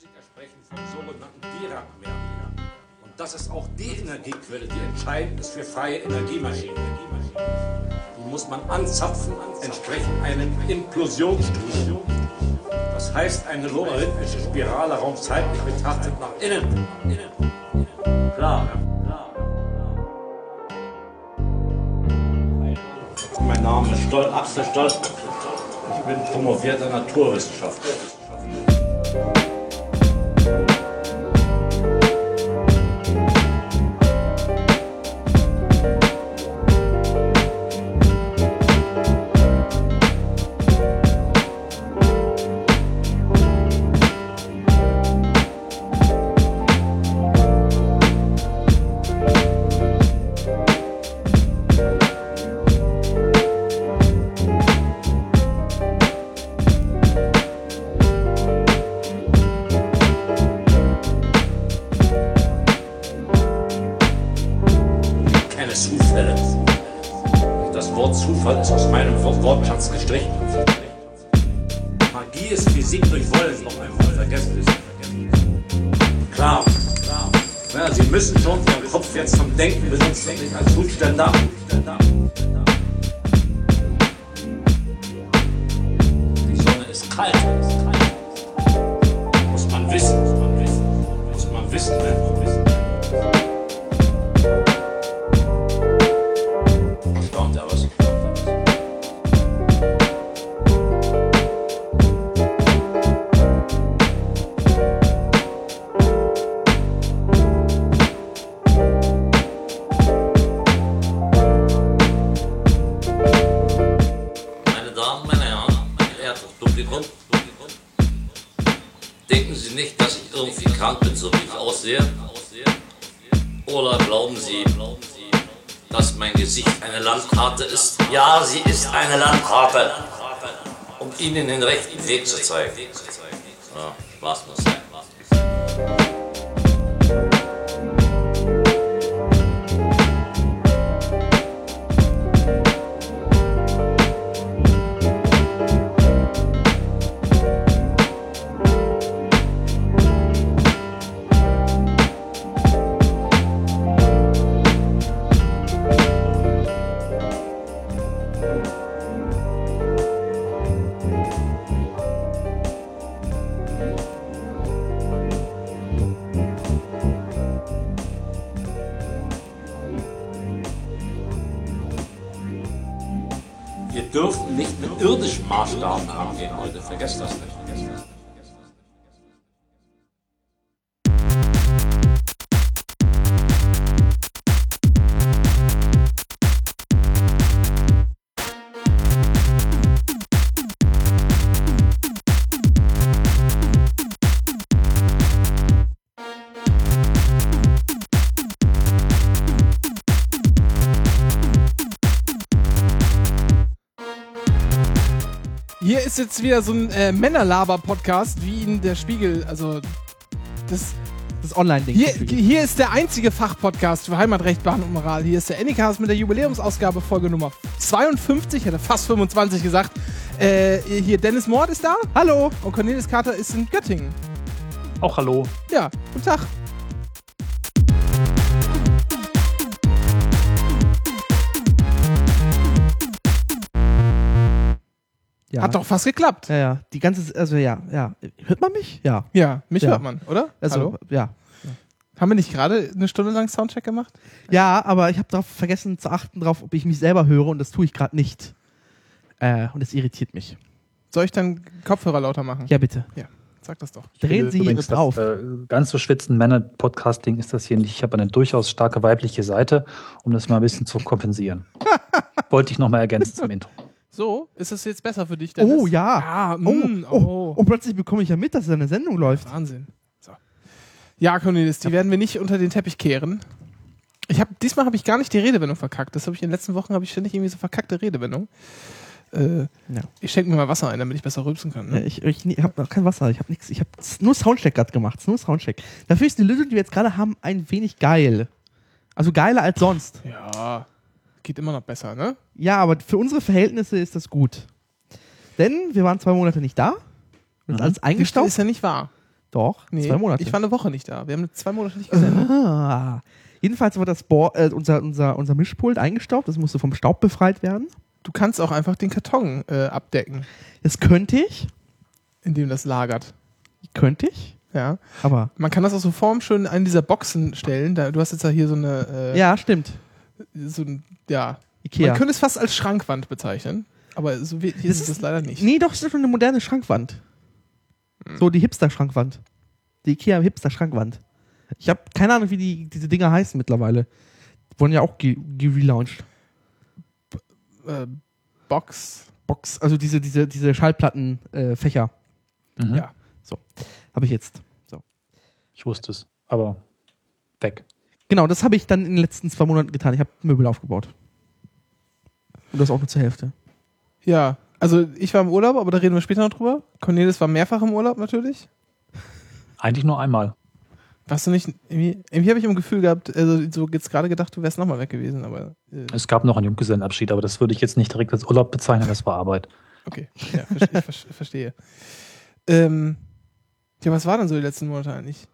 Physiker sprechen von sogenannten Dirac-Mehrwert. Und das ist auch die Energiequelle, die entscheidend ist für freie Energiemaschinen. Die muss man anzapfen, entsprechend einem Implosionsstudium. Das heißt, eine logarithmische Spirale raumzeitlich betrachtet nach innen. Klar. Mein Name ist Stoll, Axel Stoll. Ich bin promovierter Naturwissenschaftler. Ihnen den rechten Weg zu zeigen. Jetzt wieder so ein äh, Männerlaber-Podcast, wie ihn der Spiegel, also das Das Online-Ding. Hier, hier ist der einzige Fachpodcast für Heimatrecht, Bahn und Moral. Hier ist der Anycast mit der Jubiläumsausgabe Folge Nummer 52, hätte fast 25 gesagt. Äh, hier Dennis Mord ist da. Hallo. Und Cornelis Carter ist in Göttingen. Auch hallo. Ja, guten Tag. Ja. Hat doch fast geklappt. Ja, ja. Die ganze, also ja, ja. Hört man mich? Ja. Ja, mich Ja. hört man, oder? Also, Hallo? ja. Haben wir nicht gerade eine Stunde lang Soundcheck gemacht? Ja, aber ich habe darauf vergessen zu achten, drauf, ob ich mich selber höre und das tue ich gerade nicht. Äh, und das irritiert mich. Soll ich dann Kopfhörer lauter machen? Ja, bitte. Sag das doch. Drehen Sie Übrigens, drauf. Das, äh, ganz so schwitzen Männer-Podcasting ist das hier nicht. Ich habe eine durchaus starke weibliche Seite, um das mal ein bisschen zu kompensieren. Wollte ich nochmal ergänzen zum Intro. So, ist das jetzt besser für dich, Dennis? Oh ja. Ah, Oh, mm, oh, oh. Und plötzlich bekomme ich ja mit, dass eine Sendung läuft. Wahnsinn. So. Ja, Cornelis, die werden wir nicht unter den Teppich kehren. Ich hab, diesmal habe ich gar nicht die Redewendung verkackt. Das habe ich in den letzten Wochen habe ich ständig irgendwie so verkackte Redewendung. Äh, Ja. Ich schenke mir mal Wasser ein, damit ich besser rülpsen kann. Ne? Ich, ich, ich habe noch kein Wasser, ich habe nichts. Ich habe nur Soundcheck gerade gemacht. Nur Soundcheck. Dafür ist die Lösung, die wir jetzt gerade haben, ein wenig geil. Also geiler als sonst. Ja, geht immer noch besser, ne? Ja, aber für unsere Verhältnisse ist das gut. Denn wir waren zwei Monate nicht da. Und Mhm. alles Das eingestaubt. ist ja nicht wahr. Doch, Nee, zwei Monate. Ich war eine Woche nicht da. Wir haben zwei Monate nicht gesendet. ah. Jedenfalls war das Bo äh, unser, unser, unser Mischpult eingestaubt. Das musste vom Staub befreit werden. Du kannst auch einfach den Karton äh, abdecken, Das könnte ich. in dem das lagert. Könnte ich. Ja. Aber. Man kann das auch so form schön in einen dieser Boxen stellen. Da, du hast jetzt ja hier so eine. Äh, Ja, stimmt. So ein, ja. Ikea. Man könnte es fast als Schrankwand bezeichnen. Aber so wie, hier ist es das leider nicht. Nee, doch, es ist schon eine moderne Schrankwand. So die Hipster-Schrankwand. Die Ikea-Hipster-Schrankwand. Ich habe keine Ahnung, wie die, diese Dinger heißen mittlerweile. Die wurden ja auch ge- gelauncht. Äh, Box. Box, also diese, diese, diese Schallplattenfächer. Äh. Mhm. Ja. habe ich jetzt. So. Ich wusste es. Aber weg. Genau, das habe ich dann in den letzten zwei Monaten getan. Ich habe Möbel aufgebaut. Und das auch nur zur Hälfte. Ja. Also ich war im Urlaub, aber da reden wir später noch drüber. Cornelis war mehrfach im Urlaub natürlich. Eigentlich nur einmal. Warst du nicht. Irgendwie, irgendwie habe ich im Gefühl gehabt, also so jetzt gerade gedacht, du wärst nochmal weg gewesen, aber. Äh, Es gab noch einen Junggesellenabschied, aber das würde ich jetzt nicht direkt als Urlaub bezeichnen, das war Arbeit. okay. Ja, ver- ich ver- verstehe. Ähm, ja, was war denn so die letzten Monate eigentlich?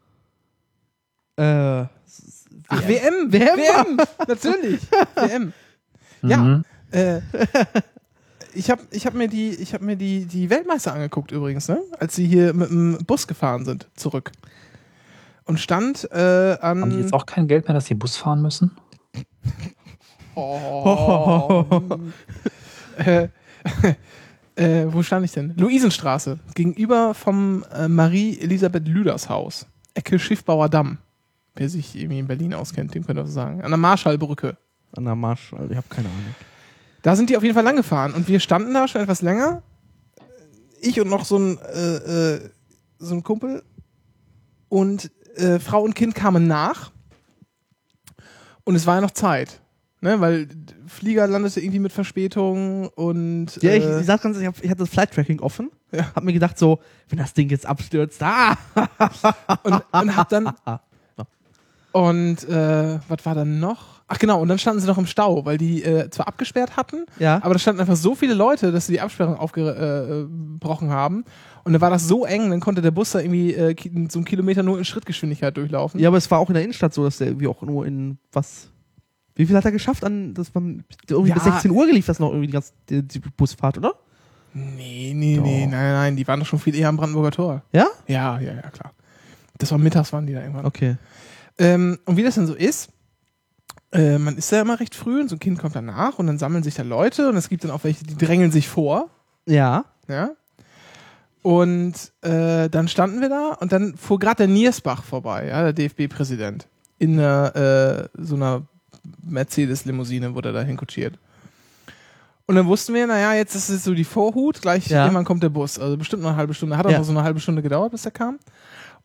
Äh, Ach, WM! WM WM! Natürlich! WM. Ja. Mhm. Äh, ich habe ich hab mir, die, ich hab mir die, die Weltmeister angeguckt übrigens, ne? als sie hier mit dem Bus gefahren sind, zurück. Und stand äh, an. Haben die jetzt auch kein Geld mehr, dass die Bus fahren müssen? Oh. äh, äh, wo stand ich denn? Luisenstraße, gegenüber vom äh, Marie-Elisabeth Lüders Haus. Ecke Schiffbauer Damm. Wer sich irgendwie in Berlin auskennt, dem könnte das sagen. An der Marschallbrücke. an der Marsch, also ich habe keine Ahnung. Da sind die auf jeden Fall lang gefahren und wir standen da schon etwas länger. Ich und noch so ein, äh, äh, so ein Kumpel und äh, Frau und Kind kamen nach und es war ja noch Zeit, ne? weil Flieger landete irgendwie mit Verspätung und Ja, ich, äh, ich sag ganz ehrlich, ich, hab- ich hatte das Flight Tracking offen. Ja. Hab mir gedacht, so, wenn das Ding jetzt abstürzt, ah! und, und hab dann und äh, was war dann noch? Ach genau, und dann standen sie noch im Stau, weil die äh, zwar abgesperrt hatten, Ja. aber da standen einfach so viele Leute, dass sie die Absperrung aufgebrochen haben. Und dann war das so eng, dann konnte der Bus da irgendwie äh, einen Kilometer nur in Schrittgeschwindigkeit durchlaufen. Ja, aber es war auch in der Innenstadt so, dass der irgendwie auch nur in was. Wie viel hat er geschafft an, das war irgendwie Ja. bis 16 Uhr gelief das noch irgendwie die, ganze, die, die Busfahrt, oder? Nee, nee, Doch. nee, nein, nein, die waren doch schon viel eher am Brandenburger Tor. Ja? Ja, ja, ja, klar. Das war mittags, waren die da irgendwann. Okay. Ähm, und wie das dann so ist, äh, man ist ja immer recht früh und so ein Kind kommt danach und dann sammeln sich da Leute und es gibt dann auch welche, die drängeln sich vor. Ja. Ja. Und äh, dann standen wir da und dann fuhr gerade der Niersbach vorbei, ja, der DFB-Präsident. In einer, äh, so einer Mercedes-Limousine wurde er da hinkutschiert. Und dann wussten wir, naja, jetzt ist es so die Vorhut, gleich Ja. irgendwann kommt der Bus. Also bestimmt noch eine halbe Stunde. Hat auch Ja. noch so eine halbe Stunde gedauert, bis er kam.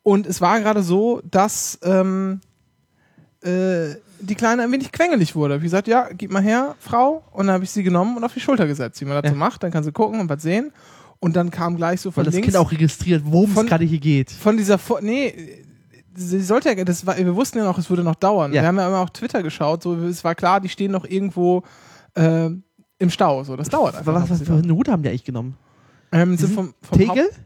Und es war gerade so, dass ähm, äh, die Kleine ein wenig quengelig wurde. Hab ich gesagt, ja, gib mal her, Frau. Und dann habe ich sie genommen und auf die Schulter gesetzt, wie man das Ja. so macht. Dann kann sie gucken und was sehen. Und dann kam gleich so von Weil das links Kind auch registriert, worum es gerade hier geht. von dieser Vor nee, sie sollte ja, das war, wir wussten ja noch, es würde noch dauern. Ja. Wir haben ja immer auf Twitter geschaut, so es war klar, die stehen noch irgendwo äh, im Stau, so das dauert einfach. Was, was für eine Route haben die eigentlich genommen? ähm, sind vom, vom Tegel? Haupt-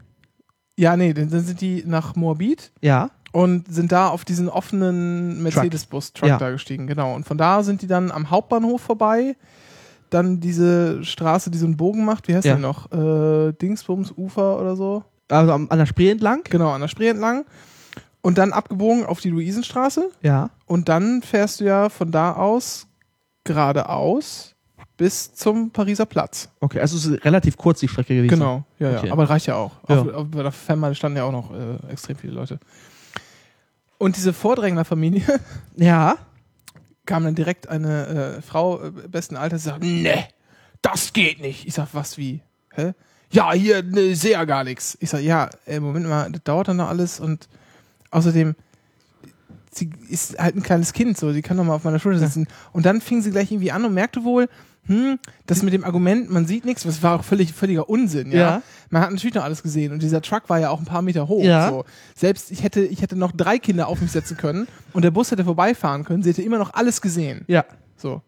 ja, nee, dann, sind die nach Moabit Ja. und sind da auf diesen offenen Mercedes-Bus-Truck Ja. da gestiegen, genau. Und von da sind die dann am Hauptbahnhof vorbei. Dann diese Straße, die so einen Bogen macht, wie heißt Ja. die noch? Äh, Dingsbums Ufer oder so? Also an der Spree entlang? Genau, an der Spree entlang. Und dann abgebogen auf die Luisenstraße. Ja. Und dann fährst du ja von da aus geradeaus bis zum Pariser Platz. Okay, also es ist relativ kurz die Strecke gewesen. Genau, ja, Okay. ja. Aber reicht ja auch. Ja. Auf, auf, bei der Fernmeile standen ja auch noch äh, extrem viele Leute. Und diese Vordränglerfamilie Ja. kam dann direkt eine äh, Frau äh, besten Alters und sagt, ne, das geht nicht. Ich sag, was wie? Hä? Ja, hier, ne, sehe ja gar nichts. Ich sag, ja, äh, Moment mal, das dauert dann noch alles und außerdem, sie ist halt ein kleines Kind, so, sie kann doch mal auf meiner Schulter sitzen. Und dann fing sie gleich irgendwie an und merkte wohl, hm, das mit dem Argument, man sieht nichts, das war auch völlig, völliger Unsinn, ja? Ja. Man hat natürlich noch alles gesehen und dieser Truck war ja auch ein paar Meter hoch. Ja. So. Selbst ich hätte, ich hätte noch drei Kinder auf mich setzen können und der Bus hätte vorbeifahren können, sie hätte immer noch alles gesehen. Ja. So.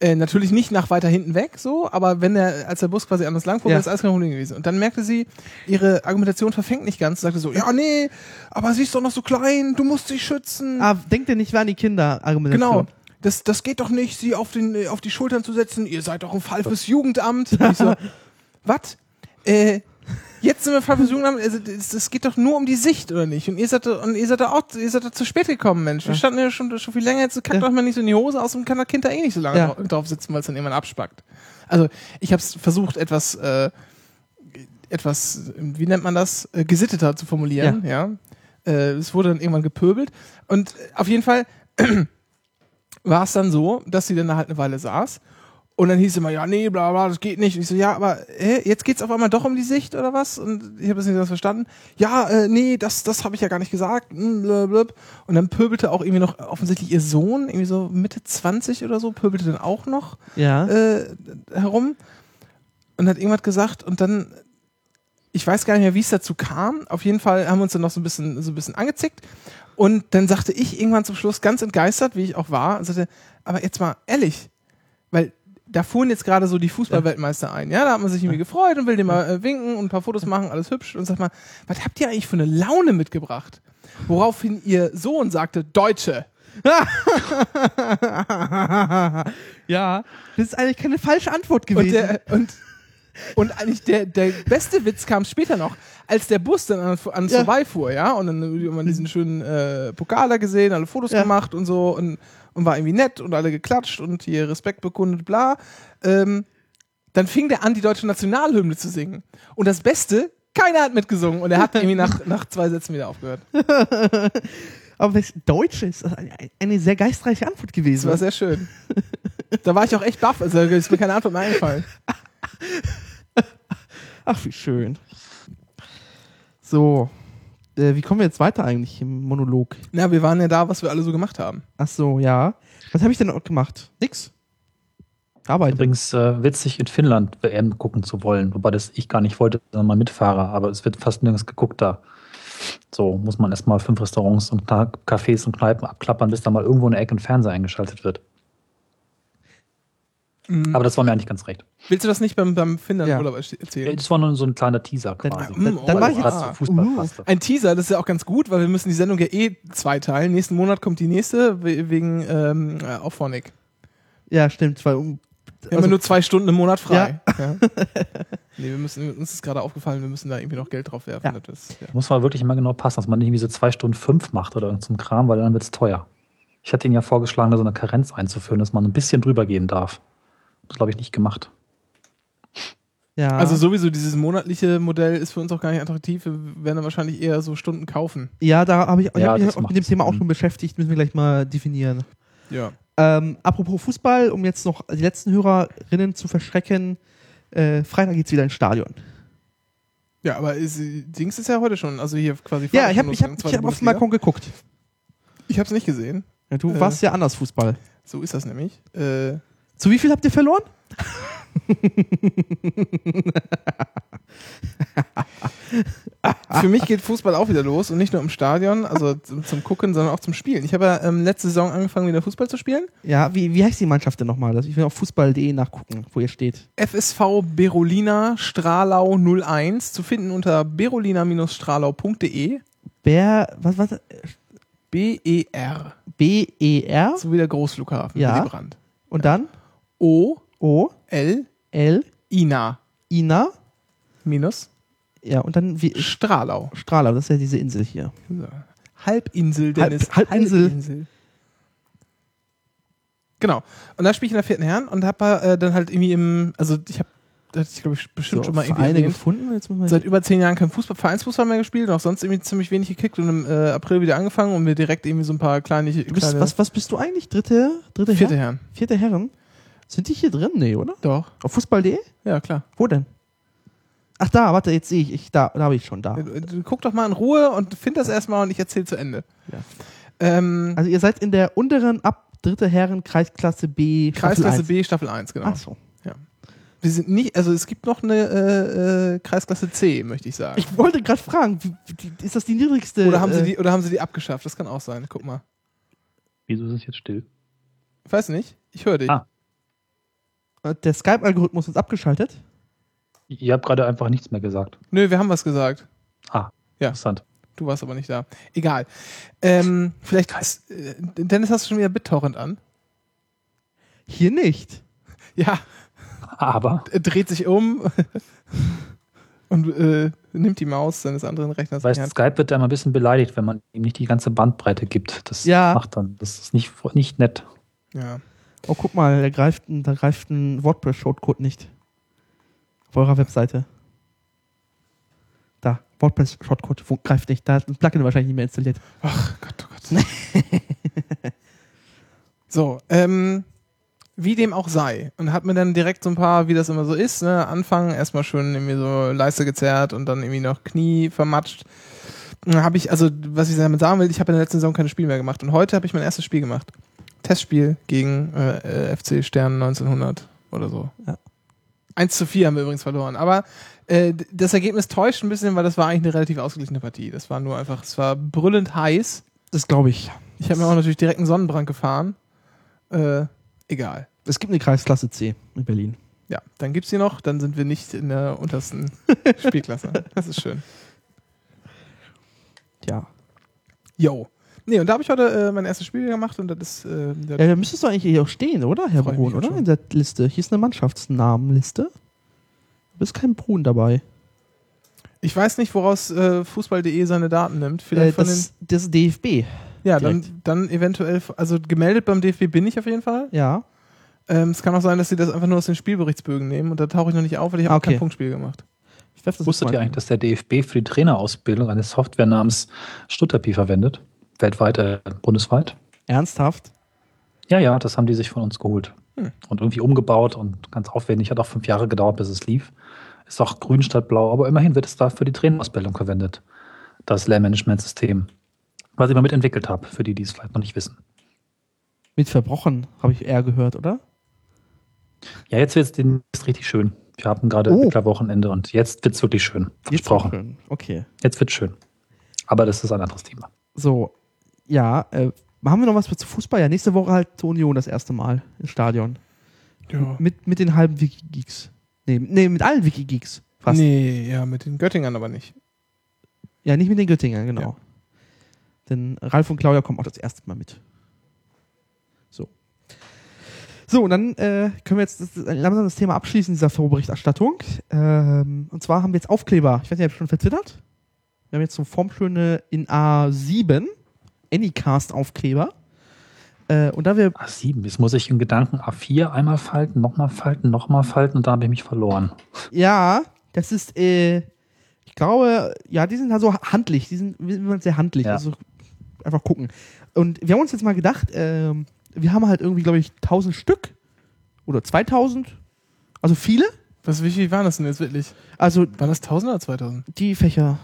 Äh, natürlich nicht nach weiter hinten weg, so, aber wenn der, als der Bus quasi anders lang fuhr, Ja. wäre das alles kein Problem gewesen. Und dann merkte sie, ihre Argumentation verfängt nicht ganz, sagte so, ja, nee, aber sie ist doch noch so klein, du musst sie schützen. Ah, denkt ihr nicht an die Kinder Genau. Das, das geht doch nicht, sie auf, den, äh, auf die Schultern zu setzen. Ihr seid doch ein Fall fürs Jugendamt. Ich so, was? Äh, jetzt sind wir Fall fürs Jugendamt. Also, das, das geht doch nur um die Sicht, oder nicht? Und ihr seid, da- und ihr seid da auch, ihr seid da zu spät gekommen, Mensch. Wir standen ja schon, schon viel länger. Jetzt kackt Ja. doch mal nicht so in die Hose aus und kann das Kind da eh nicht so lange Ja. drau- drauf sitzen, weil es dann irgendwann abspackt. Also, ich habe es versucht, etwas, äh, etwas, wie nennt man das, äh, gesitteter zu formulieren, ja. Äh, es wurde dann irgendwann gepöbelt. Und äh, auf jeden Fall war es dann so, dass sie dann da halt eine Weile saß. Und dann hieß immer, ja, nee, bla bla, das geht nicht. Und ich so, ja, aber hä, jetzt geht's auf einmal doch um die Sicht oder was? Und ich habe das nicht ganz verstanden. Ja, äh, nee, das, das habe ich ja gar nicht gesagt. Hm. Und dann pöbelte auch irgendwie noch offensichtlich ihr Sohn, irgendwie so Mitte 20 oder so, pöbelte dann auch noch Ja. äh, herum und hat irgendwas gesagt und dann, ich weiß gar nicht mehr, wie es dazu kam. Auf jeden Fall haben wir uns dann noch so ein bisschen, so ein bisschen angezickt. Und dann sagte ich irgendwann zum Schluss ganz entgeistert, wie ich auch war, und sagte, aber jetzt mal ehrlich, weil da fuhren jetzt gerade so die Fußballweltmeister ein, ja, da hat man sich irgendwie gefreut und will dem mal äh, winken und ein paar Fotos machen, alles hübsch und sag mal, was habt ihr eigentlich für eine Laune mitgebracht? Woraufhin ihr Sohn sagte, Deutsche. ja. Das ist eigentlich keine falsche Antwort Und, gewesen. der, und, und eigentlich der, der beste Witz kam später noch, als der Bus dann an, an uns Ja. vorbeifuhr, ja, und dann hat man diesen schönen äh, Pokal da gesehen, alle Fotos Ja. gemacht und so und, und war irgendwie nett und alle geklatscht und hier Respekt bekundet, bla. Ähm, dann fing der an, die deutsche Nationalhymne zu singen. Und das Beste, keiner hat mitgesungen und er hat irgendwie nach, nach zwei Sätzen wieder aufgehört. Aber was Deutsch ist, das eine, sehr geistreiche Antwort Das gewesen. war sehr schön. Da war ich auch echt baff, also ist mir keine Antwort mehr eingefallen. Ach, wie schön. So. Äh, wie kommen wir jetzt weiter eigentlich im Monolog? Na, wir waren ja da, was wir alle so gemacht haben. Ach so, ja. Was habe ich denn auch gemacht? Nix. Arbeit. Übrigens äh, witzig, in Finnland WM gucken zu wollen, wobei das ich gar nicht wollte, sondern mal Mitfahrer, aber es wird fast nirgends geguckt da. So muss man erstmal fünf Restaurants und Cafés und Kneipen abklappern, bis da mal irgendwo eine Ecke ein Fernseher eingeschaltet wird. Mhm. Aber das war mir eigentlich ganz recht. Willst du das nicht beim, beim Finnland Ja. Urlaub erzählen? Das war nur so ein kleiner Teaser Dann- quasi. dann- oh, dann war ich es ah, Fußball uh. Ein Teaser, das ist ja auch ganz gut, weil wir müssen die Sendung ja eh zweiteilen. Nächsten Monat kommt die nächste we- wegen ähm, äh, Auphonic. Ja, stimmt. Weil, um, Wir haben also, ja nur zwei Stunden im Monat frei. Ja. nee, wir müssen, uns ist gerade aufgefallen, wir müssen da irgendwie noch Geld drauf werfen. Ja. Das, ja. Muss man wirklich immer genau passen, dass man nicht irgendwie so zwei Stunden fünf macht oder irgend so ein Kram, weil dann wird es teuer. Ich hatte Ihnen ja vorgeschlagen, da so eine Karenz einzuführen, dass man ein bisschen drüber gehen darf. Das glaube ich nicht gemacht. ja. Also sowieso dieses monatliche Modell ist für uns auch gar nicht attraktiv. Wir werden dann wahrscheinlich eher so Stunden kaufen. ja, da habe ich, ich Ja, hab mich auch mit dem Thema auch schon beschäftigt. Müssen wir gleich mal definieren. Ja. Ähm, apropos Fußball, um jetzt noch die letzten Hörerinnen zu verschrecken. Äh, Freitag geht's wieder ins Stadion. Ja, aber ist, Dings ist ja heute schon, also hier quasi Ja, ich habe ich hab, ich hab auf dem Bundesliga. Balkon geguckt. Ich habe es nicht gesehen. Ja, du Äh. warst ja anders Fußball. So ist das nämlich. Äh, Zu wie viel habt ihr verloren? für mich geht Fußball auch wieder los und nicht nur im Stadion, also zum, zum Gucken, sondern auch zum Spielen. Ich habe ja ähm, letzte Saison angefangen, wieder Fußball zu spielen. Ja, wie, wie heißt die Mannschaft denn nochmal? Ich will auf fußball.de nachgucken, wo ihr steht. FSV Berolina Stralau 01 zu finden unter berolina-stralau.de. Ber, was, was? B-E-R. B-E-R So wie der Großflughafen. Ja. Brandt. und dann O-L-Ina. O-L, Ina. Minus Ja, und dann wie, Stralau. Strahler, das ist ja diese Insel hier. So. Halbinsel, Dennis. Halb- Halbinsel. Genau. Und da spiele ich in der vierten Herren und habe äh, dann halt irgendwie im, also ich habe, ich glaube ich bestimmt schon mal irgendwie Vereine erwähnt, gefunden. Jetzt man seit über zehn Jahren kein Fußball, Vereinsfußball mehr gespielt und auch sonst irgendwie ziemlich wenig gekickt und im äh, April wieder angefangen und mir direkt irgendwie so ein paar kleine, du bist, kleine was, was bist du eigentlich? Dritte, dritte vierte Herren? Herren. Vierte Herren? Sind die hier drin? Nee, oder? Doch. Auf fußball.de? Ja, klar. Wo denn? Ach da, warte, jetzt sehe ich, ich da, da habe ich schon da. Du, du guck doch mal in Ruhe und find das erstmal und ich erzähle zu Ende. Ja. Ähm, Also ihr seid in der unteren ab dritte Herren Kreisklasse B. Staffel Kreisklasse 1. B, Staffel 1, genau. Ach so. Wir sind nicht, also es gibt noch eine äh, äh, Kreisklasse C, möchte ich sagen. Ich wollte gerade fragen, ist das die niedrigste? oder, haben sie äh, die, oder haben sie die abgeschafft? Das kann auch sein. Guck mal. Wieso ist es jetzt still? Ich weiß nicht. Ich höre dich. Ah. Äh, Der Skype-Algorithmus ist abgeschaltet. Ihr habt gerade einfach nichts mehr gesagt. Nö, wir haben was gesagt. Ah, Ja. interessant. Du warst aber nicht da. Egal. Ähm, vielleicht hast, äh, Dennis, hast du schon wieder BitTorrent an? Hier nicht. Ja, Aber er dreht sich um und äh, nimmt die Maus seines anderen Rechners weißt, Hand. Skype wird da immer ein bisschen beleidigt, wenn man ihm nicht die ganze Bandbreite gibt. Das Ja. macht dann, das ist nicht, nicht nett. Ja. Oh, guck mal, da greift ein, da greift ein WordPress-Shortcode nicht. Auf eurer Webseite. Da, WordPress-Shortcode greift nicht. Da hat ein Plugin wahrscheinlich nicht mehr installiert. Ach Gott, oh Gott. so, ähm, wie dem auch sei. Und hat mir dann direkt so ein paar, wie das immer so ist, ne, Anfang erstmal schön irgendwie so Leiste gezerrt und dann irgendwie noch Knie vermatscht. Habe ich, also was ich damit sagen will, ich habe in der letzten Saison kein Spiel mehr gemacht und heute habe ich mein erstes Spiel gemacht. Testspiel gegen äh, äh, FC Stern 1900 oder so. Ja. 1 zu 4 haben wir übrigens verloren. Aber äh, das Ergebnis täuscht ein bisschen, weil das war eigentlich eine relativ ausgeglichene Partie. Das war nur einfach, es war brüllend heiß. Das glaube ich. Ich habe mir auch natürlich direkt einen Sonnenbrand gefahren. Äh, egal. Es gibt eine Kreisklasse C in Berlin. Ja, dann gibt's die noch, dann sind wir nicht in der untersten Spielklasse. Das ist schön. Ja. Yo. Nee, und da habe ich heute äh, mein erstes Spiel gemacht und das ist äh, der, Ja, da müsstest du eigentlich hier auch stehen, oder, Herr Brun, oder? schon. In der Liste. Hier ist eine Mannschaftsnamenliste. Da ist kein Brun dabei. Ich weiß nicht, woraus äh, Fußball.de seine Daten nimmt. Vielleicht Äh, von das, das ist DFB. den. Ja, dann, direkt. dann eventuell, also gemeldet beim DFB bin ich auf jeden Fall. Ja. Ähm, es kann auch sein, dass sie das einfach nur aus den Spielberichtsbögen nehmen und da tauche ich noch nicht auf, weil ich habe okay. kein Punktspiel gemacht. Ich werf das Wusstet ihr eigentlich, dass der DFB für die Trainerausbildung eine Software namens Stutterpi verwendet? Weltweit, äh, bundesweit? Ernsthaft? Ja, ja, das haben die sich von uns geholt. Hm. Und irgendwie umgebaut und ganz aufwendig. Hat auch fünf Jahre gedauert, bis es lief. Ist auch grün statt blau, aber immerhin wird es da für die Trainerausbildung verwendet. Das Lehrmanagementsystem. Was ich mal mitentwickelt habe, für die, die es vielleicht noch nicht wissen. Mit verbrochen, habe ich eher gehört, oder? Ja, jetzt wird es richtig schön. Wir haben gerade Oh. Wochenende und jetzt wird es wirklich schön. Jetzt Versprochen. schön. Okay. Jetzt wird schön. Aber das ist ein anderes Thema. So, ja, äh, haben wir noch was zu Fußball? Ja, nächste Woche halt zur Union das erste Mal im Stadion. Ja. Mit, mit den halben Wikigeeks. Nee, nee, mit allen Wikigeeks. Fast. Nee, ja, mit den Göttingern aber nicht. Ja, nicht mit den Göttingern, genau. Ja. Denn Ralf und Claudia kommen auch das erste Mal mit. So. So, und dann äh, können wir jetzt das, langsam das Thema abschließen dieser Vorberichterstattung. Ähm, und zwar haben wir jetzt Aufkleber. Ich weiß nicht, ihr schon verzittert. Wir haben jetzt so formschöne in A7 Anycast-Aufkleber. Äh, und da wir A7, jetzt muss ich in Gedanken A4 einmal falten, nochmal falten, nochmal falten und da habe ich mich verloren. Ja, das ist, äh, ich glaube, ja, die sind halt so handlich, die sind wie man sehr handlich, Ja. also einfach gucken. Und wir haben uns jetzt mal gedacht, ähm, wir haben halt irgendwie, glaube ich, 1000 Stück oder 2000, also viele, Was, wie viel waren das denn jetzt wirklich? also Waren das 1000 oder 2000? die Fächer,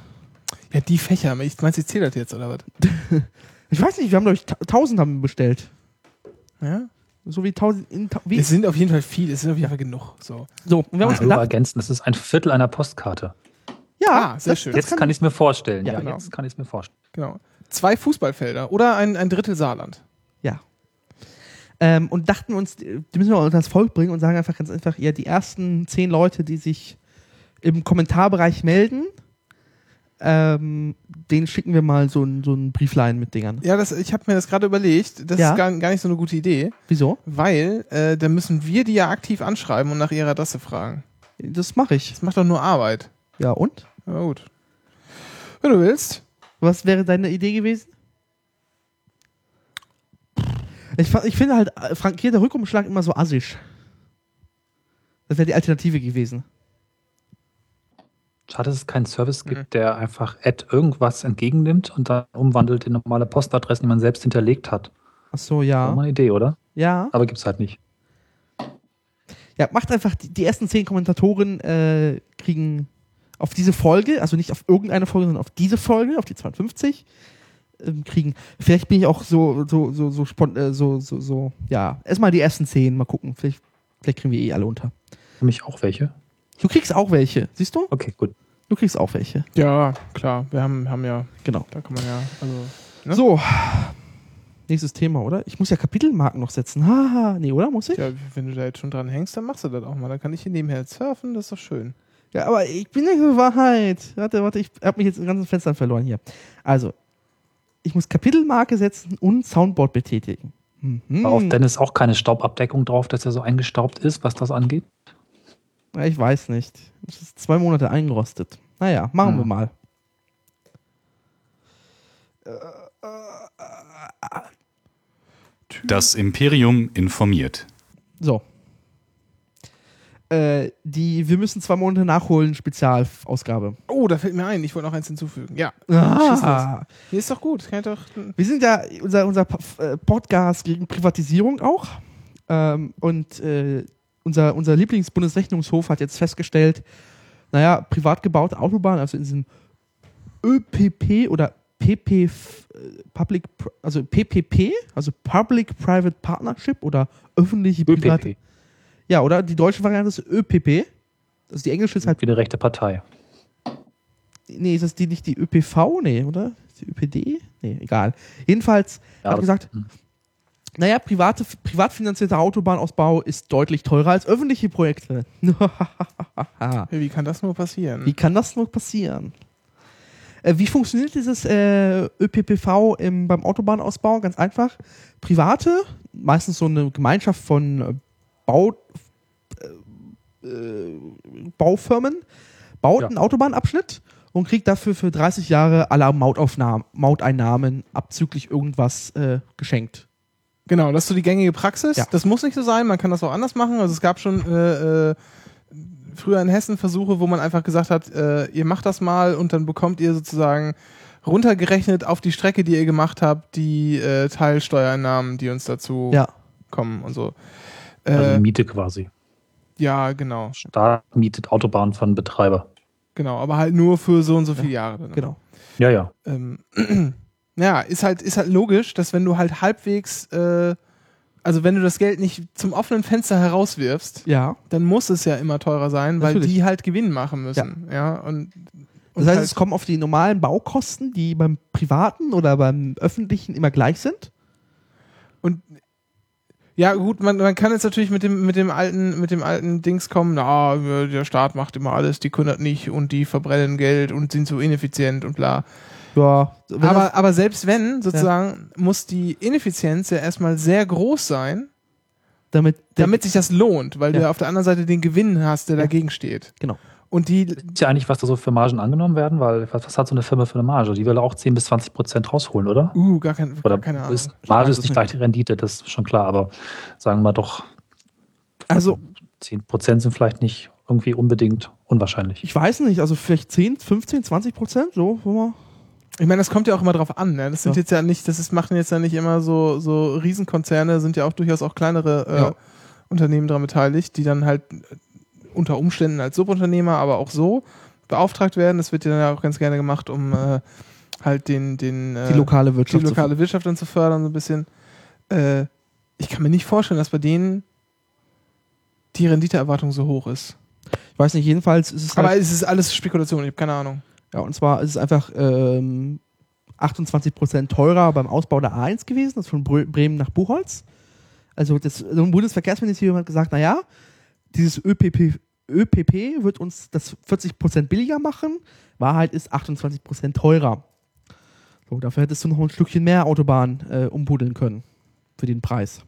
Ja, die Fächer. Ich meinst, ich zähle das jetzt, oder was? ich weiß nicht, wir haben, glaube ich, 1000 haben bestellt. Ja? So wie 1000, in, ta- wie, Es sind auf jeden Fall viel, es sind auf jeden Fall genug. So. so, und wir haben uns gedacht, ergänzen, das ist ein Viertel einer Postkarte. ja, Ah, sehr das, schön. Das Jetzt kann, kann ich es mir vorstellen. Ja, Ja, genau. jetzt kann ich es mir vorstellen. Genau. Zwei Fußballfelder oder ein, ein Drittel Saarland. Ja. Ähm, und dachten uns, die müssen wir unter das Volk bringen und sagen einfach ganz einfach, ja, die ersten zehn Leute, die sich im Kommentarbereich melden, ähm, denen schicken wir mal so ein, so ein Brieflein mit Dingern. Ja, das, ich habe mir das gerade überlegt. Das Ja. ist gar, gar nicht so eine gute Idee, Wieso? weil äh, dann müssen wir die ja aktiv anschreiben und nach ihrer Adresse fragen. Das mache ich. Das macht doch nur Arbeit. Ja, und? Aber gut. Wenn du willst. Was wäre deine Idee gewesen? Ich, ich finde halt äh, frankierter Rückumschlag immer so assisch. Das wäre die Alternative gewesen. Schade, dass es keinen Service gibt, Mhm. der einfach Add irgendwas entgegennimmt und dann umwandelt in normale Postadressen, die man selbst hinterlegt hat. Ach so, ja. mal eine Idee, oder? Ja. Aber gibt's halt nicht. Ja, macht einfach, die, die ersten zehn Kommentatoren äh, kriegen auf diese Folge, also nicht auf irgendeine Folge, sondern auf diese Folge, auf die 52, ähm, kriegen. Vielleicht bin ich auch so, so, so, so, äh, so, so, so, ja, erstmal die ersten zehn, mal gucken. Vielleicht, vielleicht kriegen wir eh alle unter. Für mich auch welche. Du kriegst auch welche, siehst du? Okay, gut. Du kriegst auch welche, Ja, klar. Wir haben, haben ja, genau. da kann man ja, also. Ne? So. nächstes Thema, oder? Ich muss ja Kapitelmarken noch setzen. Haha, nee, oder? Muss ich? Ja, wenn du da jetzt schon dran hängst, dann machst du das auch mal. Dann kann ich hier nebenher surfen, das ist doch schön. Ja, aber ich bin nicht so Wahrheit. Warte, warte, ich habe mich jetzt in ganzen Fenstern verloren hier. Also, ich muss Kapitelmarke setzen und Soundboard betätigen. Mhm. War auf Dennis auch keine Staubabdeckung drauf, dass er so eingestaubt ist, was das angeht? Ja, ich weiß nicht. Es ist zwei Monate eingerostet. Naja, machen wir Hm. mal. Das Imperium informiert. So. Äh, die Wir müssen zwei Monate nachholen Spezialausgabe. Oh, da fällt mir ein, ich wollte noch eins hinzufügen. Ja, Ah, ist doch gut. Doch, wir sind ja unser, unser äh, Podcast gegen Privatisierung auch. Ähm, und äh, unser, unser Lieblingsbundesrechnungshof hat jetzt festgestellt, naja, privat gebaute Autobahnen, also in diesem ÖPP oder PP, äh, Public, also PPP, also Public-Private Partnership oder öffentliche private. ÖPP, Ja, oder? Die deutsche Variante ist ÖPP. Also die englische ist halt, wie eine rechte Partei. nee, ist das die nicht die ÖPV? Nee, oder? Ist Die ÖPD? Nee, egal. Jedenfalls Ja, hat gesagt, hm. Naja, private, privat finanzierter Autobahnausbau ist deutlich teurer als öffentliche Projekte. wie kann das nur passieren? Wie kann das nur passieren? Äh, wie funktioniert dieses äh, ÖPPV im, beim Autobahnausbau? Ganz einfach. Private, meistens so eine Gemeinschaft von äh, Bau, äh, äh, Baufirmen, baut Ja. einen Autobahnabschnitt und kriegt dafür für 30 Jahre alle Mautaufnahmen, Mauteinnahmen abzüglich irgendwas äh, geschenkt. Genau, das ist so die gängige Praxis. Ja. Das muss nicht so sein, man kann das auch anders machen. Also es gab schon äh, äh, früher in Hessen Versuche, wo man einfach gesagt hat, äh, ihr macht das mal und dann bekommt ihr sozusagen runtergerechnet auf die Strecke, die ihr gemacht habt, die äh, Teilsteuereinnahmen, die uns dazu Ja. kommen und so. Also Äh, Miete quasi. ja, genau, Staat mietet Autobahn von Betreiber. genau, aber halt nur für so und so viele Jahre. dann. Genau. Ja, ja. ähm, ja, ist halt, ist halt logisch, dass wenn du halt halbwegs, äh, also wenn du das Geld nicht zum offenen Fenster herauswirfst, Ja. dann muss es ja immer teurer sein, weil Natürlich. die halt Gewinn machen müssen. Ja, und, und Das heißt, halt, es kommen auf die normalen Baukosten, die beim privaten oder beim öffentlichen immer gleich sind. und ja, gut, man, man kann jetzt natürlich mit dem, mit dem alten, mit dem alten Dings kommen, na, der Staat macht immer alles, die können das nicht und die verbrennen Geld und sind so ineffizient und bla. Ja, Aber, aber selbst wenn, sozusagen, muss die Ineffizienz ja erstmal sehr groß sein, damit, damit sich das lohnt, weil Ja. du auf der anderen Seite den Gewinn hast, der Ja. dagegen steht. Genau. Und die, Ist ja eigentlich, was da so für Margen angenommen werden, weil was, was hat so eine Firma für eine Marge? Die will auch 10 bis 20 Prozent rausholen, oder? uh, gar, kein, Oder gar keine Ahnung. ist, Marge ist nicht gleich die Rendite, das ist schon klar, aber sagen wir doch, also 10 Prozent sind vielleicht nicht irgendwie unbedingt unwahrscheinlich. ich weiß nicht, also vielleicht 10, 15, 20 Prozent, so, wo man. Ich meine, das kommt ja auch immer drauf an. Ne? Das sind Ja. jetzt ja nicht, das ist, machen jetzt ja nicht immer so, so Riesenkonzerne, sind ja auch durchaus auch kleinere äh, Ja. Unternehmen daran beteiligt, die dann halt äh, unter Umständen als Subunternehmer, aber auch so beauftragt werden. Das wird ja auch ganz gerne gemacht, um äh, halt den, den äh, Die lokale die Wirtschaft. zu- lokale Wirtschaft dann zu fördern, so ein bisschen. Äh, ich kann mir nicht vorstellen, dass bei denen die Renditeerwartung so hoch ist. ich weiß nicht, jedenfalls ist es Aber halt, es ist alles Spekulation, ich habe keine Ahnung. Ja, und zwar ist es einfach ähm, 28 Prozent teurer beim Ausbau der A1 gewesen, das von Bre Bremen nach Buchholz. Also das also ein Bundesverkehrsministerium hat gesagt, naja, dieses ÖPP, ÖPP wird uns das 40 Prozent billiger machen. Wahrheit ist 28 Prozent teurer. So, dafür hättest du noch ein Stückchen mehr Autobahn äh, umbuddeln können für den Preis.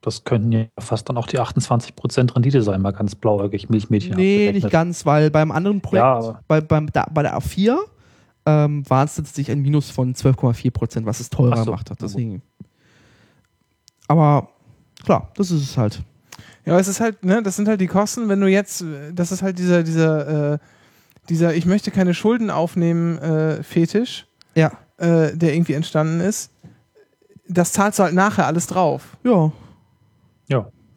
Das könnten ja fast dann auch die 28 Prozent Rendite sein, mal ganz blauäugig, Milchmädchen. Nee, abgerechnet. nicht ganz, weil beim anderen Projekt, Ja, bei, beim, da, bei der A4, ähm, war es tatsächlich ein Minus von 12,4 Prozent, was es teurer so. gemacht hat. Deswegen. Aber klar, das ist es halt. Ja, es ist halt, ne, das sind halt die Kosten, wenn du jetzt, das ist halt dieser, dieser, äh, dieser, ich möchte keine Schulden aufnehmen, äh, Fetisch, Ja. äh, der irgendwie entstanden ist. Das zahlst du halt nachher alles drauf, Ja.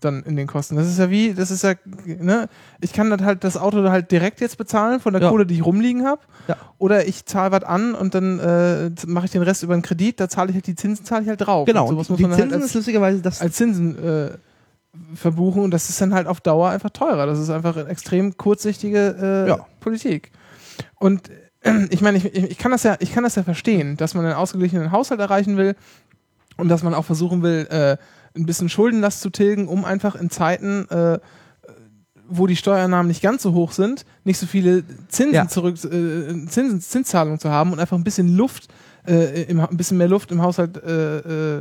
Dann in den Kosten. Das ist ja wie, das ist ja, ne, ich kann das halt das Auto halt direkt jetzt bezahlen von der Ja. Kohle, die ich rumliegen habe. Ja. Oder ich zahle was an und dann äh, mache ich den Rest über einen Kredit, da zahle ich halt die Zinsen, zahle ich halt drauf. Genau. Und muss die man halt Zinsen als, ist lustigerweise das. als Zinsen äh, verbuchen und das ist dann halt auf Dauer einfach teurer. Das ist einfach eine extrem kurzsichtige äh, Ja. Politik. Und ich meine, ich, ich, ich kann das ja, ich kann das ja verstehen, dass man einen ausgeglichenen Haushalt erreichen will Und dass man auch versuchen will, äh, ein bisschen Schuldenlast zu tilgen, um einfach in Zeiten, äh, wo die Steuernahmen nicht ganz so hoch sind, nicht so viele Zinsen Ja. zurück, äh, Zinsen, Zinszahlungen zu haben und einfach ein bisschen Luft, äh, im, ein bisschen mehr Luft im Haushalt äh,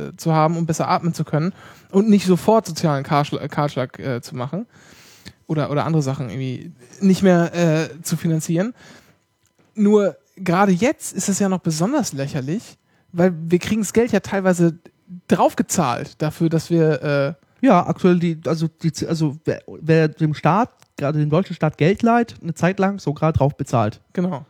äh, zu haben, um besser atmen zu können und nicht sofort sozialen Kahlschlag, Kahlschlag äh, zu machen oder, oder andere Sachen irgendwie nicht mehr äh, zu finanzieren. Nur gerade jetzt ist es ja noch besonders lächerlich, weil wir kriegen das Geld ja teilweise draufgezahlt dafür, dass wir äh, Ja, aktuell die, also die, also wer, wer dem Staat, gerade dem deutschen Staat Geld leiht, eine Zeit lang so gerade drauf bezahlt. Genau.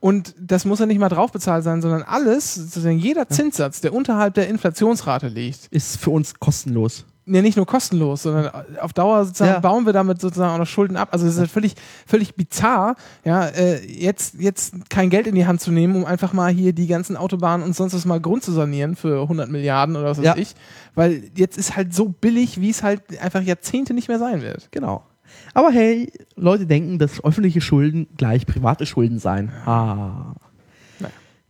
Und das muss ja nicht mal draufbezahlt sein, sondern alles, sozusagen jeder Zinssatz, der unterhalb der Inflationsrate liegt, Ist für uns kostenlos. Ja nicht nur kostenlos, sondern auf Dauer sozusagen Ja. bauen wir damit sozusagen auch noch Schulden ab. Also es ist halt völlig, völlig bizarr, ja, äh, jetzt, jetzt kein Geld in die Hand zu nehmen, um einfach mal hier die ganzen Autobahnen und sonst was mal Grund zu sanieren für 100 Milliarden oder was weiß Ja. ich. Weil jetzt ist halt so billig, wie es halt einfach Jahrzehnte nicht mehr sein wird. Genau. Aber hey, Leute denken, dass öffentliche Schulden gleich private Schulden seien. Ah.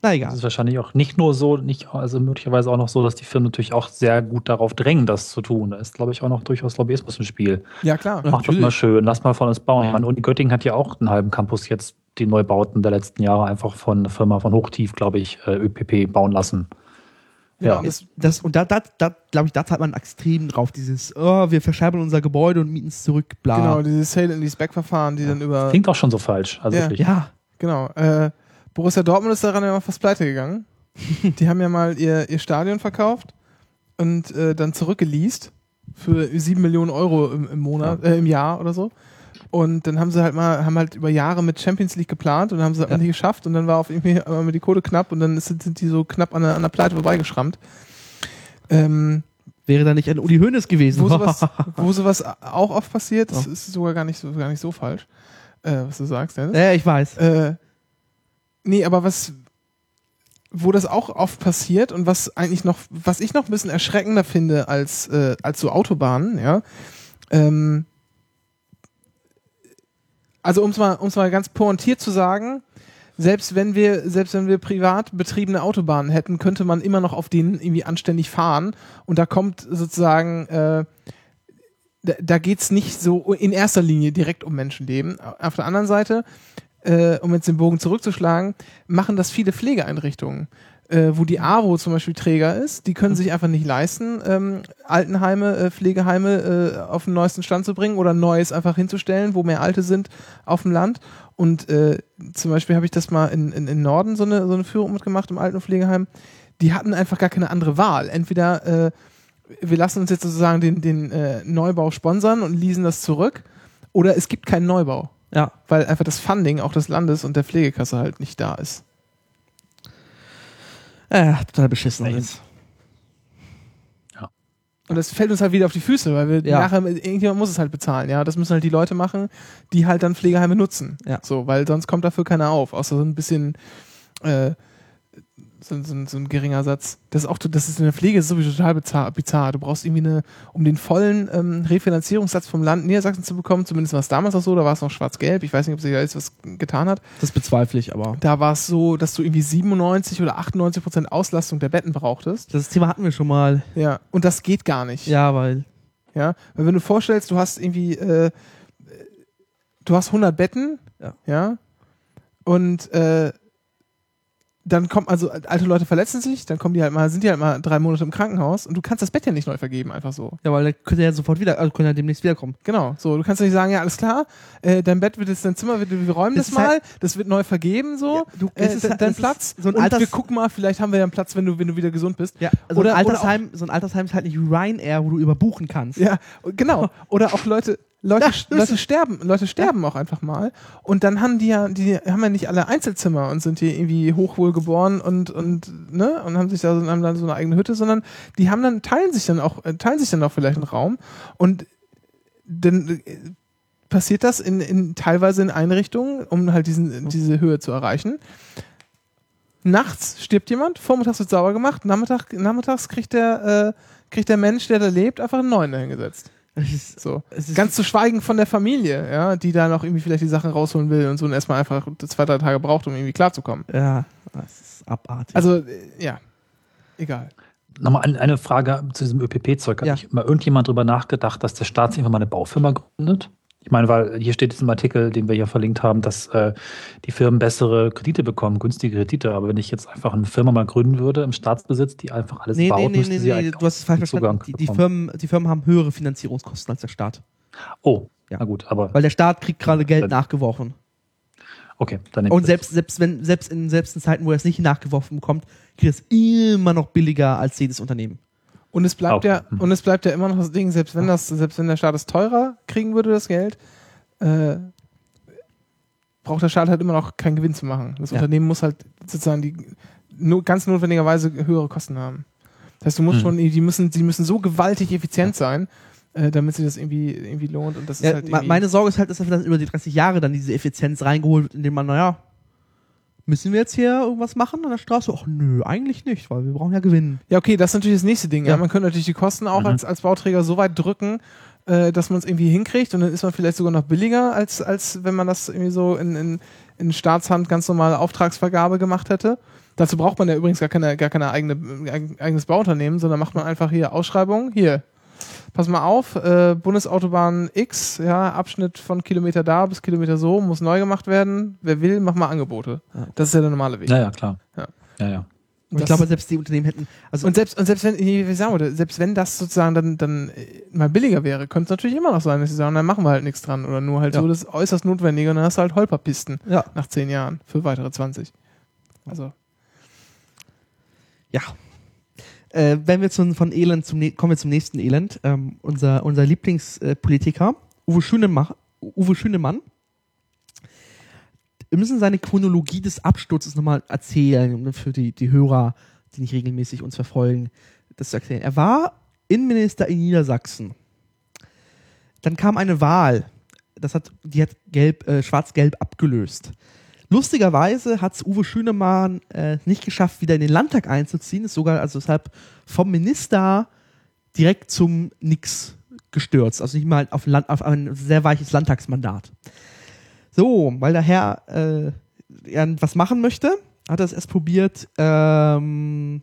Na Es egal. ist wahrscheinlich auch nicht nur so, nicht, also möglicherweise auch noch so, dass die Firmen natürlich auch sehr gut darauf drängen, das zu tun. Da ist, glaube ich, auch noch durchaus Lobbyismus im Spiel. Ja, klar. Macht das Natürlich. mal schön, lass mal von uns bauen. Meine Uni Göttingen hat ja auch einen halben Campus jetzt die Neubauten der letzten Jahre einfach von einer Firma von Hochtief, glaube ich, äh, ÖPP bauen lassen. Ja, das, Das, und da, da, da glaube ich, da zahlt man extrem drauf. Dieses, oh, wir verscherben unser Gebäude und mieten es zurück, bla. genau, dieses Sale and Lease Back Verfahren, die dann über klingt auch schon so falsch. Also Ja. wirklich. ja, Genau. Äh, Borussia Dortmund ist daran ja mal fast pleite gegangen. Die haben ja mal ihr, ihr Stadion verkauft und äh, dann zurückgeleast für 7 Millionen Euro im, im Monat, äh, im Jahr oder so. Und dann haben sie halt mal, haben halt über Jahre mit Champions League geplant und haben sie ja. nicht geschafft und dann war auf irgendwie einmal die Kohle knapp und dann sind die so knapp an der, an der Pleite vorbeigeschrammt. Ähm, wäre da nicht ein Uli Hoeneß gewesen. wo sowas, wo sowas auch oft passiert, das Ja. ist sogar gar nicht so, gar nicht so falsch, äh, was du sagst, Dennis. ja, ich weiß. Äh, nee, aber was, wo das auch oft passiert und was eigentlich noch, was ich noch ein bisschen erschreckender finde als, äh, als so Autobahnen, ja, ähm, also um es mal, um's mal ganz pointiert zu sagen, selbst wenn wir, selbst wenn wir privat betriebene Autobahnen hätten, könnte man immer noch auf denen irgendwie anständig fahren und da kommt sozusagen, äh, da, da geht's nicht so in erster Linie direkt um Menschenleben. Auf der anderen Seite, äh, um jetzt den Bogen zurückzuschlagen, machen das viele Pflegeeinrichtungen. Äh, wo die AWO zum Beispiel Träger ist, die können sich einfach nicht leisten, ähm, Altenheime, äh, Pflegeheime äh, auf den neuesten Stand zu bringen oder Neues einfach hinzustellen, wo mehr Alte sind auf dem Land. Und äh, zum Beispiel habe ich das mal in, in, in Norden so eine, so eine Führung mitgemacht im Alten- und Pflegeheim. Die hatten einfach gar keine andere Wahl. Entweder äh, wir lassen uns jetzt sozusagen den, den äh, Neubau sponsern und leasen das zurück, oder es gibt keinen Neubau, Ja. weil einfach das Funding auch des Landes und der Pflegekasse halt nicht da ist. Äh, total beschissen alles. Und das fällt uns halt wieder auf die Füße, weil wir Ja. nachher, irgendjemand muss es halt bezahlen, ja. Das müssen halt die Leute machen, die halt dann Pflegeheime nutzen. Ja. So, weil sonst kommt dafür keiner auf, außer so ein bisschen, äh, so, so, so ein geringer Satz. Das ist auch, das ist in der Pflege sowieso total bizarr, bizarr. Du brauchst irgendwie eine, um den vollen ähm, Refinanzierungssatz vom Land Niedersachsen zu bekommen, zumindest war es damals auch so, da war es noch schwarz-gelb, ich weiß nicht, ob sich da jetzt was getan hat. Das bezweifle ich, aber. Da war es so, dass du irgendwie 97 oder 98 Prozent Auslastung der Betten brauchtest. Das Thema hatten wir schon mal. Ja, und das geht gar nicht. Ja, weil. Ja, weil wenn du vorstellst, du hast irgendwie, äh, du hast 100 Betten, Ja. ja, und äh, dann kommt also alte Leute verletzen sich, dann kommen die halt mal, sind die halt mal drei Monate im Krankenhaus und du kannst das Bett ja nicht neu vergeben, einfach so. Ja, weil der könnte ja sofort wieder, also könnte ja demnächst wiederkommen. Genau, so, du kannst ja nicht sagen, ja, alles klar, äh, dein Bett wird jetzt, dein Zimmer wird, wir räumen Das das, halt- mal, das wird neu vergeben, so, Ja, du- äh, es ist halt- dein Platz, so ein und Alters- wir gucken mal, vielleicht haben wir ja einen Platz, wenn du, wenn du wieder gesund bist. Ja, so, Oder- ein oder Altersheim, so ein Altersheim ist halt nicht Ryanair, wo du überbuchen kannst. Ja, genau. Oder auch Leute, Leute, Ja, Leute sterben, Leute sterben auch einfach mal. Und dann haben die ja, die haben ja nicht alle Einzelzimmer und sind hier irgendwie hochwohl geboren und, und, ne, und haben sich da so, haben dann so eine eigene Hütte, sondern die haben dann, teilen sich dann auch, äh, teilen sich dann auch vielleicht einen Raum. Und dann äh, passiert das in, in, teilweise in Einrichtungen, um halt diesen, diese Höhe zu erreichen. Nachts stirbt jemand, vormittags wird sauber gemacht, Nachmittag, nachmittags kriegt der, äh, kriegt der Mensch, der da lebt, einfach einen neuen dahingesetzt. Ist, So. es ist Ganz zu schweigen von der Familie, ja, die da noch irgendwie vielleicht die Sachen rausholen will und so und erstmal einfach zwei, drei Tage braucht, um irgendwie klarzukommen. ja, es ist abartig. Also, äh, ja. Egal. Nochmal ein- eine Frage zu diesem ÖPP-Zeug. Hat Ja. nicht mal irgendjemand drüber nachgedacht, dass der Staat sich irgendwann mal eine Baufirma gründet? Ich meine, weil hier steht jetzt im Artikel, den wir hier verlinkt haben, dass äh, die Firmen bessere Kredite bekommen, günstige Kredite. Aber wenn ich jetzt einfach eine Firma mal gründen würde im Staatsbesitz, die einfach alles Nee, baut, nee, nee, müsste nee, sie nee, eigentlich du hast es falsch verstanden. Die, die. Firmen, die Firmen haben höhere Finanzierungskosten als der Staat. Oh, Ja. na gut, aber Weil der Staat kriegt gerade Geld Dann- nachgeworfen. okay, dann Und selbst, selbst, wenn, selbst, in, selbst in Zeiten, wo er es nicht nachgeworfen bekommt, kriegt es immer noch billiger als jedes Unternehmen. Und es bleibt Auch. ja, Mhm. und es bleibt ja immer noch das Ding, selbst wenn das, selbst wenn der Staat es teurer kriegen würde, das Geld, äh, braucht der Staat halt immer noch keinen Gewinn zu machen. Das Ja. Unternehmen muss halt sozusagen die nur ganz notwendigerweise höhere Kosten haben. Das heißt, du musst Mhm. schon, die müssen, die müssen so gewaltig effizient sein, äh, damit sich das irgendwie, irgendwie lohnt. Und das ist Ja, halt me- irgendwie, meine Sorge ist halt, dass er dann über die 30 Jahre dann diese Effizienz reingeholt wird, indem man, naja, müssen wir jetzt hier irgendwas machen an der Straße? Ach nö, eigentlich nicht, weil wir brauchen ja Gewinn. Ja, okay, das ist natürlich das nächste Ding. Ja, Ja. man könnte natürlich die Kosten auch Mhm. als, als Bauträger so weit drücken, äh, dass man es irgendwie hinkriegt und dann ist man vielleicht sogar noch billiger, als, als wenn man das irgendwie so in, in, in Staatshand ganz normale Auftragsvergabe gemacht hätte. Dazu braucht man ja übrigens gar keine, gar keine eigene, eig- eigenes Bauunternehmen, sondern macht man einfach hier Ausschreibung. Hier, pass mal auf, äh, Bundesautobahn X, ja, Abschnitt von Kilometer da bis Kilometer so, muss neu gemacht werden. Wer will, mach mal Angebote. Ja. Das ist ja der normale Weg. Ja, ja, klar. Ja. Ja, ja. Und ich glaube, selbst die Unternehmen hätten, also Und selbst, und selbst wenn, wie sagen wir, das, selbst wenn das sozusagen dann, dann äh, mal billiger wäre, könnte es natürlich immer noch sein, dass sie sagen, dann machen wir halt nichts dran. Oder nur halt Ja. so das äußerst Notwendige und dann hast du halt Holperpisten ja, nach zehn Jahren für weitere 20. Also, ja. Äh, wenn wir zum, von Elend zum, kommen wir zum nächsten Elend. Ähm, unser, unser Lieblingspolitiker, Uwe Schünemann, Uwe Schünemann, wir müssen seine Chronologie des Absturzes nochmal erzählen, für die, die Hörer, die nicht regelmäßig uns verfolgen, das zu erklären. Er war Innenminister in Niedersachsen. Dann kam eine Wahl. Das hat, die hat gelb, äh, schwarz-gelb abgelöst. Lustigerweise hat es Uwe Schünemann äh, nicht geschafft, wieder in den Landtag einzuziehen, ist sogar also deshalb vom Minister direkt zum Nix gestürzt. Also nicht mal auf, Land, auf ein sehr weiches Landtagsmandat. So, weil der Herr äh, ja, was machen möchte, hat er es erst probiert, ähm,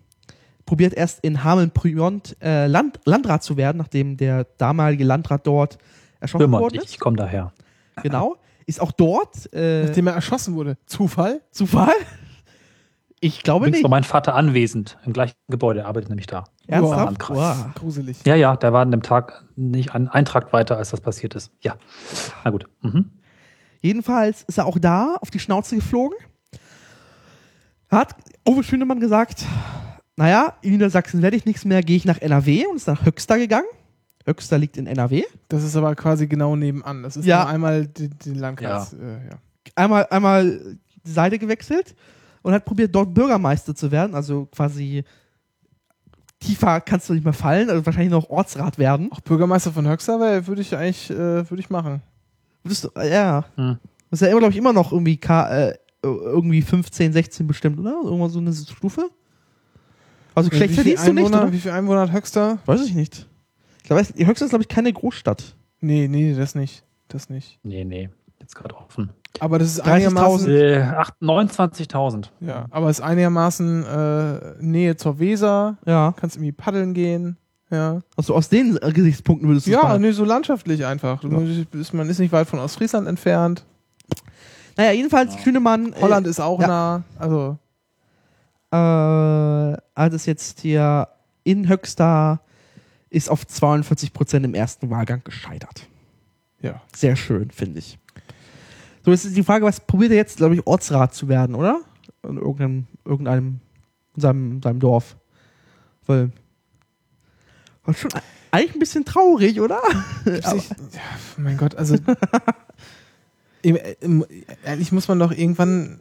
probiert erst in Hameln-Pyrmont äh, Land, Landrat zu werden, nachdem der damalige Landrat dort erschossen Pyrmont, worden ich, ist. ich komme daher. Genau. Ist auch dort äh, nachdem er erschossen wurde. Zufall? Zufall? Ich glaube Übrigens nicht. war mein Vater anwesend im gleichen Gebäude, er arbeitet nämlich da. Ernsthaft? Wow. Gruselig. Ja, ja, der war an dem Tag nicht ein Eintrag weiter, als das passiert ist. Ja. Na gut. Mhm. Jedenfalls ist er auch da auf die Schnauze geflogen. Hat Uwe Schünemann gesagt, naja, in Niedersachsen werde ich nichts mehr, gehe ich nach NRW und ist nach Höxter gegangen. Höxter liegt in NRW. Das ist aber quasi genau nebenan. Das ist Ja. nur einmal die, die Landkreis. Äh, ja. Einmal, einmal die Seite gewechselt und hat probiert, dort Bürgermeister zu werden. Also quasi tiefer kannst du nicht mehr fallen, also wahrscheinlich noch Ortsrat werden. Auch Bürgermeister von Höxter würde ich eigentlich äh, würde ich machen. Würdest du, äh, ja. Hm. Das ist ja immer, glaube ich, immer noch irgendwie, K, äh, irgendwie 15, 16 bestimmt, oder? Irgendwann so eine Stufe? Also schlecht wie, viel verdienst du nicht, Einwohner, oder? wie viel Einwohner hat Höxter? Weiß ich nicht. Ich glaube, die Höchste ist, glaube ich, keine Großstadt. Nee, nee, das nicht. Das nicht. Nee, nee. Jetzt gerade offen. Aber das ist 30.000. einigermaßen. Äh, acht- 29.000. Ja, aber es ist einigermaßen äh, Nähe zur Weser. Ja. Kannst irgendwie paddeln gehen. Ja, Also aus den äh, Gesichtspunkten würdest du es ja machen. nee, so landschaftlich einfach. Ist, man ist nicht weit von Ostfriesland entfernt. Naja, jedenfalls, Schünemann Holland ist auch ja. nah. Also, äh, hat es jetzt hier in Höxter ist auf 42 Prozent im ersten Wahlgang gescheitert. ja. Sehr schön, finde ich. So, jetzt ist die Frage, was probiert er jetzt, glaube ich, Ortsrat zu werden, oder? In irgendeinem, irgendeinem, in seinem, seinem Dorf. Weil, war schon eigentlich ein bisschen traurig, oder? Ja, mein Gott, also. ehrlich muss man doch irgendwann.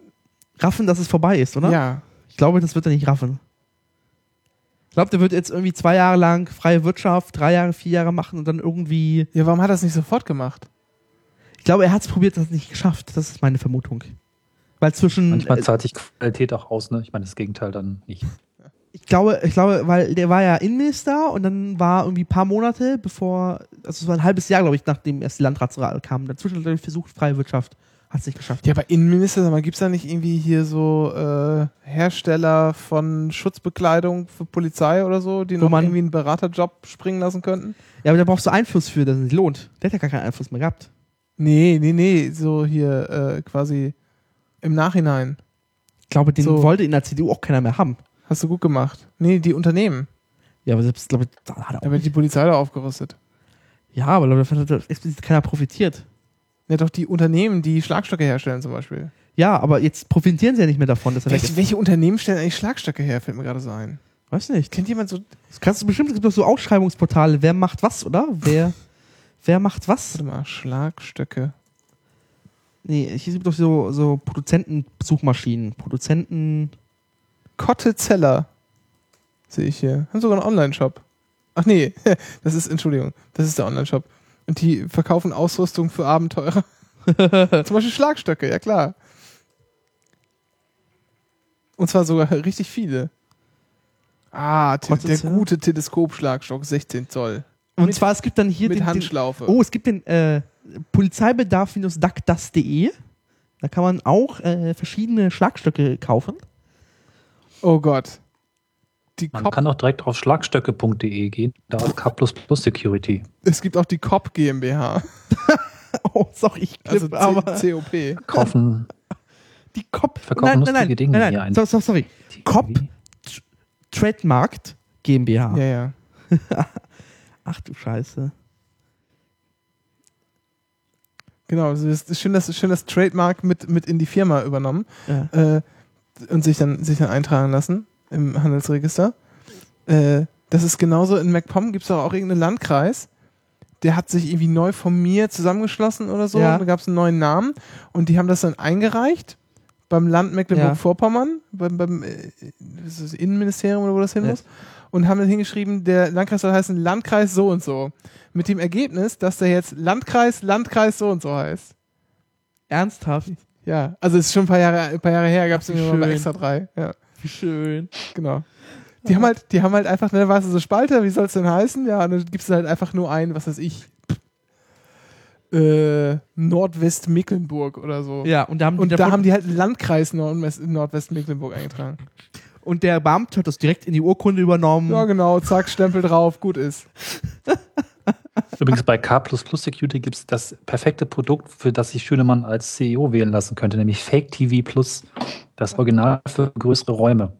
raffen, dass es vorbei ist, oder? Ja. Ich glaube, das wird er nicht raffen. Ich glaube, der wird jetzt irgendwie zwei Jahre lang freie Wirtschaft, drei Jahre, vier Jahre machen und dann irgendwie. Ja, warum hat er es nicht sofort gemacht? Ich glaube, er hat es probiert, das hat nicht geschafft. Das ist meine Vermutung. Weil zwischen. Manchmal zahlt sich Qualität auch aus, ne? Ich meine, das Gegenteil dann nicht. ich glaube, ich glaube, weil der war ja Innenminister und dann war irgendwie ein paar Monate, bevor, also es war ein halbes Jahr, glaube ich, nachdem erst die Landratswahl kam. Dazwischen hat er versucht, freie Wirtschaft. Hat es nicht geschafft. Ja, aber Innenminister, sag mal, gibt's da nicht irgendwie hier so äh, Hersteller von Schutzbekleidung für Polizei oder so, die Wo noch man- irgendwie einen Beraterjob springen lassen könnten? Ja, aber da brauchst du Einfluss für, dass es nicht lohnt. Der hat ja gar keinen Einfluss mehr gehabt. Nee, nee, nee, so hier äh, quasi im Nachhinein. Ich glaube, den So. wollte in der CDU auch keiner mehr haben. Hast du gut gemacht. Nee, die Unternehmen. Ja, aber selbst, glaube ich, da hat er Da auch. wird die Polizei da aufgerüstet. Ja, aber davon hat explizit keiner profitiert. Ja, doch die Unternehmen, die Schlagstöcke herstellen zum Beispiel. Ja, aber jetzt profitieren sie ja nicht mehr davon, dass er weg Welche, ist. welche Unternehmen stellen eigentlich Schlagstöcke her, fällt mir gerade so ein. Weiß nicht. Kennt jemand so, Das kannst du bestimmt, es gibt doch so Ausschreibungsportale, wer macht was, oder? Wer, wer macht was? warte mal, Schlagstöcke. Nee, hier gibt doch so, so Produzentensuchmaschinen. Produzenten. Kotte Zeller. Sehe ich hier. Haben sogar einen Online-Shop. Ach nee, das ist, Entschuldigung, das ist der Online-Shop. Und die verkaufen Ausrüstung für Abenteurer. Zum Beispiel Schlagstöcke, ja klar. Und zwar sogar richtig viele. Ah, Kotte der gute Teleskopschlagstock, 16 Zoll. Und Mit- zwar, es gibt dann hier Mit den, den, Handschlaufe. Oh, es gibt den äh, Polizeibedarf-dagdas.de. Da kann man auch äh, verschiedene Schlagstöcke kaufen. Oh Gott. Die Man Cop, kann auch direkt auf schlagstöcke.de gehen, da ist K Security. es gibt auch die COP GmbH. Oh, sorry, ich Also klippe, aber C COP. Kaufen die Cop. verkaufen nein, nein, lustige nein, Dinge nein, hier nein, ein. so, so, sorry. Cop Trademarkt GmbH. Ja, ja. Ach du Scheiße. Genau, also es ist schön, dass, schön das Trademark mit, mit in die Firma übernommen Ja. äh, und sich dann, sich dann eintragen lassen im Handelsregister. Äh, das ist genauso in MacPom, gibt es auch irgendeinen Landkreis, der hat sich irgendwie neu von mir zusammengeschlossen oder so. Ja. Da gab es einen neuen Namen und die haben das dann eingereicht beim Land Mecklenburg-Vorpommern, beim, beim äh, das ist das Innenministerium oder wo das hin Ja. muss, und haben dann hingeschrieben, der Landkreis soll heißen Landkreis so und so. Mit dem Ergebnis, dass der jetzt Landkreis, Landkreis so und so heißt. Ernsthaft? Ja, also es ist schon ein paar Jahre, ein paar Jahre her, gab es mal bei extra drei. Ja, Wie schön. genau. Die haben halt, die haben halt einfach, ne, weißt du, so Spalter, wie soll es denn heißen? Ja, und dann gibst du halt einfach nur ein, was weiß ich, äh, Nordwest-Mecklenburg oder so. Ja, und da haben die, Und da haben die halt Landkreis Nordwest- Nordwest-Mecklenburg eingetragen. und der Beamte hat das direkt in die Urkunde übernommen. Ja, genau, zack, Stempel drauf, gut ist. Übrigens bei K Security gibt es das perfekte Produkt, für das sich Schönemann als CEO wählen lassen könnte, nämlich Fake TV Plus. Das Original für größere Räume.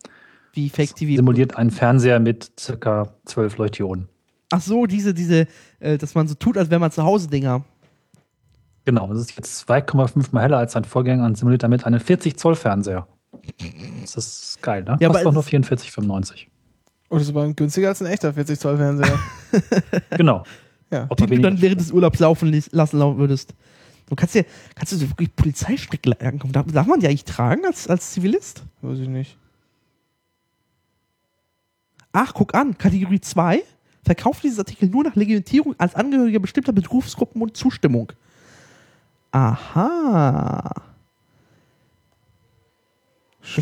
Wie Fake TV. Simuliert einen Fernseher mit circa 12 Leuchtdioden. Ach so, diese, diese, äh, dass man so tut, als wäre man zu Hause Dinger. Genau, das ist jetzt 2,5 mal heller als sein Vorgänger und simuliert damit einen 40 Zoll Fernseher. Das ist geil, ne? Ja, aber Kostet doch es- nur 44,95. Oh, das ist aber günstiger als ein echter 40 Zoll Fernseher. Genau. Ja. Ob Die du dann während des Urlaubs laufen lassen lau- würdest. Du kannst ja, kannst du so wirklich Polizeistrick ankommen. Darf, darf man die eigentlich tragen als, als Zivilist? Weiß ich nicht. Ach, guck an, Kategorie 2. Verkauft dieses Artikel nur nach Legitimierung als Angehöriger bestimmter Berufsgruppen und Zustimmung. Aha. Darf-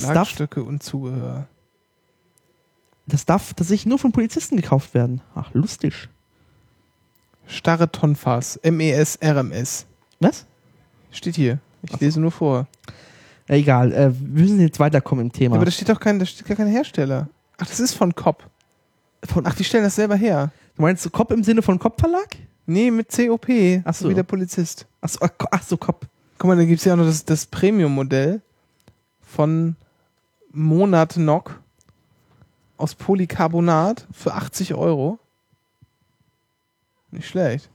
Schlagstücke und Zubehör. Das darf tatsächlich nur von Polizisten gekauft werden. Ach, lustig. Starre Tonfass. MES, RMS. Was? Steht hier. Ich lese nur vor. Ja, egal, äh, wir müssen jetzt weiterkommen im Ja, Thema. aber da steht doch kein, da steht gar kein Hersteller. Ach, das ist von COP. Von, Ach, die stellen das selber her. du meinst Kopf im Sinne von Kopfverlag? Nee, mit COP. Ach so. Wie der Polizist. Ach so, ach, ach so. Guck mal, da gibt es ja auch noch das, das Premium-Modell von Monat Nock aus Polycarbonat für 80 Euro. Nicht schlecht.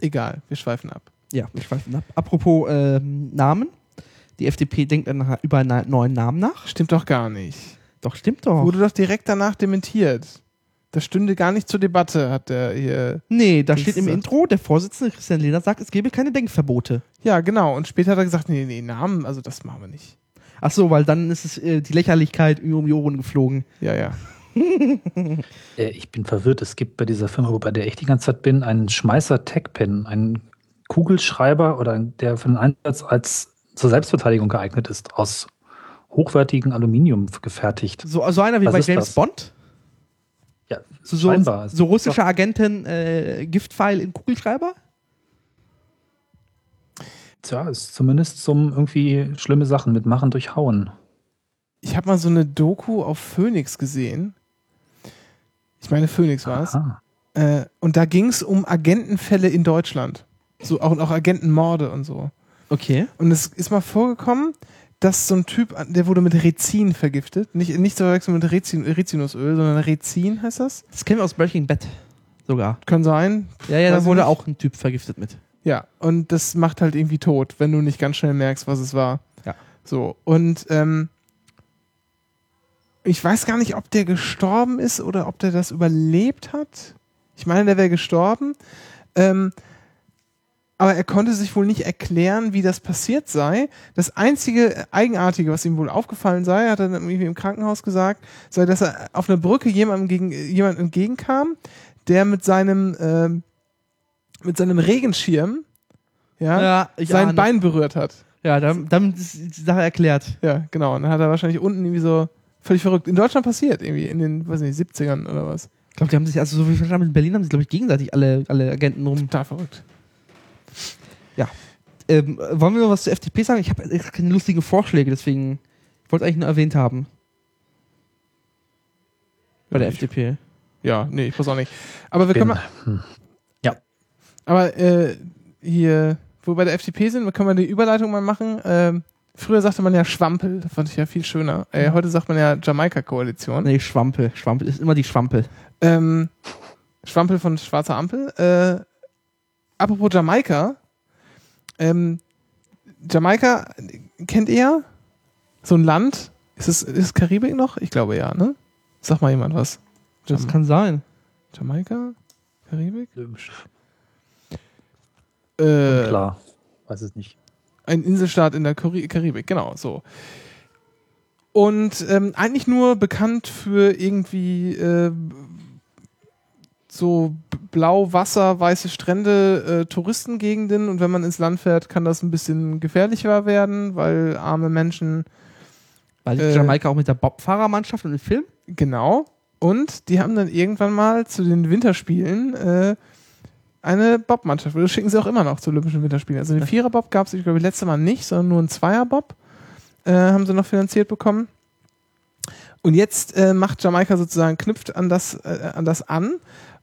Egal, wir schweifen ab. Ja, ich schweife ab. Apropos ähm, Namen. Die FDP denkt dann über einen neuen Namen nach. Stimmt doch gar nicht. Doch, stimmt doch. Wurde doch direkt danach dementiert. Das stünde gar nicht zur Debatte, hat der hier. nee, da steht im Intro, der Vorsitzende Christian Lehner sagt, es gebe keine Denkverbote. Ja, genau. Und später hat er gesagt, nee, nee, Namen, also das machen wir nicht. Ach so, weil dann ist es äh, die Lächerlichkeit um die Ohren geflogen. Ja, ja. Äh, Ich bin verwirrt. Es gibt bei dieser Firma, bei der ich die ganze Zeit bin, einen Schmeißer Tech-Pen, einen Kugelschreiber oder der für den Einsatz als zur Selbstverteidigung geeignet ist, aus hochwertigem Aluminium gefertigt. So, so einer wie Was bei James das? Bond. Ja, So, so, scheinbar. so russische Agenten äh, Giftpfeil in Kugelschreiber. Tja, ist zumindest zum irgendwie schlimme Sachen mitmachen durchhauen. Ich habe mal so eine Doku auf Phoenix gesehen. Ich meine, Phoenix war es. Äh, und da ging es um Agentenfälle in Deutschland. So auch, auch Agentenmorde und so. Okay. Und es ist mal vorgekommen, dass so ein Typ, der wurde mit Rezin vergiftet. Nicht, nicht zu verwechseln mit Rezin, Rizinusöl, sondern Rezin heißt das. Das kennen wir aus Breaking Bad sogar. Kann sein. Ja, ja, da wurde nicht. auch ein Typ vergiftet mit. Ja, und das macht halt irgendwie tot, wenn du nicht ganz schnell merkst, was es war. Ja. So, und ähm, ich weiß gar nicht, ob der gestorben ist oder ob der das überlebt hat. Ich meine, der wäre gestorben. Ähm, aber er konnte sich wohl nicht erklären, wie das passiert sei. Das einzige Eigenartige, was ihm wohl aufgefallen sei, hat er dann irgendwie im Krankenhaus gesagt, sei, dass er auf einer Brücke jemandem gegen, jemand entgegenkam, der mit seinem, ähm, mit seinem Regenschirm ja, ich sein ahne. Bein berührt hat. Ja, ist die Sache erklärt. Ja, genau. Und dann hat er wahrscheinlich unten irgendwie so völlig verrückt. In Deutschland passiert irgendwie, in den, weiß nicht, 70ern oder was. Ich glaube, die haben sich, also so wie ich verstanden in Berlin haben sich, glaube ich, gegenseitig alle, alle Agenten rum. Total verrückt. Ähm, wollen wir noch was zur FDP sagen? Ich habe keine lustigen Vorschläge, deswegen ich wollte es eigentlich nur erwähnt haben. Bei der ich, FDP. Ja, nee, ich weiß auch nicht. Aber wir können mal, Hm. aber äh, hier, wo wir bei der FDP sind, können wir die Überleitung mal machen. Ähm, früher sagte man ja Schwampel, das fand ich ja viel schöner. Äh, heute sagt man ja Jamaika-Koalition. Nee, Schwampel. Schwampel ist immer die Schwampel. Ähm, Schwampel von Schwarzer Ampel. Äh, apropos Jamaika. Ähm, Jamaika, kennt ihr? So ein Land? Ist es, ist es Karibik noch? Ich glaube ja, ne? Sag mal jemand was. Das Jam kann sein. Jamaika? Karibik? Äh, Klar, weiß es nicht. Ein Inselstaat in der Kari Karibik, genau, so. Und ähm, eigentlich nur bekannt für irgendwie äh, so blau Wasser, weiße Strände, äh, Touristengegenden. Und wenn man ins Land fährt, kann das ein bisschen gefährlicher werden, weil arme Menschen Weil Äh, Jamaika auch mit der Bobfahrermannschaft und dem Film. Genau. Und die haben dann irgendwann mal zu den Winterspielen äh, eine Bob-Mannschaft. Das schicken sie auch immer noch zu Olympischen Winterspielen. Also den Vierer-Bob gab es, ich glaube, letztes Mal nicht, sondern nur ein Zweier-Bob äh, haben sie noch finanziert bekommen. Und jetzt äh, macht Jamaika sozusagen, knüpft an das, äh, an das an.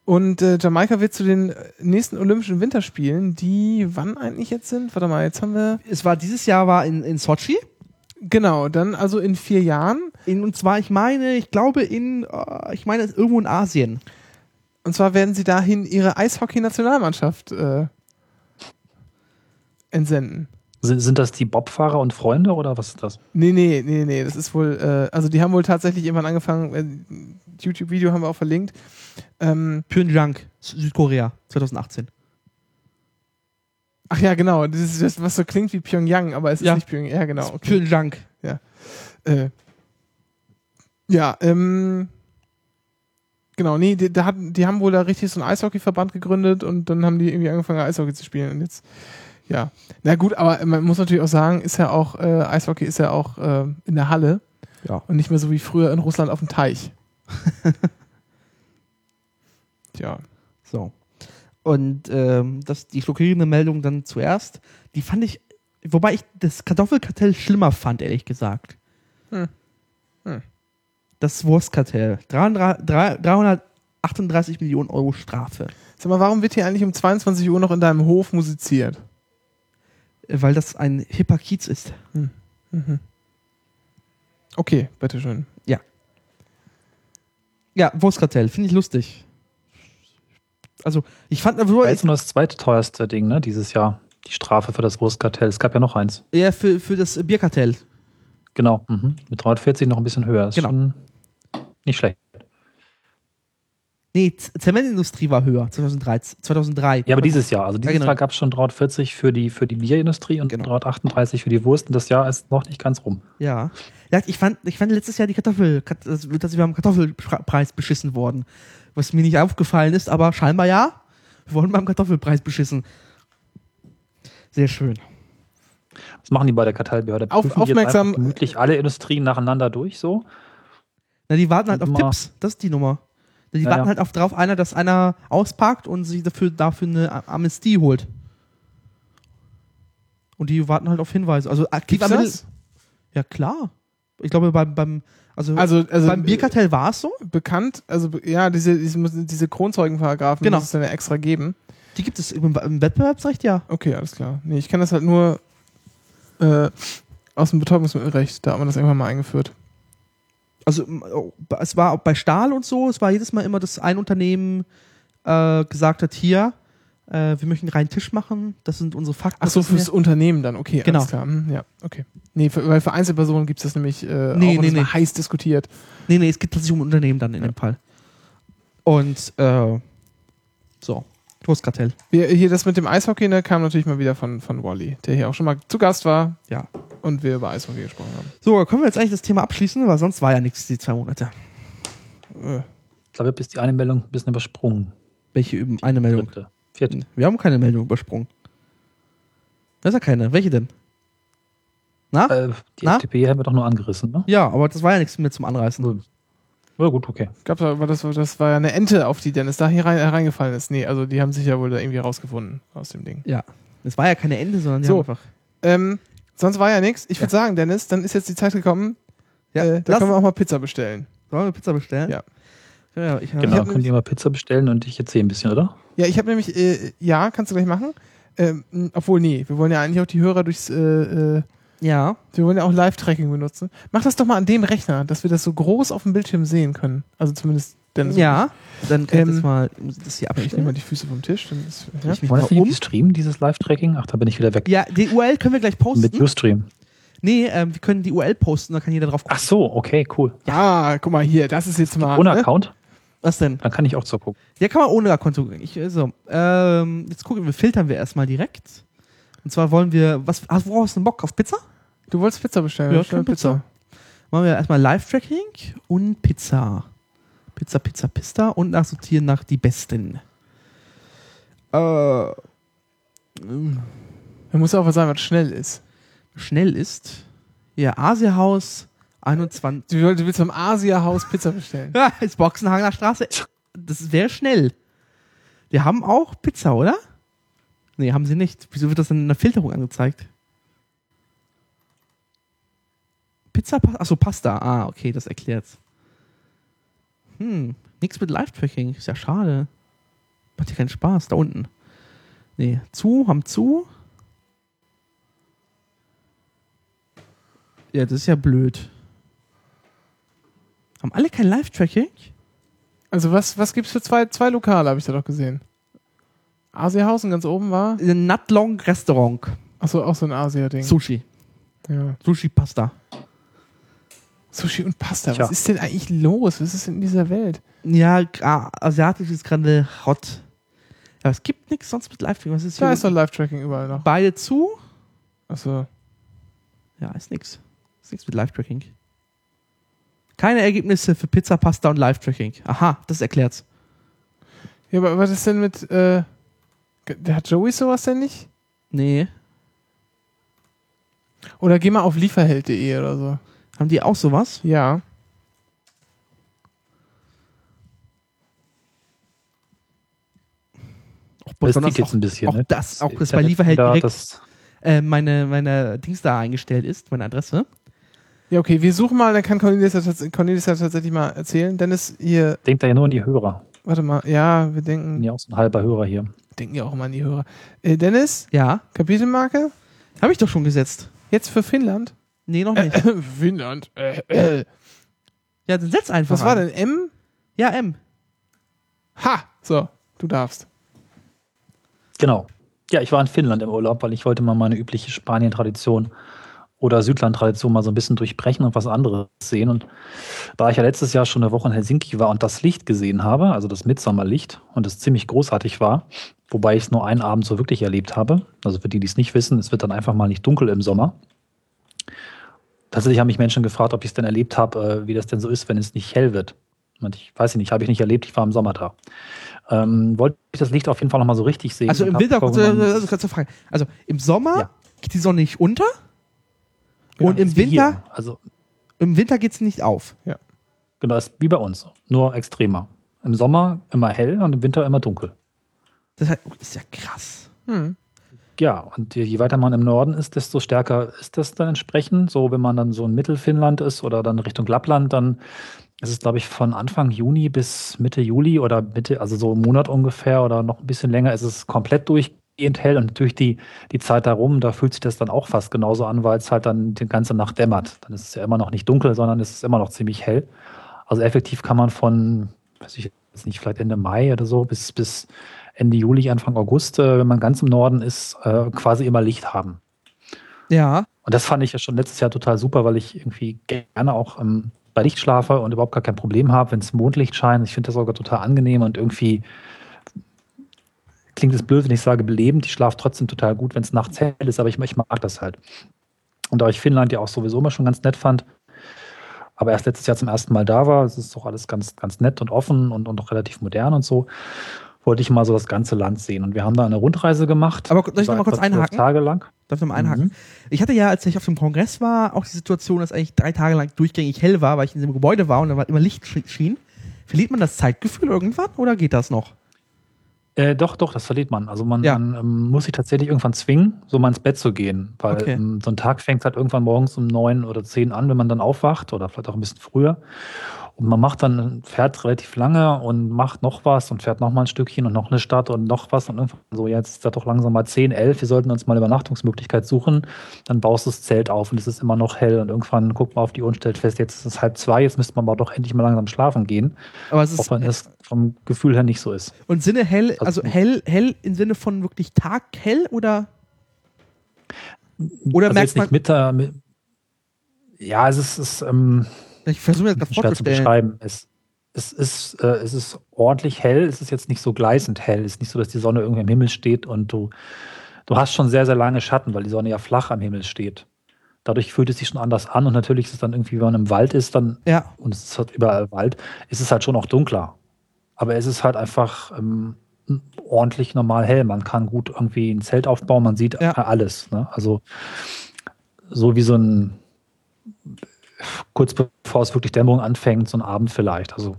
Und äh, Jamaika wird zu den nächsten Olympischen Winterspielen, die wann eigentlich jetzt sind? Warte mal, jetzt haben wir. Es war dieses Jahr war in, in Sochi. Genau, dann also in vier Jahren. In, und zwar, ich meine, ich glaube in, äh, ich meine, irgendwo in Asien. Und zwar werden sie dahin ihre Eishockey-Nationalmannschaft äh, entsenden. Sind, sind das die Bobfahrer und Freunde oder was ist das? Nee, nee, nee, nee, das ist wohl, äh, also die haben wohl tatsächlich irgendwann angefangen, äh, YouTube-Video haben wir auch verlinkt. Ähm, Pyongyang, Sü- Südkorea, 2018. ach ja, genau, das ist das, was so klingt wie Pyongyang, aber es ist Ja. nicht Pyongyang. Ja, genau. Okay. Pyongyang. Äh, ja, ähm, genau, nee, die, hatten, die haben wohl da richtig so einen Eishockey-Verband gegründet und dann haben die irgendwie angefangen, Eishockey zu spielen und jetzt, ja. Na gut, aber man muss natürlich auch sagen, ist ja auch, äh, Eishockey ist ja auch äh, in der Halle Ja. und nicht mehr so wie früher in Russland auf dem Teich. Tja. So. Und ähm, das, die schockierende Meldung dann zuerst, die fand ich, wobei ich das Kartoffelkartell schlimmer fand, ehrlich gesagt. Hm. Hm. Das Wurstkartell. 300 338 Millionen Euro Strafe. Sag mal, warum wird hier eigentlich um 22 Uhr noch in deinem Hof musiziert? Äh, Weil das ein hipper Kiez ist. Mhm. Okay, bitteschön. Ja, Wurstkartell, finde ich lustig. Also, ich fand aber jetzt nur das zweite teuerste Ding, ne, dieses Jahr. Die Strafe für das Wurstkartell. Es gab ja noch eins. eher für, für das Bierkartell. Genau. Mhm. Mit 340 noch ein bisschen höher. Ist Genau. schon nicht schlecht. Nee, Z- Zementindustrie war höher, 2013, 2003. Ja, aber dieses Jahr. Also dieses genau. Jahr gab es schon 340 für die, für die Bierindustrie und Genau. 338 für die Wurst. Und das Jahr ist noch nicht ganz rum. Ja. ja ich, fand, ich fand letztes Jahr die Kartoffel, dass wir am Kartoffelpreis beschissen worden. Was mir nicht aufgefallen ist, aber scheinbar ja. Wir wurden beim Kartoffelpreis beschissen. Sehr schön. Was machen die bei der Kartellbehörde? Auf- Prüfen die aufmerksam- einfach gemütlich alle Industrien nacheinander durch, so? Na, die warten halt auf Immer- Tipps. Das ist die Nummer. Die Ja, warten ja. halt auf drauf, einer, dass einer auspackt und sich dafür, dafür eine Amnestie holt. Und die warten halt auf Hinweise. Also aktiv Gibt's am das? Ja, klar. Ich glaube, beim, beim also, Also, also beim Bierkartell war es so. bekannt, also ja, diese, diese, diese Kronzeugenparagraphen Genau. muss es dann ja extra geben. Die gibt es im, im Wettbewerbsrecht, ja. Okay, alles klar. Nee, ich kenne das halt nur äh, aus dem Betäubungsmittelrecht. Da hat man das irgendwann mal eingeführt. Also oh, es war auch bei Stahl und so, es war jedes Mal immer, dass ein Unternehmen äh, gesagt hat, hier, äh, wir möchten einen reinen Tisch machen, das sind unsere Fakten. Ach so, fürs Unternehmen dann, okay, Genau. alles klar. Hm, ja, okay. Nee, für, weil für Einzelpersonen gibt es das nämlich äh, Nee, auch, nee, nee. heiß diskutiert. Nee, nee, es geht tatsächlich um Unternehmen dann in dem Fall. Und äh, so, Toastkartell. Wir, hier das mit dem Eishockey, ne, kam natürlich mal wieder von, von Wally, der hier auch schon mal zu Gast war Ja. und wir über Eishockey gesprochen haben. So, können wir jetzt eigentlich das Thema abschließen, weil sonst war ja nichts die zwei Monate. Äh, Ich glaube, du bist die eine Meldung ein bisschen übersprungen. Welche üben eine Meldung? Dritte. Vierte. Wir haben keine Meldung übersprungen. Das ist ja keine. Welche denn? Na? Äh, die Na? FDP haben wir doch nur angerissen, ne? Ja, aber das war ja nichts mehr zum Anreißen. Ja, gut, okay. gab aber das, war- das war ja eine Ente, auf die Dennis da hier rein, reingefallen ist. Nee, also die haben sich ja wohl da irgendwie rausgefunden aus dem Ding. Ja. Es war ja keine Ende, sondern die So. haben einfach. Ähm, sonst war ja nichts. Ich würde sagen, Dennis, dann ist jetzt die Zeit gekommen. Ja, äh, da lass- können wir auch mal Pizza bestellen. Sollen wir Pizza bestellen? Ja. Ja, ich, Genau, hab könnt ihr mal Pizza bestellen und ich erzähle ein bisschen, oder? Ja, ich habe nämlich, äh, ja, kannst du gleich machen. Ähm, obwohl, nee, wir wollen ja eigentlich auch die Hörer durchs, äh, äh, Ja. wir wollen ja auch Live-Tracking benutzen. Mach das doch mal an dem Rechner, dass wir das so groß auf dem Bildschirm sehen können. Also zumindest Dennis. Ja. Dann kann ich Ähm, das mal ich das hier Ich nehme mal abstellen. die Füße vom Tisch. Dann ist, ja. Ich mich Wollen mal wir das nicht um. streamen, dieses Live-Tracking? Ach, da bin ich wieder weg. Ja, die URL können wir gleich posten. Mit Ustream. Nee, ähm, wir können die URL posten, dann kann jeder drauf gucken. Ach so, okay, cool. Ah, guck mal hier, das ist jetzt mal. Ohne ne? Account? Was denn? Dann kann ich auch zugucken. Ja, kann man ohne Account gucken. Ich, so, ähm, jetzt gucken wir, filtern wir erstmal direkt. Und zwar wollen wir, was, hast, worauf hast du denn Bock? Auf Pizza? Du wolltest Pizza bestellen. Ja, kann Pizza. Machen wir erstmal Live-Tracking und Pizza. Pizza, Pizza, Pista und nachsortieren nach die besten. Äh, Da muss auch was sein, was schnell ist. schnell ist. Ja, Asiahaus 21. Du, du willst am Asia-Haus Pizza bestellen. Ja, ist Boxenhagener Straße. Das wäre schnell. Die haben auch Pizza, oder? Nee, haben sie nicht. Wieso wird das denn in der Filterung angezeigt? Pizza, achso, Pasta. Ah, okay, das erklärt's. Hm, nix mit Live-Tracking. Ist ja schade. Macht ja keinen Spaß. Da unten. Nee, zu, haben zu. Ja, das ist ja blöd. Haben alle kein Live-Tracking? Also was, was gibt's für zwei, zwei Lokale, habe ich da doch gesehen. Asiahausen ganz oben war. Ein Natlong Restaurant. Achso, auch so ein Asia-Ding. Sushi. Ja. Sushi Pasta. Sushi und Pasta. Tja. Was ist denn eigentlich los? Was ist denn in dieser Welt? Ja, gra- asiatisch ist gerade hot. Aber es gibt nichts sonst mit Live-Tracking. Was ist Da hier? ist doch Live-Tracking überall noch. Beide zu? Achso. Ja, ist nix. Ist nichts mit Live-Tracking. Keine Ergebnisse für Pizza, Pasta und Live-Tracking. Aha, das erklärt's. Ja, aber was ist denn mit, äh, der hat Joey sowas denn nicht? Nee. Oder geh mal auf lieferheld.de oder so. Haben die auch sowas? Ja. Auch Das besonders jetzt auch, ein bisschen. auch ne? das, auch das ja bei Lieferheld da, direkt Das, äh, meine, meine Dings da eingestellt ist, meine Adresse. Ja, okay, wir suchen mal, dann kann Cornelius ja, tats Cornelius ja tatsächlich mal erzählen. Dennis, hier, denkt da ja nur an die Hörer. warte mal, ja, wir denken, ja auch so ein halber Hörer hier. denken ja auch immer an die Hörer. Äh, Dennis, Ja, Kapitelmarke, habe ich doch schon gesetzt. jetzt für Finnland. Nee, noch nicht. Finnland. Äh, äh. Ja, dann setz einfach. Was war an. denn? M? Ja, M. Ha! So, du darfst. Genau. Ja, ich war in Finnland im Urlaub, weil ich wollte mal meine übliche Spanien-Tradition oder Südland-Tradition mal so ein bisschen durchbrechen und was anderes sehen. Und da ich ja letztes Jahr schon eine Woche in Helsinki war und das Licht gesehen habe, also das Mitsommerlicht, und es ziemlich großartig war, wobei ich es nur einen Abend so wirklich erlebt habe. Also für die, die es nicht wissen, es wird dann einfach mal nicht dunkel im Sommer. Tatsächlich haben mich Menschen gefragt, ob ich es denn erlebt habe, äh, wie das denn so ist, wenn es nicht hell wird. Und ich weiß nicht, habe ich nicht erlebt, ich war im Sommer da. Ähm, wollte ich das Licht auf jeden Fall nochmal so richtig sehen. Also im Winter, kurze Frage. Also im Sommer Ja. geht die Sonne nicht unter Ja, und im. Winter, Also, im Winter geht sie nicht auf. genau, ist wie bei uns. Nur extremer. Im Sommer immer hell und im Winter immer dunkel. Das heißt, oh, ist ja krass. Hm. Ja, und je weiter man im Norden ist, desto stärker ist das dann entsprechend. So, wenn man dann so in Mittelfinnland ist oder dann Richtung Lappland, dann ist es, glaube ich, von Anfang Juni bis Mitte Juli oder Mitte, also so einen Monat ungefähr oder noch ein bisschen länger, ist es komplett durchgehend hell. Und durch die, die Zeit darum, da fühlt sich das dann auch fast genauso an, weil es halt dann die ganze Nacht dämmert. Dann ist es ja immer noch nicht dunkel, sondern es ist immer noch ziemlich hell. Also effektiv kann man von, weiß ich jetzt nicht, vielleicht Ende Mai oder so bis, bis Ende Juli, Anfang August, äh, wenn man ganz im Norden ist, äh, quasi immer Licht haben. Ja. Und das fand ich ja schon letztes Jahr total super, weil ich irgendwie gerne auch ähm, bei Licht schlafe und überhaupt gar kein Problem habe, wenn es Mondlicht scheint. Ich finde das sogar total angenehm und irgendwie klingt es blöd, wenn ich sage belebend. Ich schlafe trotzdem total gut, wenn es nachts hell ist, aber ich, ich mag das halt. Und da ich Finnland ja auch sowieso immer schon ganz nett fand, aber erst letztes Jahr zum ersten Mal da war, es ist doch alles ganz, ganz nett und offen und, und auch relativ modern und so, wollte ich mal so das ganze Land sehen. Und wir haben da eine Rundreise gemacht. Aber soll ich noch mal kurz einhaken? Tage lang. Darf ich noch mal einhaken? Mhm. Ich hatte ja, als ich auf dem Kongress war, auch die Situation, dass eigentlich drei Tage lang durchgängig hell war, weil ich in diesem Gebäude war und da war immer Licht schien- schien. Verliert man das Zeitgefühl irgendwann oder geht das noch? Äh, doch, doch, das verliert man. Also man, Ja. man ähm, muss sich tatsächlich irgendwann zwingen, so mal ins Bett zu gehen. Weil Okay. ähm, so ein Tag fängt halt irgendwann morgens um neun oder zehn an, wenn man dann aufwacht oder vielleicht auch ein bisschen früher. Und man macht dann, fährt relativ lange und macht noch was und fährt noch mal ein Stückchen und noch eine Stadt und noch was und irgendwann so, jetzt ist das doch langsam mal 10, 11, wir sollten uns mal eine Übernachtungsmöglichkeit suchen. Dann baust du das Zelt auf und es ist immer noch hell und irgendwann guckt man auf die Uhr und stellt fest, jetzt ist es halb zwei, jetzt müsste man aber doch endlich mal langsam schlafen gehen. Aber es Auch ist wenn es vom Gefühl her nicht so ist. und Sinne hell, also Also- hell, hell im Sinne von wirklich taghell oder oder also merkt man, mit, der- mit ja, es ist, es ist ähm, ich versuche mir das gerade schwer zu vorzustellen. beschreiben. Es, es, ist, äh, es ist ordentlich hell, es ist jetzt nicht so gleißend hell. Es ist nicht so, dass die Sonne irgendwie am Himmel steht und du, du hast schon sehr, sehr lange Schatten, weil die Sonne ja flach am Himmel steht. Dadurch fühlt es sich schon anders an und natürlich ist es dann irgendwie, wenn man im Wald ist, dann, Ja, und es ist halt überall Wald, ist es halt schon auch dunkler. Aber es ist halt einfach ähm, ordentlich normal hell. Man kann gut irgendwie ein Zelt aufbauen, man sieht Ja. alles. Ne? Also so wie so ein kurz bevor es wirklich Dämmerung anfängt, so ein Abend vielleicht. Also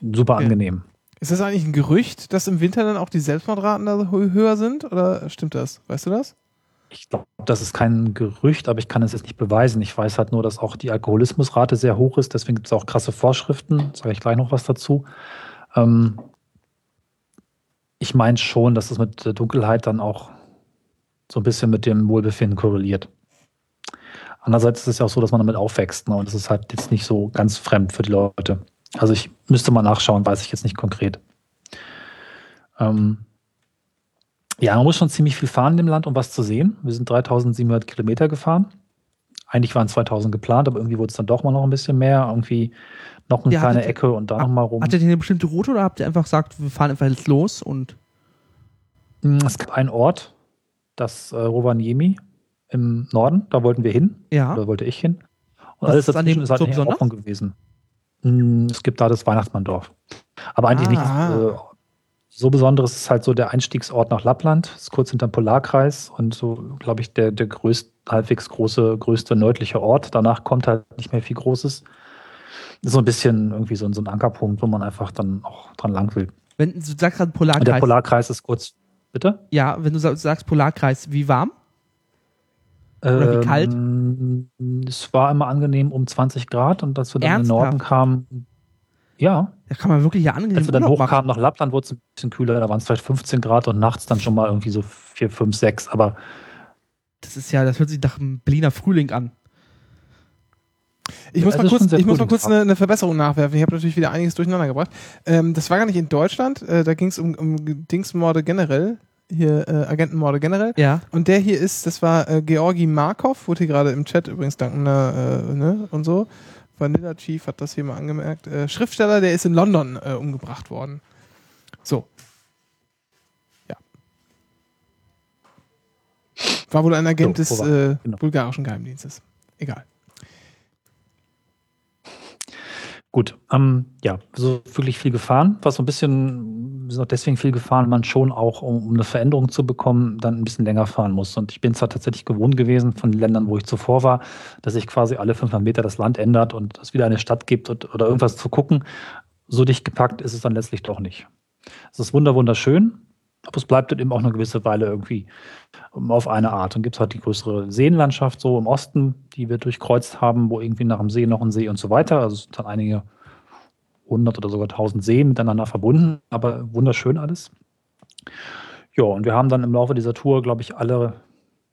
super angenehm. Ist das eigentlich ein Gerücht, dass im Winter dann auch die Selbstmordraten da hö- höher sind? Oder stimmt das? Weißt du das? Ich glaube, das ist kein Gerücht, aber ich kann es jetzt nicht beweisen. Ich weiß halt nur, dass auch die Alkoholismusrate sehr hoch ist. Deswegen gibt es auch krasse Vorschriften. Sage ich gleich noch was dazu. Ähm, ich meine schon, dass es mit der Dunkelheit dann auch so ein bisschen mit dem Wohlbefinden korreliert. Andererseits ist es ja auch so, dass man damit aufwächst. Ne? Und das ist halt jetzt nicht so ganz fremd für die Leute. Also ich müsste mal nachschauen, weiß ich jetzt nicht konkret. Ähm, ja, man muss schon ziemlich viel fahren in dem Land, um was zu sehen. Wir sind 3700 Kilometer gefahren. Eigentlich waren 2000 geplant, aber irgendwie wurde es dann doch mal noch ein bisschen mehr. Irgendwie noch eine Ja, kleine hattet- Ecke und da noch mal rum. Hattet ihr eine bestimmte Route oder habt ihr einfach gesagt, wir fahren einfach jetzt los und Mm, Es gibt einen Ort, das äh, Rovaniemi im Norden, da wollten wir hin, ja? oder wollte ich hin. Und Was alles ist an dem ist halt so besonders? Ordnung gewesen. Mm, Es gibt da das Weihnachtsmanndorf. Aber eigentlich nichts Ah. äh, so Besonderes ist halt so der Einstiegsort nach Lappland, ist kurz hinterm Polarkreis und so, glaube ich, der, der größte, halbwegs große, größte nördliche Ort. Danach kommt halt nicht mehr viel Großes. Ist so ein bisschen irgendwie so, ein- so ein Ankerpunkt, wo man einfach dann auch dran lang will. Wenn du sagst gerade Und der Polarkreis, Polarkreis ist kurz, bitte? ja, wenn du sa- sagst Polarkreis, wie warm? Oder wie kalt? Ähm, Es war immer angenehm um 20 Grad und als wir dann in den Ernsthaft? Norden kamen, ja, Da kann man wirklich ja angenehm als wir dann Urlaub machen. hochkamen nach Lappland, wurde es ein bisschen kühler, da waren es vielleicht 15 Grad und nachts dann schon mal irgendwie so 4, 5, 6, aber Das ist ja, das hört sich nach einem Berliner Frühling an. Ich muss mal kurz, ich muss mal kurz eine, eine Verbesserung nachwerfen. Ich habe natürlich wieder einiges durcheinander gebracht. Ähm, das war gar nicht in Deutschland. Äh, da ging es um, um Dingsmorde generell. Hier, äh, Agentenmorde generell. Ja. Und der hier ist, das war äh, Georgi Markov, wurde hier gerade im Chat übrigens dankender, äh, ne, und so. Vanilla Chief hat das hier mal angemerkt. Äh, Schriftsteller, der ist in London äh, umgebracht worden. So. Ja. War wohl ein Agent So, des äh, genau. bulgarischen Geheimdienstes. Egal. Gut. Ähm, ja, so wirklich viel gefahren, was so ein bisschen, sind auch deswegen viel gefahren, man schon auch, um, um eine Veränderung zu bekommen, dann ein bisschen länger fahren muss. Und ich bin zwar tatsächlich gewohnt gewesen von den Ländern, wo ich zuvor war, dass sich quasi alle 500 Meter das Land ändert und es wieder eine Stadt gibt und, oder irgendwas zu gucken. So dicht gepackt ist es dann letztlich doch nicht. Es ist wunder wunderschön. Aber es bleibt dann eben auch eine gewisse Weile irgendwie ähm, auf eine Art. Dann gibt es halt die größere Seenlandschaft so im Osten, die wir durchkreuzt haben, wo irgendwie nach dem See noch ein See und so weiter. Also es sind dann einige hundert oder sogar tausend Seen miteinander verbunden, aber wunderschön alles. Ja, und wir haben dann im Laufe dieser Tour, glaube ich, alle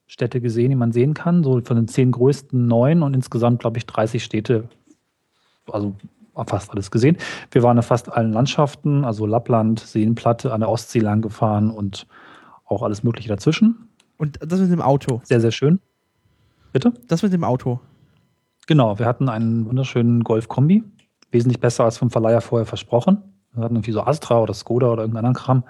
Städte gesehen, die man sehen kann. So von den zehn größten neun und insgesamt, glaube ich, 30 Städte, also fast alles gesehen. Wir waren in fast allen Landschaften, also Lappland, Seenplatte, an der Ostsee lang gefahren und auch alles Mögliche dazwischen. Und das mit dem Auto. Sehr, sehr schön. Bitte? Das mit dem Auto. Genau, wir hatten einen wunderschönen Golf-Kombi. Wesentlich besser als vom Verleiher vorher versprochen. Wir hatten irgendwie so Astra oder Skoda oder irgendeinen anderen Kram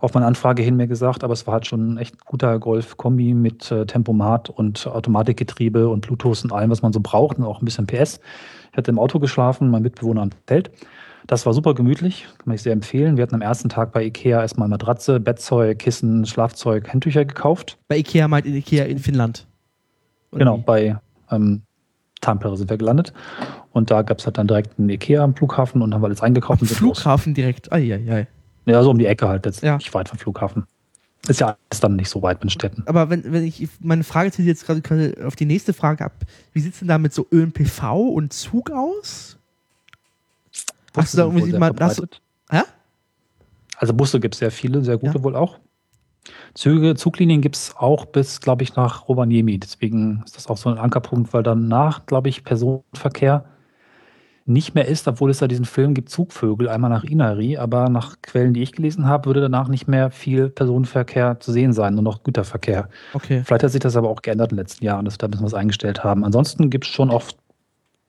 auf meine Anfrage hin mir gesagt, aber es war halt schon ein echt guter Golf-Kombi mit äh, Tempomat und Automatikgetriebe und Bluetooth und allem, was man so braucht und auch ein bisschen PS. Ich hatte im Auto geschlafen, mein Mitbewohner am Zelt. Das war super gemütlich, kann ich sehr empfehlen. Wir hatten am ersten Tag bei Ikea erstmal Matratze, Bettzeug, Kissen, Schlafzeug, Handtücher gekauft. Bei Ikea meint Ikea in Finnland. Oder genau, wie? bei ähm, Tampere sind wir gelandet. Und da gab es halt dann direkt einen Ikea am Flughafen und haben wir alles eingekauft. Am und sind los. Flughafen direkt. Eieiei. Ja, so um die Ecke halt, jetzt Ja. nicht weit vom Flughafen. Ist ja alles dann nicht so weit mit Städten. Aber wenn, wenn ich meine Frage zielt jetzt gerade auf die nächste Frage ab. Wie sieht es denn da mit so ÖMPV und Zug aus? Hast du da irgendwie mal. Hast du, hä? Also Busse gibt es sehr viele, sehr gute Ja. wohl auch. Züge, Zuglinien gibt es auch bis, glaube ich, nach Rovaniemi. Deswegen ist das auch so ein Ankerpunkt, weil danach, glaube ich, Personenverkehr nicht mehr ist, obwohl es da diesen Film gibt, Zugvögel, einmal nach Inari, aber nach Quellen, die ich gelesen habe, würde danach nicht mehr viel Personenverkehr zu sehen sein, nur noch Güterverkehr. Okay. Vielleicht hat sich das aber auch geändert in den letzten Jahren, dass wir da ein bisschen was eingestellt haben. Ansonsten gibt es schon oft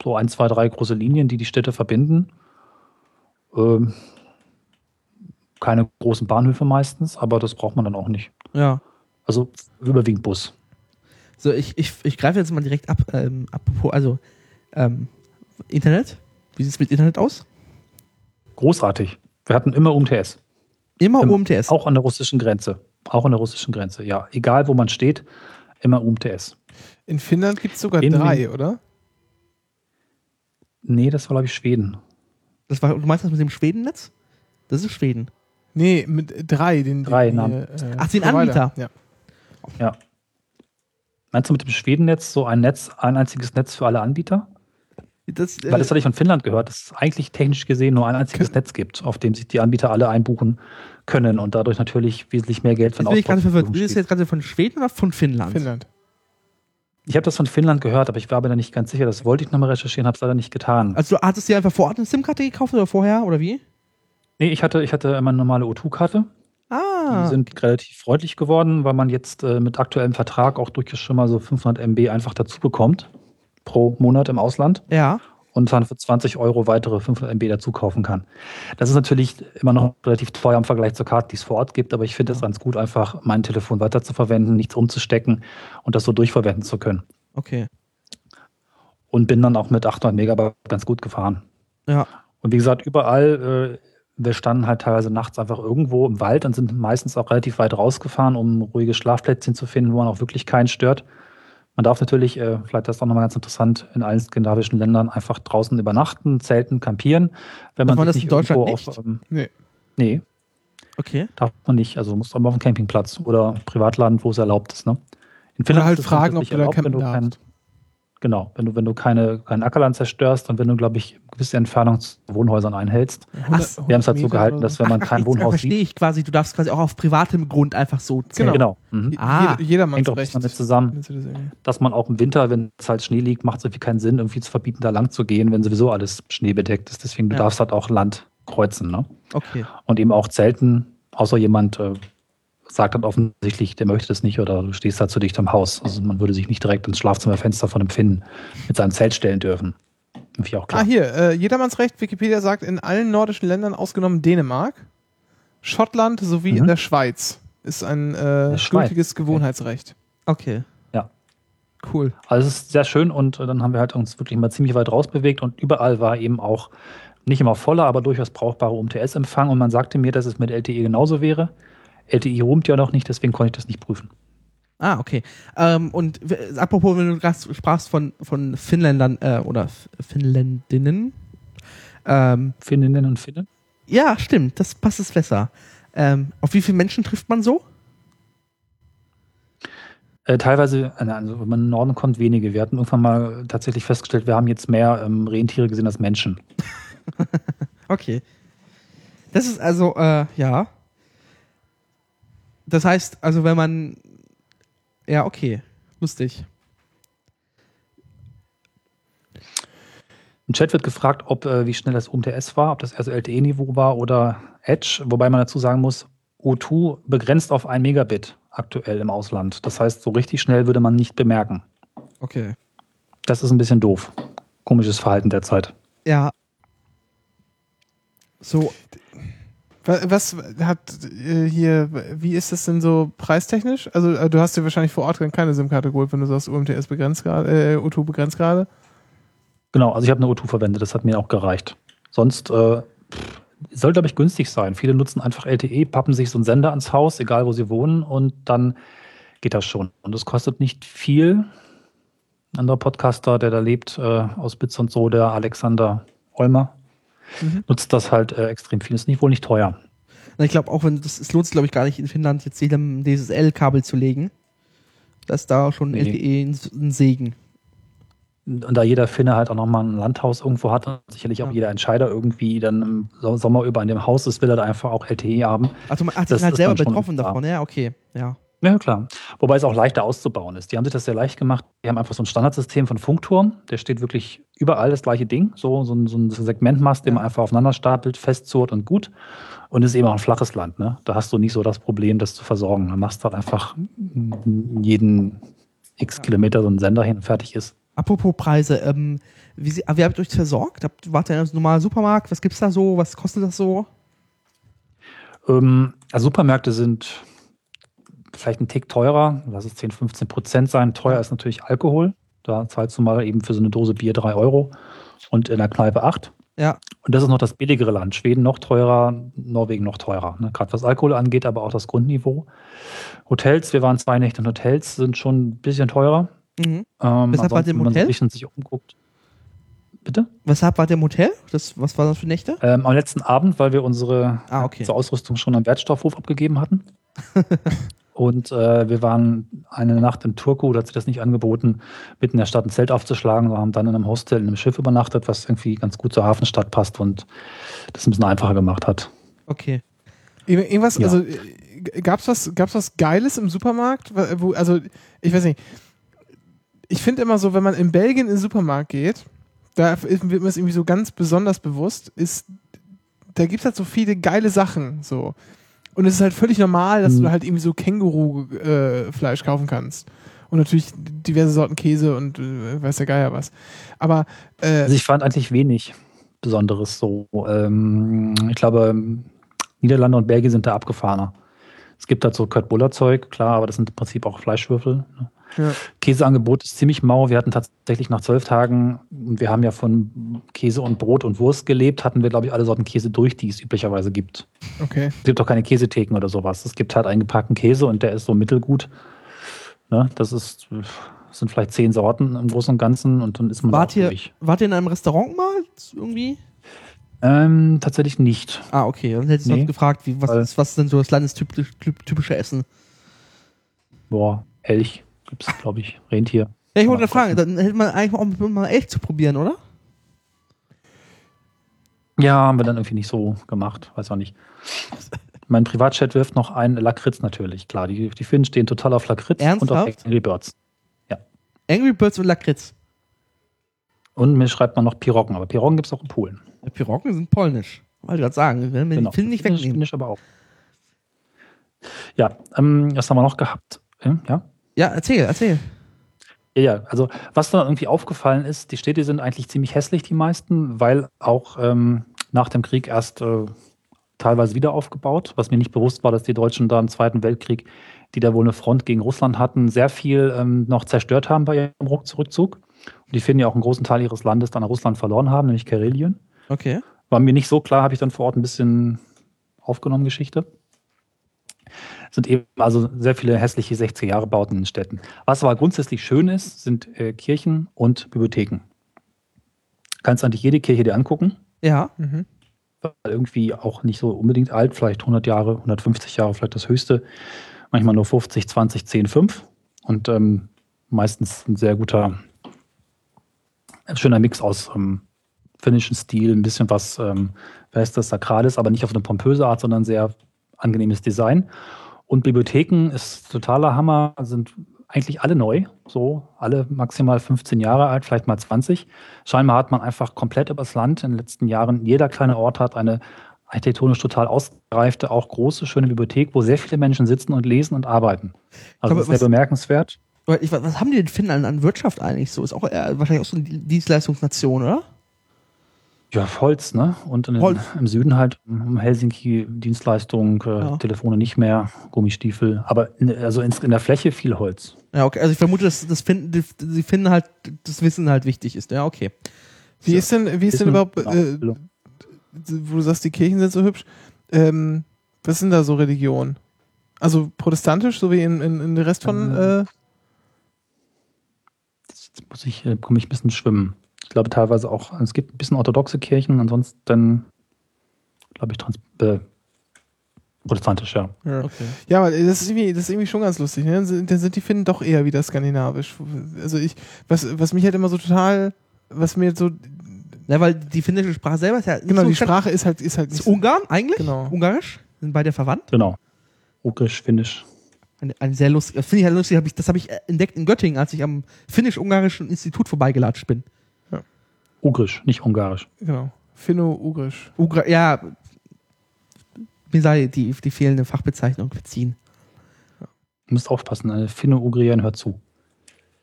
so ein, zwei, drei große Linien, die die Städte verbinden. Ähm, keine großen Bahnhöfe meistens, aber das braucht man dann auch nicht. Ja. Also überwiegend Bus. So, ich, ich, ich greife jetzt mal direkt ab. Ähm, apropos, also ähm, Internet. Wie sieht es mit Internet aus? Großartig. Wir hatten immer UMTS. Immer Immer. UMTS. Auch an der russischen Grenze. Auch an der russischen Grenze, ja. Egal wo man steht, immer UMTS. In Finnland gibt es sogar In- drei, oder? Nee, das war, glaube ich, Schweden. Das war, du meinst das mit dem Schwedennetz? Das ist Schweden. Nee, mit drei. Den, Drei den, Namen. äh, Ach, den Provider. Anbieter. Ja. Ja. Meinst du mit dem Schwedennetz so ein Netz, ein einziges Netz für alle Anbieter? Das, äh, Weil das hatte ich von Finnland gehört, dass es eigentlich technisch gesehen nur ein einziges Netz gibt, auf dem sich die Anbieter alle einbuchen können und dadurch natürlich wesentlich mehr Geld gerade Ausbau zur verwirrt. Verfügung Ist das steht. jetzt gerade von Schweden oder von Finnland? Finnland. Ich habe das von Finnland gehört, aber ich war mir da nicht ganz sicher. Das wollte ich nochmal recherchieren, habe es leider nicht getan. Also du hattest dir einfach vor Ort eine SIM-Karte gekauft oder vorher oder wie? Nee, ich hatte, ich hatte immer eine normale O2-Karte. Ah. Die sind relativ freundlich geworden, weil man jetzt äh, mit aktuellem Vertrag auch durchaus schon mal so 500 MB einfach dazu bekommt pro Monat im Ausland ja. und dann für 20 Euro weitere 500 MB dazu kaufen kann. Das ist natürlich immer noch relativ teuer im Vergleich zur Karte, die es vor Ort gibt, aber ich finde es ganz gut, einfach mein Telefon weiter zu verwenden, nichts umzustecken und das so durchverwenden zu können. Okay. Und bin dann auch mit 800 Megabyte ganz gut gefahren. Ja. Und wie gesagt, überall, äh, wir standen halt teilweise nachts einfach irgendwo im Wald und sind meistens auch relativ weit rausgefahren, um ruhige Schlafplätzchen zu finden, wo man auch wirklich keinen stört. Man darf natürlich, äh, vielleicht das ist auch nochmal ganz interessant, in allen skandinavischen Ländern einfach draußen übernachten, zelten, campieren. Wenn Darf man, man das in Deutschland nicht? Auf, ähm, Nee. nee, Okay. darf man nicht. Also muss aber auf dem Campingplatz oder Privatland, wo es erlaubt ist. Ne? In Oder halt ist es fragen, ob du da campen du darfst. Genau, wenn du, wenn du keine, kein Ackerland zerstörst und wenn du, glaube ich, eine gewisse Entfernung zu Wohnhäusern einhältst. Ach, Wir haben es halt so Meter gehalten, dass wenn man Ach, kein jetzt Wohnhaus verstehe sieht, ich quasi. Du darfst quasi auch auf privatem Grund einfach so zählen. Genau. genau, mhm. Ah, Jeder, jedermanns hängt auch Recht. damit zusammen, dass man auch im Winter, wenn es halt Schnee liegt, macht es irgendwie keinen Sinn, irgendwie zu verbieten, da lang zu gehen, wenn sowieso alles schneebedeckt ist. Deswegen, du Ja. darfst halt auch Land kreuzen, ne? Okay. Und eben auch zelten, außer jemand äh, sagt dann offensichtlich, der möchte das nicht oder du stehst halt zu dicht am Haus. Also man würde sich nicht direkt ins Schlafzimmerfenster von einem Finnen mit seinem Zelt stellen dürfen. Irgendwie auch klar. Ah, hier, äh, jedermanns Recht, Wikipedia sagt, in allen nordischen Ländern ausgenommen Dänemark, Schottland sowie Mhm. in der Schweiz ist ein äh, gültiges okay. Gewohnheitsrecht. Okay. Cool. Also es ist sehr schön und äh, dann haben wir halt uns wirklich mal ziemlich weit rausbewegt und überall war eben auch nicht immer voller, aber durchaus brauchbare UMTS-Empfang und man sagte mir, dass es mit LTE genauso wäre. LTE rumt ja noch nicht, deswegen konnte ich das nicht prüfen. Ah, okay. Ähm, und apropos, wenn du gerade sprachst von, von Finnländern äh, oder Finnländinnen. Ähm, Finninnen und Finnen? ja, stimmt, das passt es besser. Ähm, auf wie viele Menschen trifft man so? Äh, teilweise, äh, also wenn man in den Norden kommt, wenige. Wir hatten irgendwann mal tatsächlich festgestellt, wir haben jetzt mehr ähm, Rentiere gesehen als Menschen. Okay. Das ist also, äh, ja. Das heißt, also wenn man. Ja, okay. Lustig. Im Chat wird gefragt, ob äh, wie schnell das UMTS war, ob das eher so LTE-Niveau war oder Edge, wobei man dazu sagen muss, O2 begrenzt auf 1 Megabit aktuell im Ausland. Das heißt, so richtig schnell würde man nicht bemerken. Okay. Das ist ein bisschen doof. Komisches Verhalten derzeit. Ja. So, Was hat äh, hier, wie ist das denn so preistechnisch? Also äh, du hast dir wahrscheinlich vor Ort keine SIM-Karte geholt, wenn du sagst, UMTS begrenzt gerade, äh, O2 begrenzt gerade. Genau, also ich habe eine O2 verwendet, das hat mir auch gereicht. Sonst äh, soll, glaube ich, günstig sein. Viele nutzen einfach LTE, pappen sich so einen Sender ans Haus, egal wo sie wohnen, und dann geht das schon. Und es kostet nicht viel. Ein anderer Podcaster, der da lebt, äh, aus Bitz und so, der Alexander Olmer, Mhm. nutzt das halt äh, extrem viel. Ist nicht wohl nicht teuer. Na, ich glaube auch, wenn das es lohnt sich, glaube ich, gar nicht in Finnland jetzt jedem DSL-Kabel zu legen. Das ist da schon Nee. LTE ein, ein Segen. Und da jeder Finne halt auch nochmal ein Landhaus irgendwo hat und sicherlich auch jeder Entscheider irgendwie dann im So- Sommer über in dem Haus ist, will er da einfach auch LTE haben. Also man hat sich halt selber betroffen davon, ja, okay. Ja. Ja, klar. Wobei es auch leichter auszubauen ist. Die haben sich das sehr leicht gemacht. Die haben einfach so ein Standardsystem von Funkturm. Der steht wirklich überall das gleiche Ding. So, so, ein, so ein Segmentmast, den man einfach aufeinander stapelt, festzurrt und gut. Und es ist eben auch ein flaches Land. Ne? Da hast du nicht so das Problem, das zu versorgen. Dann machst du halt einfach jeden x Kilometer so einen Sender hin und fertig ist. Apropos Preise, ähm, wie, sie, wie habt ihr euch versorgt? Habt, wart ihr in einem normalen Supermarkt? Was gibt's da so? Was kostet das so? Ähm, also Supermärkte sind vielleicht ein Tick teurer, lass es 10, 15 Prozent sein. Teuer ist natürlich Alkohol. Da zahlst du mal eben für so eine Dose Bier 3 Euro und in der Kneipe 8. Ja. Und das ist noch das billigere Land. Schweden noch teurer, Norwegen noch teurer. Ne? Gerade was Alkohol angeht, aber auch das Grundniveau. Hotels, wir waren zwei Nächte in Hotels, sind schon ein bisschen teurer. Mhm. Ähm, Weshalb ihr im ansonsten, wenn man Hotel? sich umguckt. Bitte? Weshalb war der Hotel? Das, was war das für Nächte? Ähm, am letzten Abend, weil wir unsere Ah, okay. zur Ausrüstung schon am Wertstoffhof abgegeben hatten. Und äh, wir waren eine Nacht in Turku, da hat sich das nicht angeboten, mitten in der Stadt ein Zelt aufzuschlagen. Wir haben dann in einem Hostel in einem Schiff übernachtet, was irgendwie ganz gut zur Hafenstadt passt und das ein bisschen einfacher gemacht hat. Okay. Ir- Irgendwas, Ja. also äh, gab's was, gab's was Geiles im Supermarkt? Wo, also, ich weiß nicht. Ich finde immer so, wenn man in Belgien in den Supermarkt geht, da wird mir das irgendwie so ganz besonders bewusst, ist, da gibt es halt so viele geile Sachen. So. Und es ist halt völlig normal, dass Mhm. du halt irgendwie so Känguru-Fleisch kaufen kannst. Und natürlich diverse Sorten Käse und äh, weiß der Geier was. Aber äh, Also ich fand eigentlich wenig Besonderes so. Ähm, ich glaube, Niederlande und Belgien sind da abgefahrener. Es gibt halt so Kurt Buller Zeug, klar, aber das sind im Prinzip auch Fleischwürfel. Ne? Ja. Käseangebot ist ziemlich mau. Wir hatten tatsächlich nach zwölf Tagen, und wir haben ja von Käse und Brot und Wurst gelebt, hatten wir, glaube ich, alle Sorten Käse durch, die es üblicherweise gibt. okay. Es gibt auch keine Käsetheken oder sowas. Es gibt halt eingepackten Käse und der ist so mittelgut. Ne? Das ist, das sind vielleicht zehn Sorten im Großen und Ganzen und dann ist man Wart ihr, durch. wart ihr in einem Restaurant mal? Irgendwie? Ähm, tatsächlich nicht. Ah, okay. Dann hätte ich Nee. noch gefragt, wie, was, ist, was ist denn so das landestypische Essen? Boah, Elch gibt es, glaube ich. Rentier. Ja, ich wollte fragen, dann hätte man eigentlich auch mal Elch zu probieren, oder? Ja, haben wir dann irgendwie nicht so gemacht. Weiß auch nicht. Mein Privatchat wirft noch ein Lakritz natürlich. Klar, die, die Finnen stehen total auf Lakritz und Ernsthaft? auf Angry Birds. Angry Birds und Lakritz. Und mir schreibt man noch Piroggen, aber Piroggen gibt es auch in Polen. Ja, Piroggen sind polnisch. Wollte gerade sagen, wir werden Genau. die Finnen nicht wegnehmen. Finnisch aber auch. Ja, ähm, was haben wir noch gehabt? Ähm, ja? Ja, erzähl, erzähl. Ja, ja, also was da irgendwie aufgefallen ist, die Städte sind eigentlich ziemlich hässlich, die meisten, weil auch ähm, nach dem Krieg erst äh, teilweise wieder aufgebaut, was mir nicht bewusst war, dass die Deutschen da im Zweiten Weltkrieg, die da wohl eine Front gegen Russland hatten, sehr viel ähm, noch zerstört haben bei ihrem Rückzug. Und die finden ja auch einen großen Teil ihres Landes dann an Russland verloren haben, nämlich Karelien. Okay. War mir nicht so klar, habe ich dann vor Ort ein bisschen aufgenommen, Geschichte. Es sind eben also sehr viele hässliche 60er-Jahre-Bauten in den Städten. Was aber grundsätzlich schön ist, sind äh, Kirchen und Bibliotheken. Kannst eigentlich jede Kirche dir angucken. Ja. Mhm. Weil irgendwie auch nicht so unbedingt alt, vielleicht 100 Jahre, 150 Jahre, vielleicht das höchste. Manchmal nur 50, 20, 10, 5. Und ähm, meistens ein sehr guter, ein schöner Mix aus ähm, finnischen Stil, ein bisschen was, ähm, wer ist das, Sakrales, aber nicht auf eine pompöse Art, sondern sehr angenehmes Design. Und Bibliotheken ist totaler Hammer, sind eigentlich alle neu, so alle maximal 15 Jahre alt, vielleicht mal 20. Scheinbar hat man einfach komplett übers Land in den letzten Jahren, jeder kleine Ort hat eine architektonisch total ausgereifte, auch große, schöne Bibliothek, wo sehr viele Menschen sitzen und lesen und arbeiten. Also das ist sehr bemerkenswert. Was haben die in Finnland an Wirtschaft eigentlich so? Ist auch eher, wahrscheinlich auch so eine Dienstleistungsnation, oder? Ja, Holz, ne? Und in, Holz. im Süden halt um Helsinki Dienstleistungen, äh, Ja. Telefone nicht mehr, Gummistiefel, aber in, also in, in der Fläche viel Holz. Ja, okay. Also ich vermute, dass das finden, die, die finden halt, das Wissen halt wichtig ist. Ja, okay. Wie ist denn, wie ist denn überhaupt, genau, äh, wo du sagst, die Kirchen sind so hübsch, ähm, was sind da so Religionen? Also protestantisch, so wie in, in, in der Rest von, Ähm, äh, Jetzt muss ich, äh, komme ich ein bisschen schwimmen. Ich glaube teilweise auch, es gibt ein bisschen orthodoxe Kirchen, ansonsten glaube ich trans äh, protestantisch, ja. ja. okay. Ja, aber das ist irgendwie, das ist irgendwie schon ganz lustig. Ne? Dann sind- die Finnen doch eher wieder skandinavisch. Also ich, was, was mich halt immer so total, was mir so, Ja, weil die finnische Sprache selber ist ja nicht genau, so die Sprache ist halt, ist halt Ist Ungarn eigentlich? Genau. Ungarisch? Sind beide verwandt? Genau. Ugrisch, Finnisch. Eine, eine sehr lustig, das finde ich halt lustig, hab ich, das habe ich entdeckt in Göttingen, als ich am Finnisch-Ungarischen Institut vorbeigelatscht bin. Ugrisch, nicht Ungarisch. genau, Finno-Ugrisch. Ugra ja, mir sei die, die fehlende Fachbezeichnung beziehen. Du musst aufpassen, eine Finno-Ugrian hört zu.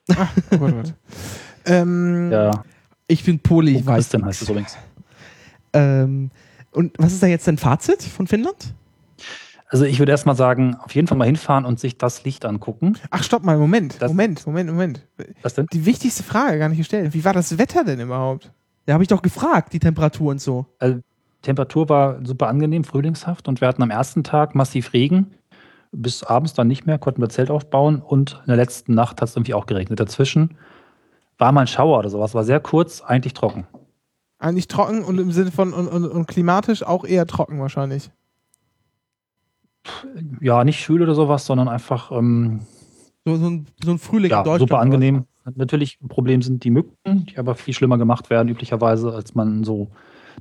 Oh Gott, oh Gott. ähm, Ja, Ich bin Poli, ich weiß. Christian heißt es übrigens. Ähm, und was ist da jetzt dein Fazit von Finnland? Also ich würde erstmal sagen, auf jeden Fall mal hinfahren und sich das Licht angucken. Ach, stopp mal, Moment, Das- Moment, Moment, Moment. Was denn? Die wichtigste Frage gar nicht gestellt. Wie war das Wetter denn überhaupt? Da habe ich doch gefragt, die Temperatur und so. Also, Temperatur war super angenehm, frühlingshaft und wir hatten am ersten Tag massiv Regen. Bis abends dann nicht mehr, konnten wir Zelt aufbauen und in der letzten Nacht hat es irgendwie auch geregnet. Dazwischen war mal ein Schauer oder sowas, war sehr kurz, eigentlich trocken. Eigentlich trocken und im Sinne von und, und, und klimatisch auch eher trocken wahrscheinlich. Ja, nicht schwül oder sowas, sondern einfach ähm, So, so, ein, so ein Frühling ja, in Deutschland. super angenehm. Natürlich ein Problem sind die Mücken, die aber viel schlimmer gemacht werden üblicherweise, als man so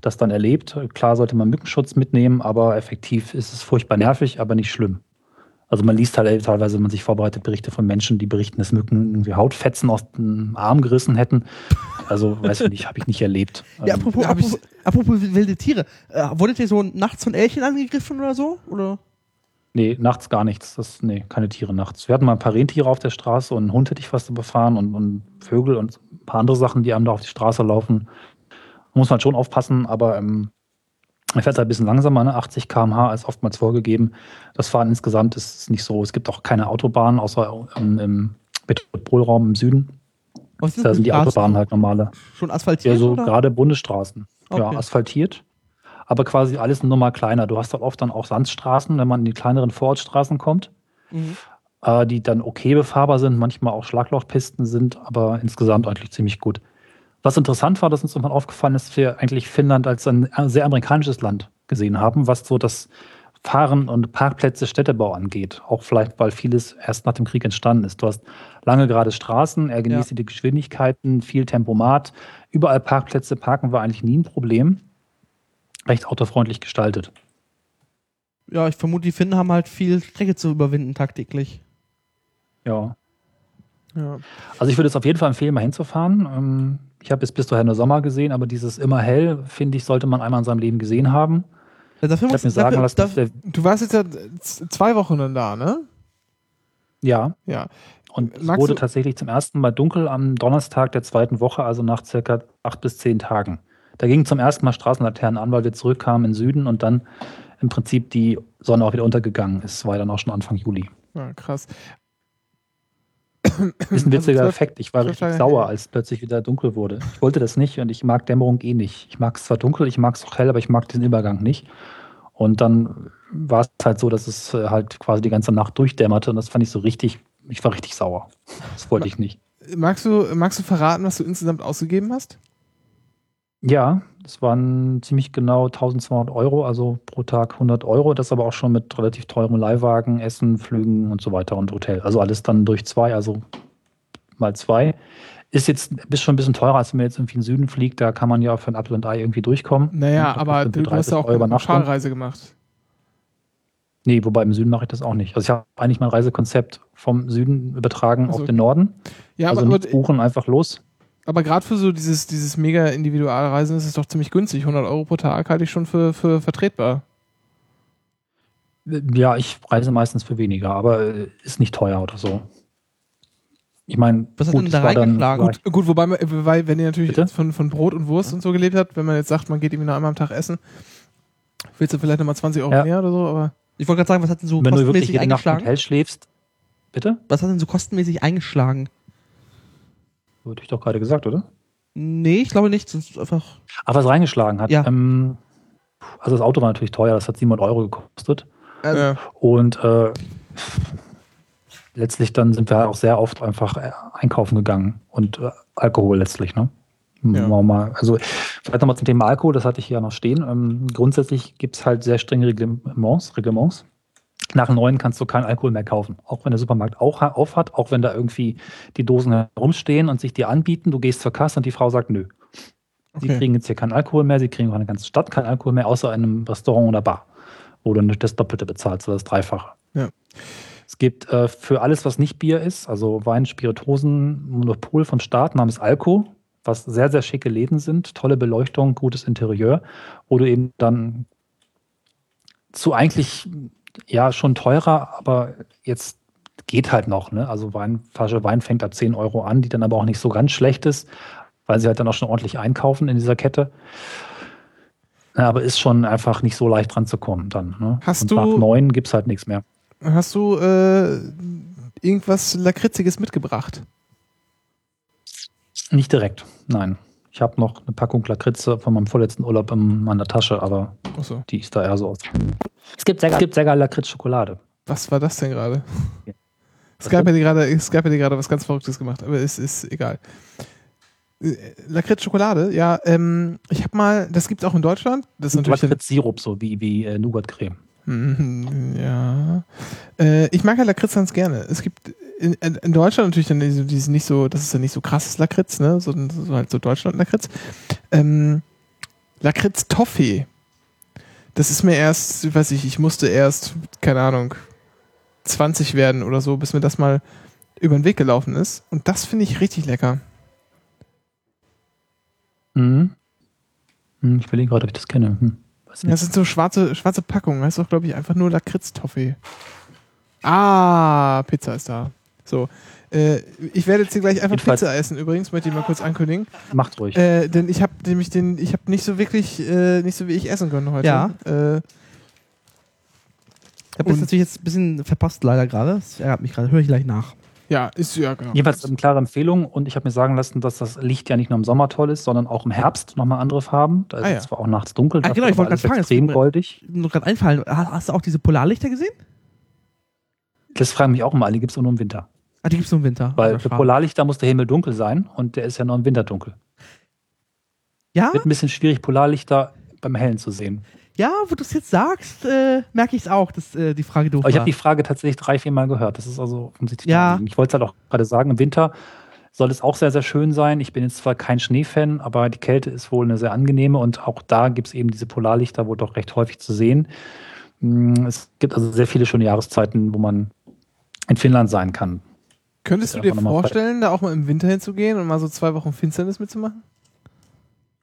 das dann erlebt. Klar sollte man Mückenschutz mitnehmen, aber effektiv ist es furchtbar nervig, aber nicht schlimm. Also man liest halt teilweise, wenn man sich vorbereitet, Berichte von Menschen, die berichten, dass Mücken irgendwie Hautfetzen aus dem Arm gerissen hätten. Also weiß ich nicht, habe ich nicht erlebt. Ja, Ähm, apropos, apropos, apropos wilde Tiere. Äh, wurdet ihr so nachts von Elchen angegriffen oder so? Oder? Nee, nachts gar nichts. Das, nee, keine Tiere nachts. Wir hatten mal ein paar Rentiere auf der Straße und einen Hund hätte ich fast überfahren und, und Vögel und ein paar andere Sachen, die einem da auf die Straße laufen. Muss man schon aufpassen, aber ähm, er fährt halt ein bisschen langsamer, ne? 80 km/h ist oftmals vorgegeben. Das Fahren insgesamt ist nicht so. Es gibt auch keine Autobahnen, außer im, im Metropolraum im Süden. Was Da sind die Straßen? Autobahnen halt normale. Schon asphaltiert? Ja, so oder? gerade Bundesstraßen. Ja, Okay. asphaltiert. Aber quasi alles eine Nummer kleiner. Du hast halt oft dann auch Sandstraßen, wenn man in die kleineren Vorortstraßen kommt, Mhm. äh, die dann okay befahrbar sind, manchmal auch Schlaglochpisten sind, aber insgesamt eigentlich ziemlich gut. Was interessant war, dass uns irgendwann aufgefallen ist, dass wir eigentlich Finnland als ein sehr amerikanisches Land gesehen haben, was so das Fahren und Parkplätze, Städtebau angeht. Auch vielleicht, weil vieles erst nach dem Krieg entstanden ist. Du hast lange gerade Straßen, er genießt die Geschwindigkeiten, viel Tempomat, überall Parkplätze, Parken war eigentlich nie ein Problem. Recht autofreundlich gestaltet. Ja, ich vermute, die Finnen haben halt viel Strecke zu überwinden tagtäglich. Ja. Ja. Also ich würde es auf jeden Fall empfehlen, mal hinzufahren. Ähm, Ich habe jetzt bis dahin nur Sommer gesehen, aber dieses immer hell, finde ich, sollte man einmal in seinem Leben gesehen haben. Ja, dafür Ich muss, mir sagen dafür, der, Du warst jetzt ja zwei Wochen dann da, ne? ja, Ja. und es Magst wurde du- tatsächlich zum ersten Mal dunkel am Donnerstag der zweiten Woche, also nach circa acht bis zehn Tagen. Da gingen zum ersten Mal Straßenlaternen an, weil wir zurückkamen in den Süden und dann im Prinzip die Sonne auch wieder untergegangen ist. War dann auch schon Anfang Juli. ja krass. Ist ein Also witziger zwölf- Effekt. Ich war richtig sauer, hell. als plötzlich wieder dunkel wurde. Ich wollte das nicht und ich mag Dämmerung eh nicht. Ich mag es zwar dunkel, ich mag es auch hell, aber ich mag diesen Übergang nicht. Und dann war es halt so, dass es äh, halt quasi die ganze Nacht durchdämmerte und das fand ich so richtig, ich war richtig sauer. Das wollte ich nicht. Magst du, magst du verraten, was du insgesamt ausgegeben hast? Ja, das waren ziemlich genau 1200 Euro, also pro Tag 100 Euro. Das aber auch schon mit relativ teurem Leihwagen, Essen, Flügen und so weiter und Hotel. Also alles dann durch zwei, also mal zwei. Ist jetzt ist schon ein bisschen teurer, als wenn man jetzt irgendwie in den Süden fliegt. Da kann man ja für ein Apple und Ei irgendwie durchkommen. Naja, glaub, aber du, hast 30 ja auch Euro eine. Pauschalreise gemacht. Nee, wobei im Süden mache ich das auch nicht. Also ich habe eigentlich mein Reisekonzept vom Süden übertragen Also, auf den Norden. Ja, also aber, nicht buchen, einfach los. Aber gerade für so dieses, dieses mega Individualreisen ist es doch ziemlich günstig. 100 Euro pro Tag halte ich schon für, für vertretbar. Ja, ich reise meistens für weniger, aber äh, ist nicht teuer oder so. Ich meine, Was hat gut, denn es da reingeschlagen? Gut, gut wobei, man- wobei, wenn ihr natürlich von, von Brot und Wurst und so gelebt habt, wenn man jetzt sagt, man geht irgendwie nur einmal am Tag essen, willst du vielleicht nochmal 20 Euro Ja. mehr oder so, aber Ich wollte gerade sagen, was hat denn so wenn du wirklich kostenmäßig jede Nacht im eingeschlagen? Hotel schläfst, bitte? Was hat denn so kostenmäßig eingeschlagen? Wurde ich doch gerade gesagt, oder? Nee, ich glaube nicht. Das ist einfach. Ach, was reingeschlagen hat. Ja. Ähm, also das Auto war natürlich teuer, das hat 700 Euro gekostet. Also, ja. Und äh, letztlich dann sind wir auch sehr oft einfach äh, einkaufen gegangen und äh, Alkohol letztlich, ne? Ja. Mal, mal, also vielleicht nochmal zum Thema Alkohol, das hatte ich hier noch stehen. Ähm, grundsätzlich gibt es halt sehr strenge Reglements, Reglements. Nach neun kannst du keinen Alkohol mehr kaufen. Auch wenn der Supermarkt auch auf hat, auch wenn da irgendwie die Dosen herumstehen und sich dir anbieten, du gehst zur Kasse und die Frau sagt, nö. Sie Okay. kriegen jetzt hier keinen Alkohol mehr, sie kriegen auch in der ganzen Stadt keinen Alkohol mehr, außer in einem Restaurant oder Bar, wo du nicht das Doppelte bezahlst oder das Dreifache. Ja. Es gibt äh, für alles, was nicht Bier ist, also Wein, Spiritosen, Monopol vom Staat namens Alko, was sehr, sehr schicke Läden sind, tolle Beleuchtung, gutes Interieur, wo du eben dann zu eigentlich ja schon teurer, aber jetzt geht halt noch. Ne? Also Wein, Flasche Wein fängt ab 10 Euro an, die dann aber auch nicht so ganz schlecht ist, weil sie halt dann auch schon ordentlich einkaufen in dieser Kette. Ja, aber ist schon einfach nicht so leicht dran zu kommen dann. Ne? Hast Und du- nach neun gibt es halt nichts mehr. Hast du äh, irgendwas Lakritziges mitgebracht? Nicht direkt, nein. Ich habe noch eine Packung Lakritze von meinem vorletzten Urlaub in meiner Tasche, aber Achso. die ist da eher so aus. Es gibt sehr, es gibt sehr geile Lakritz-Schokolade. Was war das denn gerade? Ja. Skype hat dir gerade Skype hat gerade was ganz Verrücktes gemacht, aber es ist egal. Äh, Lakritz Schokolade, ja, ähm, ich habe mal, das gibt's auch in Deutschland. Das ist natürlich dann- Lakritz-Sirup, so wie, wie äh, Nougat-Creme. Mhm, Ja. Äh, ich mag ja Lakritz ganz gerne. Es gibt in, in Deutschland natürlich dann diese, nicht so, das ist ja nicht so krasses Lakritz, ne? So, so halt so Deutschland-Lakritz. Ähm, Lakritz-Toffee. Das ist mir erst, weiß ich, ich musste erst, keine Ahnung, 20 werden oder so, bis mir das mal über den Weg gelaufen ist. Und das finde ich richtig lecker. Mhm. Hm, Ich überlege gerade, ob ich das kenne. Hm. Das sind so schwarze, schwarze Packungen. Heißt doch, glaube ich, einfach nur Lakritz-Toffee. Ah, Pizza ist da. So. Äh, ich werde jetzt hier gleich einfach Jedenfalls- Pizza essen, übrigens, möchte ich mal kurz ankündigen. Macht ruhig. Äh, denn ich habe nämlich den, ich habe nicht so wirklich, äh, nicht so wie ich essen können heute. Ja. Äh, Ich habe das natürlich jetzt ein bisschen verpasst, leider gerade. Das ärgert mich gerade. Höre ich gleich nach. ja, ist ja genau. Jedenfalls eine klare Empfehlung und ich habe mir sagen lassen, dass das Licht ja nicht nur im Sommer toll ist, sondern auch im Herbst nochmal andere Farben. Da ist Ah, ja. es zwar auch nachts dunkel, Ah, genau, ich wollte gerade extrem mir- goldig. Nur gerade einfallen. Hast, hast du auch diese Polarlichter gesehen? Das fragen mich auch immer alle, die gibt es nur im Winter. Ah, die gibt es nur im Winter. Weil Also für. Polarlichter muss der Himmel dunkel sein und der ist ja nur im Winter dunkel. Ja, Wird ein bisschen schwierig, Polarlichter beim Hellen zu sehen. ja, wo du es jetzt sagst, äh, merke ich es auch, dass äh, die Frage doof Aber ich habe die Frage tatsächlich drei, vier Mal gehört. Das ist also offensichtlich Ja. Ich wollte es halt auch gerade sagen, im Winter soll es auch sehr, sehr schön sein. Ich bin jetzt zwar kein Schneefan, aber die Kälte ist wohl eine sehr angenehme und auch da gibt es eben diese Polarlichter wohl doch recht häufig zu sehen. Mm, Es gibt also sehr viele schöne Jahreszeiten, wo man in Finnland sein kann. Könntest du dir vorstellen, da auch mal im Winter hinzugehen und mal so zwei Wochen Finsternis mitzumachen?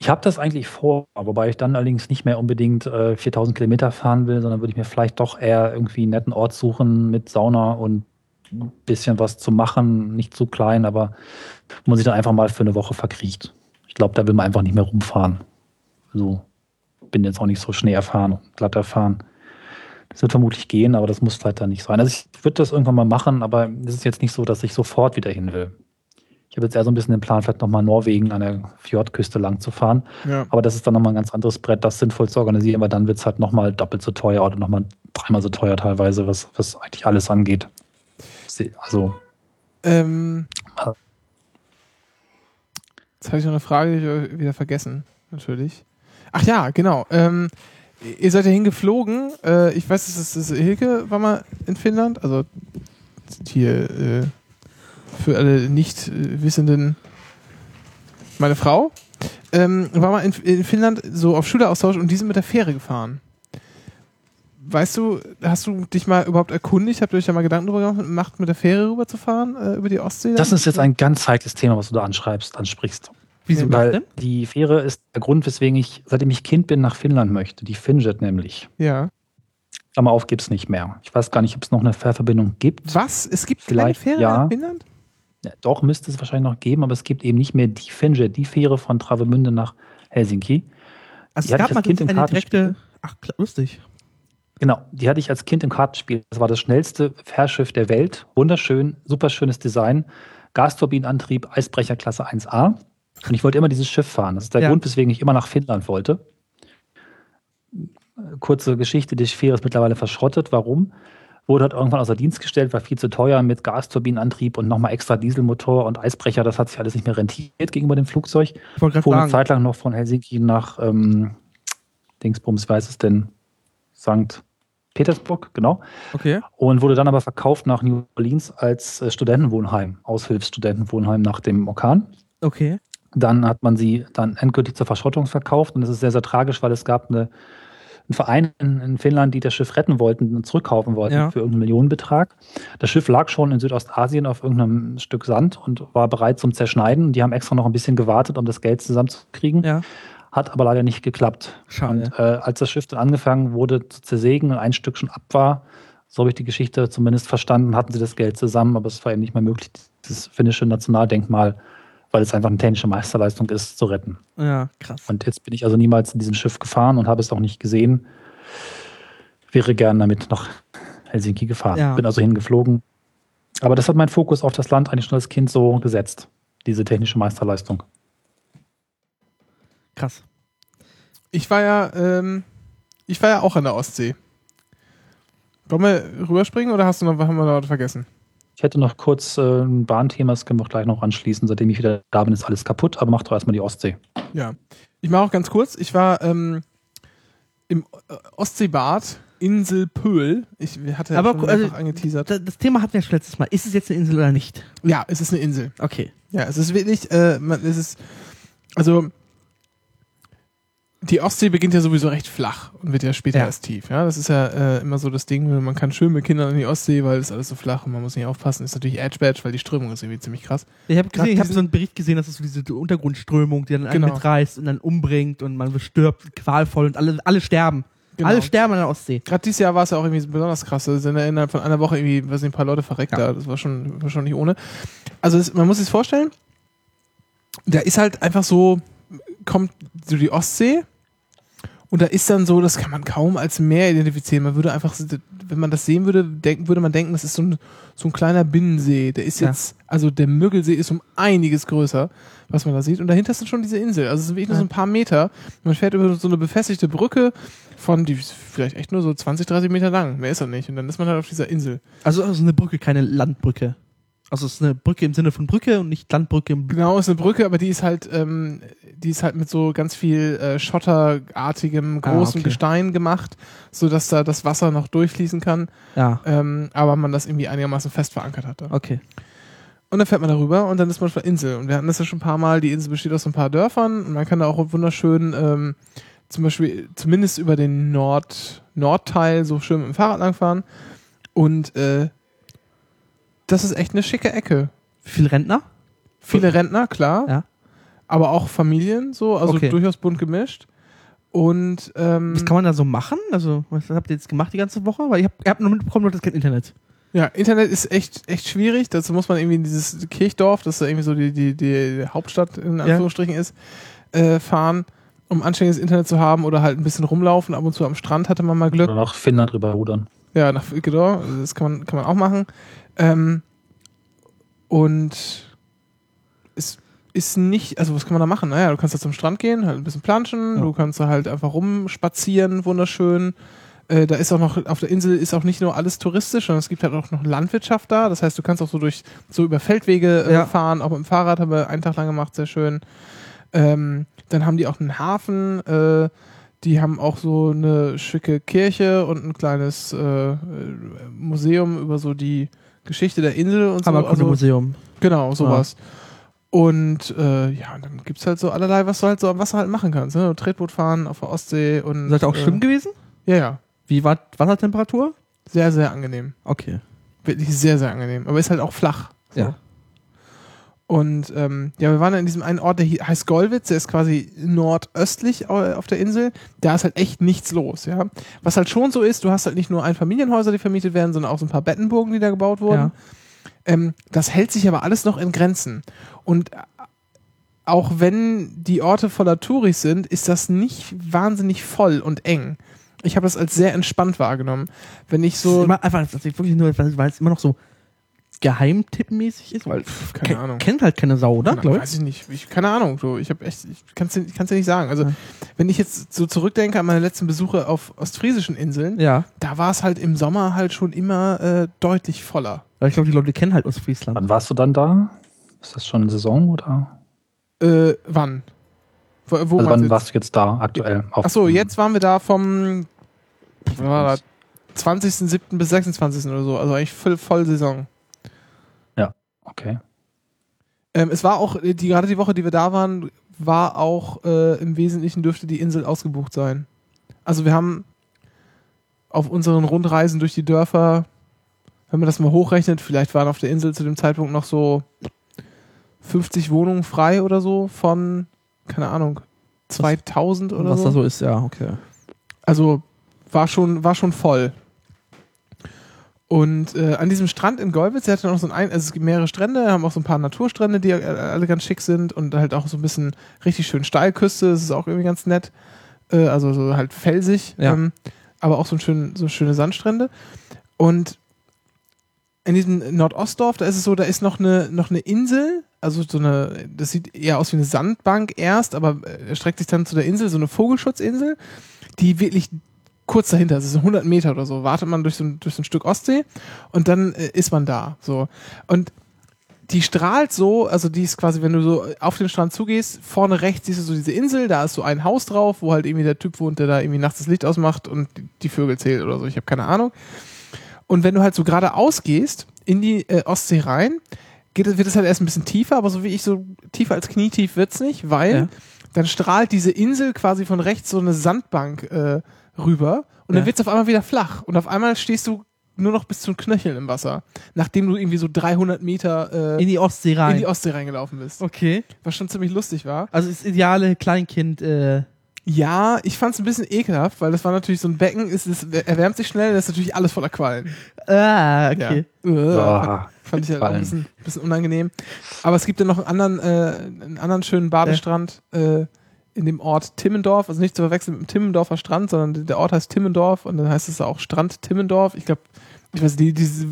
Ich habe das eigentlich vor, wobei ich dann allerdings nicht mehr unbedingt äh, 4000 Kilometer fahren will, sondern würde ich mir vielleicht doch eher irgendwie einen netten Ort suchen mit Sauna und ein bisschen was zu machen. Nicht zu klein, aber wo man sich dann einfach mal für eine Woche verkriecht. Ich glaube, da will man einfach nicht mehr rumfahren. So bin jetzt auch nicht so Schnee erfahren und glatt erfahren. Das wird vermutlich gehen, aber das muss vielleicht dann nicht sein. Also ich würde das irgendwann mal machen, aber es ist jetzt nicht so, dass ich sofort wieder hin will. Ich habe jetzt eher so ein bisschen den Plan, vielleicht nochmal Norwegen an der Fjordküste lang zu fahren. Ja. Aber das ist dann nochmal ein ganz anderes Brett, das sinnvoll zu organisieren, weil dann wird es halt nochmal doppelt so teuer oder nochmal dreimal so teuer teilweise, was, was eigentlich alles angeht. Also, Ähm, jetzt habe ich noch eine Frage, die ich wieder vergessen. natürlich. Ach ja, genau. Ähm, ihr seid ja hingeflogen. Äh, ich weiß, es ist, Hilke war mal in Finnland. Also hier äh, für alle nicht äh, meine Frau ähm, war mal in, in Finnland so auf Schüleraustausch und die sind mit der Fähre gefahren. Weißt du, hast du dich mal überhaupt erkundigt? Habt ihr euch da mal Gedanken darüber gemacht, mit der Fähre rüberzufahren, äh, über die Ostsee? Das ist jetzt ein ganz heikles Thema, was du da anschreibst, ansprichst. Wieso Weil denn? die Fähre ist der Grund, weswegen ich, seitdem ich Kind bin, nach Finnland möchte. Die Finjet nämlich. Ja. Klammer auf, gibt es nicht mehr. Ich weiß gar nicht, ob es noch eine Fährverbindung gibt. Was? Es gibt Vielleicht, keine Fähre ja. nach Finnland? Ja, doch, müsste es wahrscheinlich noch geben, aber es gibt eben nicht mehr die Finjet, die Fähre von Travemünde nach Helsinki. Also Die es gab mal als Kind im eine direkte. Ach, lustig. Genau, die hatte ich als Kind im Kartenspiel. Das war das schnellste Fährschiff der Welt. Wunderschön, super schönes Design. Gasturbinenantrieb, Eisbrecherklasse 1A. Und ich wollte immer dieses Schiff fahren. Das ist der Ja. Grund, weswegen ich immer nach Finnland wollte. Kurze Geschichte, die Fähre ist mittlerweile verschrottet. Warum? Wurde halt irgendwann außer Dienst gestellt, war viel zu teuer mit Gasturbinenantrieb und nochmal extra Dieselmotor und Eisbrecher. Das hat sich alles nicht mehr rentiert gegenüber dem Flugzeug. Ich Fuhr eine. Zeit lang noch von Helsinki nach ähm, Dingsbums, weiß es denn, St. Petersburg, genau. Okay. Und wurde dann aber verkauft nach New Orleans als äh, Studentenwohnheim, Aushilfsstudentenwohnheim nach dem Orkan. Okay. Dann hat man sie dann endgültig zur Verschrottung verkauft und das ist sehr, sehr tragisch, weil es gab eine, einen Verein in, in Finnland, die das Schiff retten wollten und zurückkaufen wollten Ja. für irgendeinen Millionenbetrag. Das Schiff lag schon in Südostasien auf irgendeinem Stück Sand und war bereit zum Zerschneiden. Die haben extra noch ein bisschen gewartet, um das Geld zusammenzukriegen. Ja. Hat aber leider nicht geklappt. Schade. Und äh, als das Schiff dann angefangen wurde zu zersägen und ein Stück schon ab war, so habe ich die Geschichte zumindest verstanden, hatten sie das Geld zusammen, aber es war eben nicht mehr möglich, dieses finnische Nationaldenkmal, weil es einfach eine technische Meisterleistung ist, zu retten. Ja, krass. Und jetzt bin ich also niemals in diesem Schiff gefahren und habe es auch nicht gesehen. Wäre gern damit nach Helsinki gefahren. Ja. Bin also hingeflogen. Aber das hat mein Fokus auf das Land eigentlich schon als Kind so gesetzt, diese technische Meisterleistung. Krass. Ich war ja, ähm, ich war ja auch an der Ostsee. Wollen wir rüberspringen oder hast du noch, haben wir noch was vergessen? Ich hätte noch kurz äh, ein Bahnthema, das können wir auch gleich noch anschließen. Seitdem ich wieder da bin, ist alles kaputt, aber mach doch erstmal die Ostsee. Ja. Ich mache auch ganz kurz. Ich war ähm, im äh, Ostseebad Insel Pöhl. Ich hatte ja Aber, schon also, angeteasert. Das, das Thema hatten wir schon letztes Mal. Ist es jetzt eine Insel oder nicht? Ja, es ist eine Insel. Okay. Ja, es ist wirklich, äh, man, es ist, also die Ostsee beginnt ja sowieso recht flach und wird ja später Ja. erst tief. Ja, das ist ja äh, immer so das Ding, man kann schön mit Kindern in die Ostsee, weil es alles so flach und man muss nicht aufpassen. Ist natürlich Edge Badge, weil die Strömung ist irgendwie ziemlich krass. Ich habe ich habe diese- so einen Bericht gesehen, dass es so diese Untergrundströmung, die dann einen Genau. mitreißt und dann umbringt und man stirbt qualvoll und alle, alle sterben. Genau. Alle sterben an der Ostsee. Gerade dieses Jahr war es ja auch irgendwie besonders krass. Da sind ja innerhalb von einer Woche irgendwie, weiß nicht, ein paar Leute verreckt Ja. da. Das war schon, war schon nicht ohne. Also es, man muss sich vorstellen, da ist halt einfach so, kommt so die Ostsee und da ist dann so, das kann man kaum als Meer identifizieren. Man würde einfach, wenn man das sehen würde, denken, würde man denken, das ist so ein, so ein kleiner Binnensee. Der ist Ja. jetzt, also der Müggelsee ist um einiges größer, was man da sieht. Und dahinter ist dann schon diese Insel. Also es sind wirklich nur so ein paar Meter. Man fährt über so eine befestigte Brücke von, die ist vielleicht echt nur so 20, 30 Meter lang. Mehr ist er nicht. Und dann ist man halt auf dieser Insel. Also, also eine Brücke, keine Landbrücke. Also es ist eine Brücke im Sinne von Brücke und nicht Landbrücke im Genau, ist eine Brücke, aber die ist halt, ähm, die ist halt mit so ganz viel äh, schotterartigem, Ah, großem okay. Gestein gemacht, so dass da das Wasser noch durchfließen kann, Ja, ähm, aber man das irgendwie einigermaßen fest verankert hatte. okay. Und dann fährt man darüber und dann ist man auf der Insel. Und wir hatten das ja schon ein paar Mal, die Insel besteht aus so ein paar Dörfern und man kann da auch wunderschön, ähm, zum Beispiel, zumindest über den Nord, Nordteil so schön mit dem Fahrrad langfahren. Und äh, das ist echt eine schicke Ecke. Viele Rentner? Viele Rentner, klar. Ja. Aber auch Familien, so, also Okay. durchaus bunt gemischt. Und ähm, Was kann man da so machen? Also, was habt ihr jetzt gemacht die ganze Woche? Weil ich hab, ihr habt nur mitbekommen, du hast kein Internet. ja, Internet ist echt, echt schwierig. Dazu muss man irgendwie in dieses Kirchdorf, das da irgendwie so die, die, die Hauptstadt in Ja. Anführungsstrichen ist, äh, fahren, um anständiges Internet zu haben oder halt ein bisschen rumlaufen. Ab und zu am Strand hatte man mal Glück. Oder nach Finnland rüber rudern. Ja, nach genau, das kann man, kann man auch machen. Ähm, und es ist nicht, also was kann man da machen? Naja, du kannst da zum Strand gehen, halt ein bisschen planschen, Ja. du kannst da halt einfach rumspazieren, wunderschön. Äh, da ist auch noch, auf der Insel ist auch nicht nur alles touristisch, sondern es gibt halt auch noch Landwirtschaft da. Das heißt, du kannst auch so durch, so über Feldwege äh, Ja. fahren, auch mit dem Fahrrad haben wir einen Tag lang gemacht, sehr schön. Ähm, dann haben die auch einen Hafen, äh, die haben auch so eine schicke Kirche und ein kleines äh, äh, Museum über so die Geschichte der Insel und so. Also, Hammerkunde-Museum. genau, sowas. Und äh, ja, und dann gibt's halt so allerlei, was du halt so am Wasser halt machen kannst. Ne? Tretboot fahren auf der Ostsee und. Seid ihr auch äh, schwimmen gewesen? Ja, ja. Wie war Wassertemperatur? Sehr, sehr angenehm. Okay. Wirklich sehr, sehr angenehm. Aber ist halt auch flach. So. Ja. Und ähm, ja, wir waren in diesem einen Ort, der heißt Golwitz, der ist quasi nordöstlich au- auf der Insel. Da ist halt echt nichts los, ja. Was halt schon so ist, du hast halt nicht nur Einfamilienhäuser, die vermietet werden, sondern auch so ein paar Bettenburgen, die da gebaut wurden. Ähm, das hält sich aber alles noch in Grenzen. Und äh, auch wenn die Orte voller Touris sind, ist das nicht wahnsinnig voll und eng. Ich habe das als sehr entspannt wahrgenommen. Wenn ich So immer einfach, wirklich nur, weil es immer noch so geheimtippmäßig ist, weil keine ke- Ahnung. kennt halt keine Sau, oder? Na, Glaub weiß ich nicht. Ich, keine Ahnung. So, ich habe echt, ich kann es dir, kann's dir nicht sagen. Also, wenn ich jetzt so zurückdenke an meine letzten Besuche auf ostfriesischen Inseln, Ja, da war es halt im Sommer halt schon immer äh, deutlich voller. weil ich glaube, die Leute kennen halt aus Friesland. Wann warst du dann da? Ist das schon Saison oder? Äh, wann? Wo, wo also wann jetzt? warst du jetzt da aktuell? Auf- Ach so, jetzt waren wir da vom was war das? 20.07. bis 26. oder so. Also eigentlich voll, voll Saison. Okay. Ähm, es war auch, die, gerade die Woche, die wir da waren, war auch äh, im Wesentlichen dürfte die Insel ausgebucht sein. Also wir haben auf unseren Rundreisen durch die Dörfer, wenn man das mal hochrechnet, vielleicht waren auf der Insel zu dem Zeitpunkt noch so 50 Wohnungen frei oder so von, keine Ahnung, 2000 oder was so. da so ist, ja, okay. Also war schon, war schon voll. Und äh, an diesem Strand in Golwitz, der hatte noch so ein, also es gibt mehrere Strände, haben auch so ein paar Naturstrände, die äh, alle ganz schick sind und halt auch so ein bisschen richtig schön Steilküste, das ist auch irgendwie ganz nett. Äh, also so halt felsig, Ja. ähm, aber auch so, ein schön, so schöne Sandstrände. Und in diesem Nordostdorf, da ist es so, da ist noch eine, noch eine Insel, also so eine, das sieht eher aus wie eine Sandbank erst, aber äh, erstreckt sich dann zu der Insel, so eine Vogelschutzinsel, die wirklich kurz dahinter, das ist 100 Meter oder so, wartet man durch so ein, durch so ein Stück Ostsee und dann äh, ist man da, so. Und die strahlt so, also die ist quasi, wenn du so auf den Strand zugehst, vorne rechts siehst du so diese Insel, da ist so ein Haus drauf, wo halt irgendwie der Typ wohnt, der da irgendwie nachts das Licht ausmacht und die- Vögel zählt oder so, ich habe keine Ahnung. Und wenn du halt so geradeaus gehst, in die äh, Ostsee rein, geht, es- wird es halt erst ein bisschen tiefer, aber so wie ich, so tiefer als knietief wird's nicht, weil Ja. dann strahlt diese Insel quasi von rechts so eine Sandbank äh, rüber und dann Ja. wird's auf einmal wieder flach und auf einmal stehst du nur noch bis zum Knöcheln im Wasser, nachdem du irgendwie so 300 Meter äh, In die Ostsee rein. in die Ostsee reingelaufen bist. okay. Was schon ziemlich lustig war. Also das ideale Kleinkind, äh, Ja, ich fand's ein bisschen ekelhaft, weil das war natürlich so ein Becken, es, es erwärmt sich schnell, das ist natürlich alles voller Quallen. ah, okay. Ja. Äh, Ah, Fand ich halt auch ein Quallen. bisschen, bisschen unangenehm. Aber es gibt ja noch einen anderen, äh, einen anderen schönen Badestrand äh, in dem Ort Timmendorf, also nicht zu verwechseln mit dem Timmendorfer Strand, sondern der Ort heißt Timmendorf und dann heißt es auch Strand Timmendorf. Ich glaube, ich weiß, die, diese,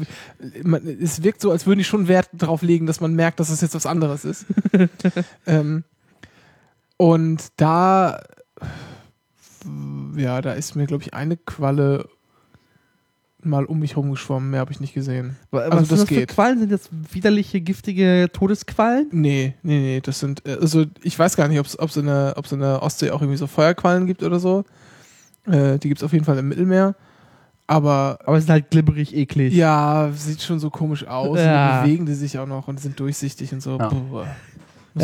man, es wirkt so, als würden die schon Wert darauf legen, dass man merkt, dass es jetzt was anderes ist. ähm, und da, ja, da ist mir, glaube ich, eine Qualle mal um mich rumgeschwommen, mehr habe ich nicht gesehen. Was Also sind das das für geht. Quallen? Sind das widerliche, giftige Todesquallen? Nee, nee, nee, das sind, äh, also ich weiß gar nicht, ob es in, der- ob's in der Ostsee auch irgendwie so Feuerquallen gibt oder so. Äh, die gibt es auf jeden Fall im Mittelmeer. Aber Aber sie sind halt glibberig, eklig. ja, sieht schon so komisch aus. Ja. Und bewegen die sich auch noch und sind durchsichtig und so. Ja. Puh, muss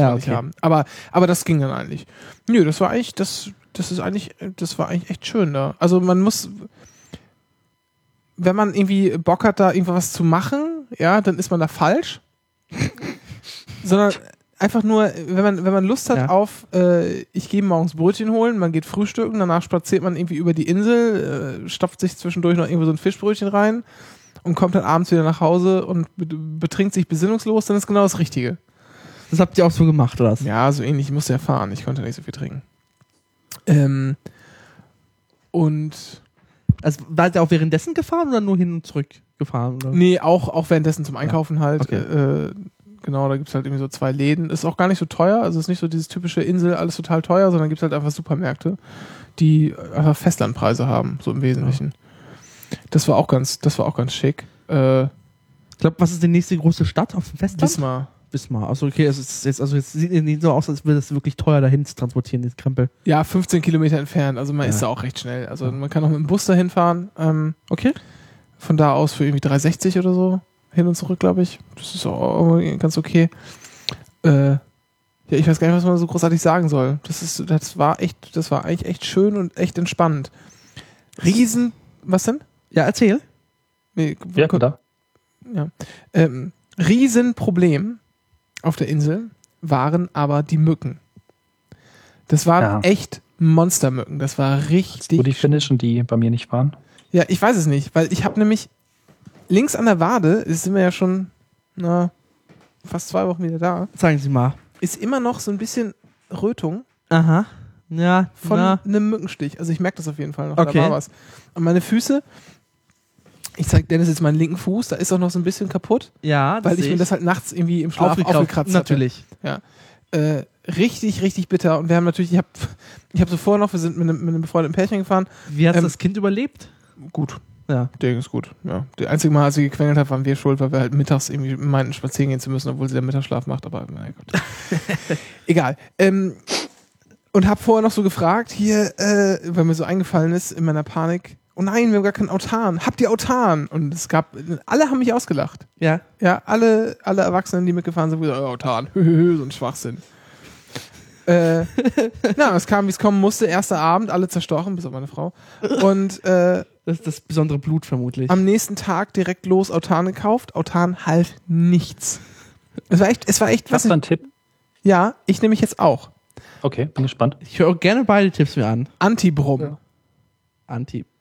Ja, man nicht okay. haben. Aber, aber das ging dann eigentlich. Nö, das war eigentlich, das, das ist eigentlich, das war eigentlich echt schön da. Also man muss, wenn man irgendwie Bock hat, da irgendwas zu machen, ja, dann ist man da falsch. Sondern einfach nur, wenn man, wenn man Lust hat Ja. auf, äh, ich gehe morgens Brötchen holen, man geht frühstücken, danach spaziert man irgendwie über die Insel, äh, stopft sich zwischendurch noch irgendwo so ein Fischbrötchen rein und kommt dann abends wieder nach Hause und be betrinkt sich besinnungslos, dann ist genau das Richtige. Das habt ihr auch so gemacht, oder? Ja, so ähnlich. Ich musste ja fahren. Ich konnte nicht so viel trinken. Ähm, und Also seid ihr auch währenddessen gefahren oder nur hin und zurück gefahren? Oder? nee, auch, auch währenddessen zum Einkaufen halt. okay. Äh, genau, da gibt's halt irgendwie so zwei Läden. Ist auch gar nicht so teuer. Also ist nicht so dieses typische Insel, alles total teuer, sondern gibt's halt einfach Supermärkte, die einfach Festlandpreise haben, so im Wesentlichen. Das war auch ganz, das war auch ganz schick. Äh, Ich glaube, was ist die nächste große Stadt auf dem Festland? Wismar. Wismar. Also okay, es ist jetzt, also jetzt sieht nicht so aus, als würde es wirklich teuer dahin zu transportieren, den Krempel. Ja, 15 Kilometer entfernt. Also man Ja. ist da auch recht schnell. Also man kann auch mit dem Bus dahin fahren. Ähm, Okay. von da aus für irgendwie 360 oder so hin und zurück, glaube ich. Das ist auch ganz okay. Äh, ja, ich weiß gar nicht, was man so großartig sagen soll. Das ist, das war echt, das war eigentlich echt schön und echt entspannend. Riesen, was denn? Ja, erzähl. Nee, Ja, da. ja. Ähm, Riesenproblem auf der Insel waren aber die Mücken. Das waren Ja. echt Monstermücken. Das war Wo richtig. die finnischen, die bei mir nicht waren. Ja, ich weiß es nicht, weil ich habe nämlich links an der Wade, das sind wir ja schon na, fast zwei Wochen wieder da, Zeigen Sie mal. ist immer noch so ein bisschen Rötung Aha. Ja, von na. einem Mückenstich. Also ich merke das auf jeden Fall noch. Okay. Da war was. Und meine Füße, ich zeig Dennis jetzt meinen linken Fuß, da ist auch noch so ein bisschen kaputt, Ja, weil ich mir das halt nachts irgendwie im Schlaf aufgekratzt, aufgekratzt hatte. Natürlich. Äh, richtig, richtig bitter. Und wir haben natürlich, ich habe ich hab so vorher noch, wir sind mit einem, mit einem befreundeten Pärchen gefahren. Wie hat Ähm, das Kind überlebt? Gut, Ja. der ist gut. Ja. Der einzige Mal, als sie gequengelt hat, waren wir schuld, weil wir halt mittags irgendwie meinten, spazieren gehen zu müssen, obwohl sie den Mittagsschlaf macht. Aber mein Gott. Egal. Ähm, und habe vorher noch so gefragt, hier, äh, weil mir so eingefallen ist in meiner Panik, oh nein, wir haben gar keinen Autan. Habt ihr Autan? Und es gab, alle haben mich ausgelacht. Ja. Ja, alle, alle Erwachsenen, die mitgefahren sind, haben gesagt, oh, Autan, so ein Schwachsinn. äh, na, es kam, wie es kommen musste. Erster Abend, alle zerstochen, bis auf meine Frau. Und äh, Das ist das besondere Blut vermutlich. am nächsten Tag direkt los Autan gekauft. Autan half nichts. Es war echt, es war echt, was? Hast du einen Tipp? Ja, ich nehme mich jetzt auch. Okay, bin gespannt. ich höre gerne beide Tipps mir an. Antibrum. Ja. Ja.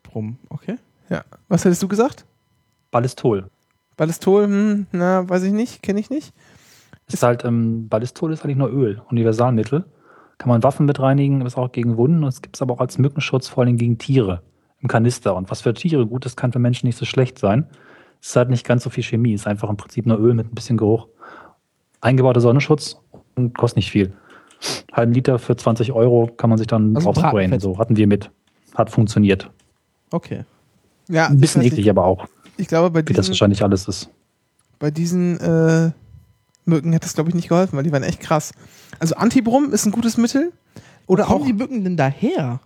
Antibrum, okay. Was hättest du gesagt? Ballistol. Ballistol, hm, na, weiß ich nicht, kenne ich nicht. Ist halt, ähm, Ballistol ist eigentlich nur Öl, Universalmittel. Kann man Waffen mit reinigen, ist auch gegen Wunden und es gibt es aber auch als Mückenschutz, vor allem gegen Tiere im Kanister. Und was für Tiere gut ist, kann für Menschen nicht so schlecht sein. Es ist halt nicht ganz so viel Chemie, ist einfach im Prinzip nur Öl mit ein bisschen Geruch. Eingebauter Sonnenschutz und kostet nicht viel. Halben Liter für 20 Euro kann man sich dann Also drauf sprayen. So hatten wir mit. Hat funktioniert. Okay. Ja, Ein bisschen eklig, aber auch, Ich glaube, bei wie das diesen, wahrscheinlich alles ist. bei diesen äh, Mücken hätte es, glaube ich, nicht geholfen, weil die waren echt krass. Also Antibrum ist ein gutes Mittel. Oder Wo kommen auch, die Mücken denn daher?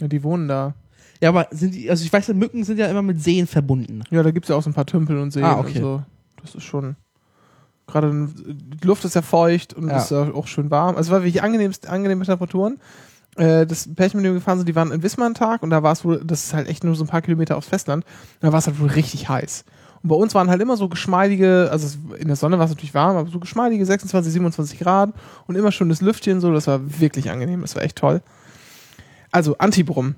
ja, die wohnen da. Ja, aber sind die, also ich weiß, Mücken sind ja immer mit Seen verbunden. Ja, da gibt es ja auch so ein paar Tümpel und Seen Ah, okay. und so. Das ist schon. Gerade die Luft ist ja feucht und Ja. ist ja auch schön warm. Also es war wirklich angenehmst, angenehme Temperaturen. Äh, das Pärchen, mit dem wir gefahren sind, die waren in Wismar einen Tag und da war es wohl, das ist halt echt nur so ein paar Kilometer aufs Festland, da war es halt wohl richtig heiß. Und bei uns waren halt immer so geschmeidige, also in der Sonne war es natürlich warm, aber so geschmeidige 26, 27 Grad und immer schönes Lüftchen, so, das war wirklich angenehm, das war echt toll. Also Antibrum,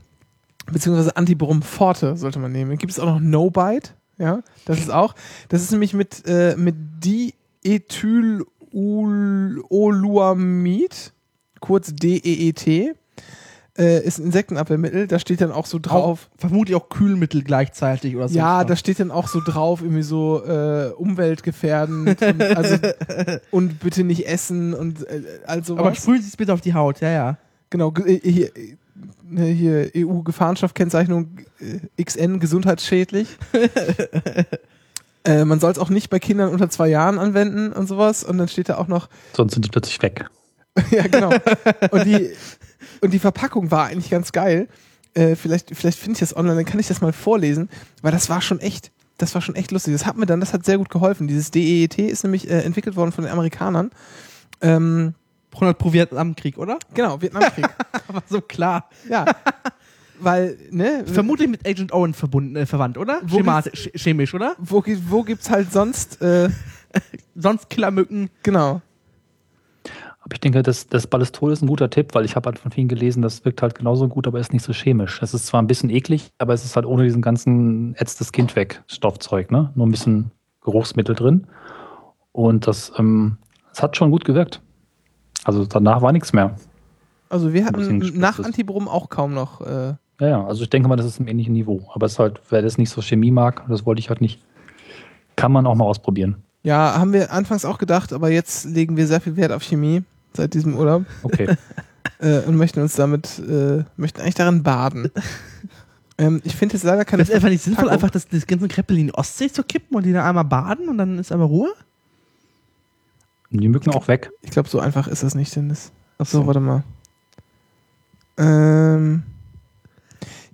beziehungsweise Antibrum Forte sollte man nehmen. Gibt es auch noch No Bite, ja, das ist auch, das ist nämlich mit, äh, mit Diethyloluamid, kurz DEET, äh, ist ein Insektenabwehrmittel, da steht dann auch so drauf, Auch, vermutlich auch Kühlmittel gleichzeitig oder so. ja, da steht dann auch so drauf, irgendwie so äh, umweltgefährdend und, also, und bitte nicht essen und äh, also Aber sprühen Sie es bitte auf die Haut, ja, ja. Genau, ge- äh, hier, äh, ne, hier EU-Gefahrenstoffkennzeichnung äh, XN gesundheitsschädlich. äh, man soll es auch nicht bei Kindern unter zwei Jahren anwenden und sowas. Und dann steht da auch noch, Sonst sind die plötzlich weg. ja genau. Und die, und die Verpackung war eigentlich ganz geil. Äh, vielleicht vielleicht finde ich das online, dann kann ich das mal vorlesen, weil das war schon echt, das war schon echt lustig. Das hat mir dann, das hat sehr gut geholfen. Dieses DEET ist nämlich äh, entwickelt worden von den Amerikanern. Ähm, 100 pro Vietnamkrieg, oder? genau, Vietnamkrieg. Aber so klar. ja. Weil, ne? Vermutlich mit Agent Owen verbunden, äh, verwandt, oder? Chemisch, oder? wo, wo gibt's halt sonst, äh, Sonst Killermücken. genau. Aber ich denke, das, das Ballistol ist ein guter Tipp, weil ich habe halt von vielen gelesen, das wirkt halt genauso gut, aber ist nicht so chemisch. Es ist zwar ein bisschen eklig, aber es ist halt ohne diesen ganzen ätzt das Kind weg Stoffzeug, ne? Nur ein bisschen Geruchsmittel drin. Und das, ähm, das hat schon gut gewirkt. Also danach war nichts mehr. Also wir hatten nach ist. Antibrum auch kaum noch, äh, Ja, ja, also ich denke mal, das ist im ähnlichen Niveau. Aber es ist halt, wer das nicht so Chemie mag, das wollte ich halt nicht, kann man auch mal ausprobieren. ja, haben wir anfangs auch gedacht, aber jetzt legen wir sehr viel Wert auf Chemie seit diesem Urlaub Okay. äh, und möchten uns damit, äh, möchten eigentlich darin baden. ähm, ich finde jetzt leider keine Das ist einfach nicht sinnvoll, einfach das, das ganze Kreppel in die Ostsee zu kippen und die dann einmal baden und dann ist aber Ruhe? Die Mücken auch weg? Ich glaube, so einfach ist das nicht, Dennis. Ach so, warte mal. Ähm,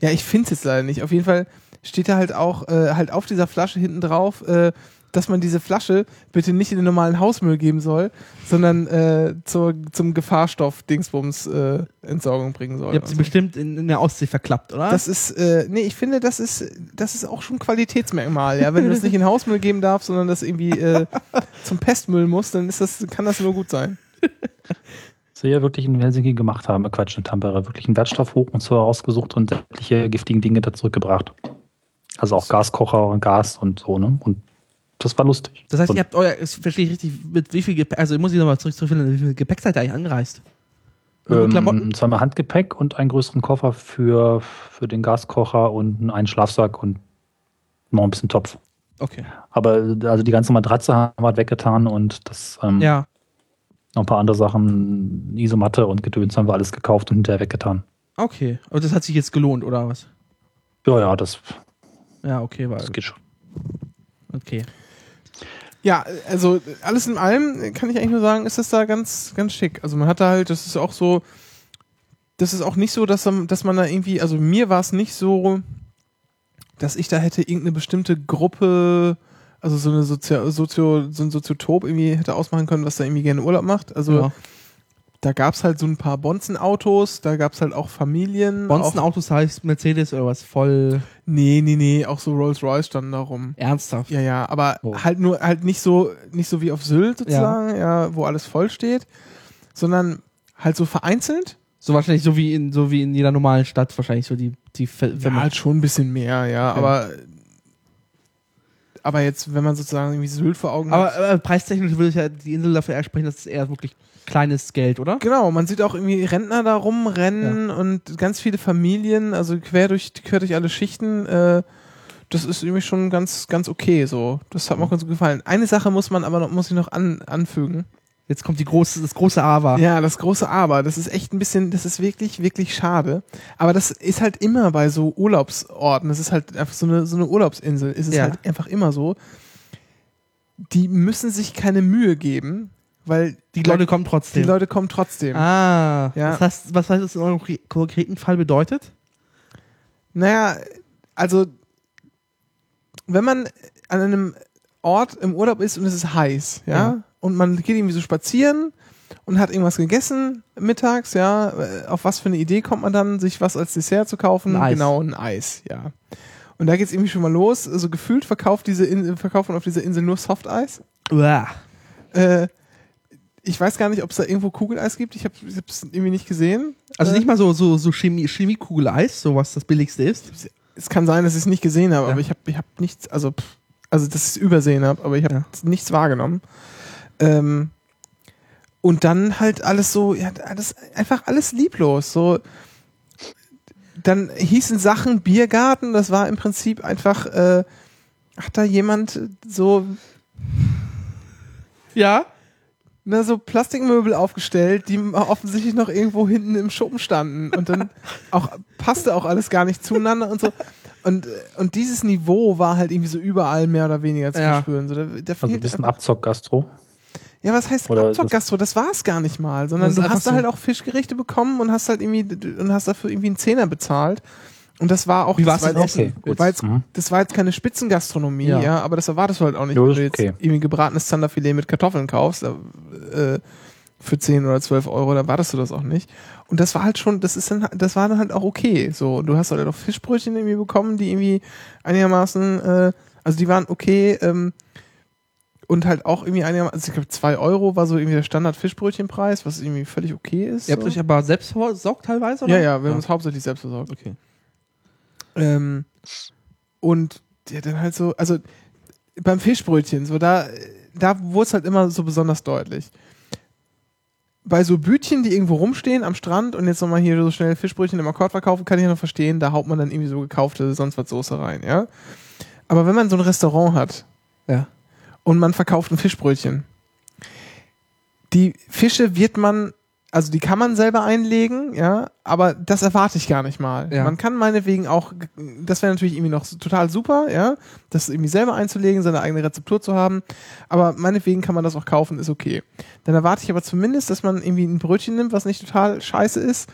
ja, ich finde es jetzt leider nicht. Auf jeden Fall steht da halt auch äh, halt auf dieser Flasche hinten drauf, äh, dass man diese Flasche bitte nicht in den normalen Hausmüll geben soll, sondern äh, zur, zum Gefahrstoff-Dingsbums äh, Entsorgung bringen soll. Ihr habt sie Also, bestimmt in, in der Ostsee verklappt, oder? das ist, äh, nee, ich finde, das ist, das ist auch schon ein Qualitätsmerkmal, ja. Wenn du das nicht in Hausmüll geben darfst, sondern das irgendwie äh, zum Pestmüll muss, dann ist das, kann das nur gut sein. Was wir ja wirklich in Helsinki gemacht haben, Quatsch, in Tampere, wirklich einen Wertstoff hoch und so herausgesucht und sämtliche giftigen Dinge da zurückgebracht. Also auch Gaskocher und Gas und so, ne? Und das war lustig. das heißt, und ihr habt euer, das verstehe ich richtig, mit wie viel Gepäck, also muss ich nochmal zurück zurückfinden, wie viel Gepäck seid ihr eigentlich angereist? Nur Klamotten? ähm, zweimal Handgepäck und einen größeren Koffer für, für den Gaskocher und einen Schlafsack und noch ein bisschen Topf. Okay. Aber also die ganze Matratze haben wir halt weggetan und das ähm, Ja. noch ein paar andere Sachen, Isomatte und Gedöns haben wir alles gekauft und hinterher weggetan. Okay. Aber das hat sich jetzt gelohnt, oder was? Ja, ja, das, Ja, okay, war. das geht schon. Okay. Ja, also alles in allem kann ich eigentlich nur sagen, ist das da ganz, ganz schick. Also man hat da halt, das ist auch so, das ist auch nicht so, dass, man- dass man da irgendwie, also mir war es nicht so, dass ich da hätte irgendeine bestimmte Gruppe, also so eine Sozio, Sozio, so ein Soziotop irgendwie hätte ausmachen können, was da irgendwie gerne Urlaub macht. Also Ja. Da gab es halt so ein paar Bonzenautos, da gab es halt auch Familien. Bonzen-Autos heißt Mercedes oder was? Voll Nee, nee, nee, auch so Rolls-Royce standen da rum. ernsthaft. Ja, ja, aber Oh. halt nur halt nicht so nicht so wie auf Sylt sozusagen, ja. wo alles voll steht, sondern halt so vereinzelt. So wahrscheinlich so wie in so wie in jeder normalen Stadt wahrscheinlich so die die Ver- Ja, halt schon ein bisschen mehr, ja, Okay. aber aber jetzt, wenn man sozusagen irgendwie Sylt vor Augen Aber hat. äh, preistechnisch würde ich ja die Insel dafür eher sprechen, dass es eher wirklich kleines Geld, oder? Genau, man sieht auch irgendwie Rentner da rumrennen und ganz viele Familien, also quer durch, quer durch alle Schichten. Äh, das ist irgendwie schon ganz, ganz okay. So, das hat mir auch ganz gut gefallen. Eine Sache muss man aber noch, muss ich noch an, anfügen. Jetzt kommt die große, das große Aber. Ja, das große Aber, das ist echt ein bisschen, das ist wirklich, wirklich schade. Aber das ist halt immer bei so Urlaubsorten, das ist halt einfach so eine, so eine Urlaubsinsel, ist es Ja. halt einfach immer so. Die müssen sich keine Mühe geben, weil Die Leute kommen trotzdem. die Leute kommen trotzdem. ah, Ja. das heißt, was heißt das in eurem kre- konkreten Fall bedeutet? Naja, also, wenn man an einem Ort im Urlaub ist und es ist heiß, ja, Ja. und man geht irgendwie so spazieren und hat irgendwas gegessen mittags, ja, äh, auf was für eine Idee kommt man dann, sich was als Dessert zu kaufen? Ein. Genau, ein Eis, ja. Und da geht's irgendwie schon mal los. Also gefühlt verkauft diese In verkauft man auf dieser Insel nur Softeis. Uah. Äh, ich weiß gar nicht, ob es da irgendwo Kugeleis gibt. Ich habe es irgendwie nicht gesehen. Also Äh, nicht mal so so so Chemie Chemiekugel-Eis, so was das billigste ist. es kann sein, dass ich es nicht gesehen habe, Ja. aber ich habe ich hab nichts, also, pff, also dass ich es übersehen habe, aber ich habe Ja. nichts wahrgenommen. Ähm, und dann halt alles so, ja, alles, einfach alles lieblos. So, dann hießen Sachen Biergarten, das war im Prinzip einfach, äh, hat da jemand so, Ja. Na, so Plastikmöbel aufgestellt, die offensichtlich noch irgendwo hinten im Schuppen standen und dann auch passte auch alles gar nicht zueinander und so. Und, und dieses Niveau war halt irgendwie so überall mehr oder weniger zu Ja. verspüren. So, da, da Also ein bisschen Abzock-Gastro. ja, was heißt Abzockgastro? Das war es gar nicht mal, sondern du hast da so. halt auch Fischgerichte bekommen und hast halt irgendwie und hast dafür irgendwie einen Zehner bezahlt. Und das war auch Wie das war jetzt, das war jetzt, Mhm. das war jetzt keine Spitzengastronomie, ja. Ja. aber das erwartest du halt auch nicht, Jo, wenn du jetzt okay. irgendwie gebratenes Zanderfilet mit Kartoffeln kaufst. Äh, für 10 oder 12 Euro, da wartest du das auch nicht. Und das war halt schon, das ist dann, das war dann halt auch okay. So, du hast halt auch Fischbrötchen irgendwie bekommen, die irgendwie einigermaßen, äh, also die waren okay, ähm, und halt auch irgendwie einigermaßen, also ich glaube 2 Euro war so irgendwie der Standard-Fischbrötchenpreis, was irgendwie völlig okay ist. Ihr habt so. euch aber selbst versorgt teilweise, oder? Ja, ja, wir haben uns hauptsächlich selbst versorgt. Okay. Ähm, und ja, dann halt so, also beim Fischbrötchen, so da, da wurde es halt immer so besonders deutlich. Bei so Bütchen, die irgendwo rumstehen am Strand und jetzt nochmal hier so schnell Fischbrötchen im Akkord verkaufen, kann ich ja noch verstehen, da haut man dann irgendwie so gekaufte sonst was Soße rein, ja. Aber wenn man so ein Restaurant hat, Ja. und man verkauft ein Fischbrötchen, die Fische wird man Also die kann man selber einlegen, ja, aber das erwarte ich gar nicht mal. Ja. Man kann meinetwegen auch, das wäre natürlich irgendwie noch total super, ja, das irgendwie selber einzulegen, seine eigene Rezeptur zu haben, aber meinetwegen kann man das auch kaufen, ist okay. Dann erwarte ich aber zumindest, dass man irgendwie ein Brötchen nimmt, was nicht total scheiße ist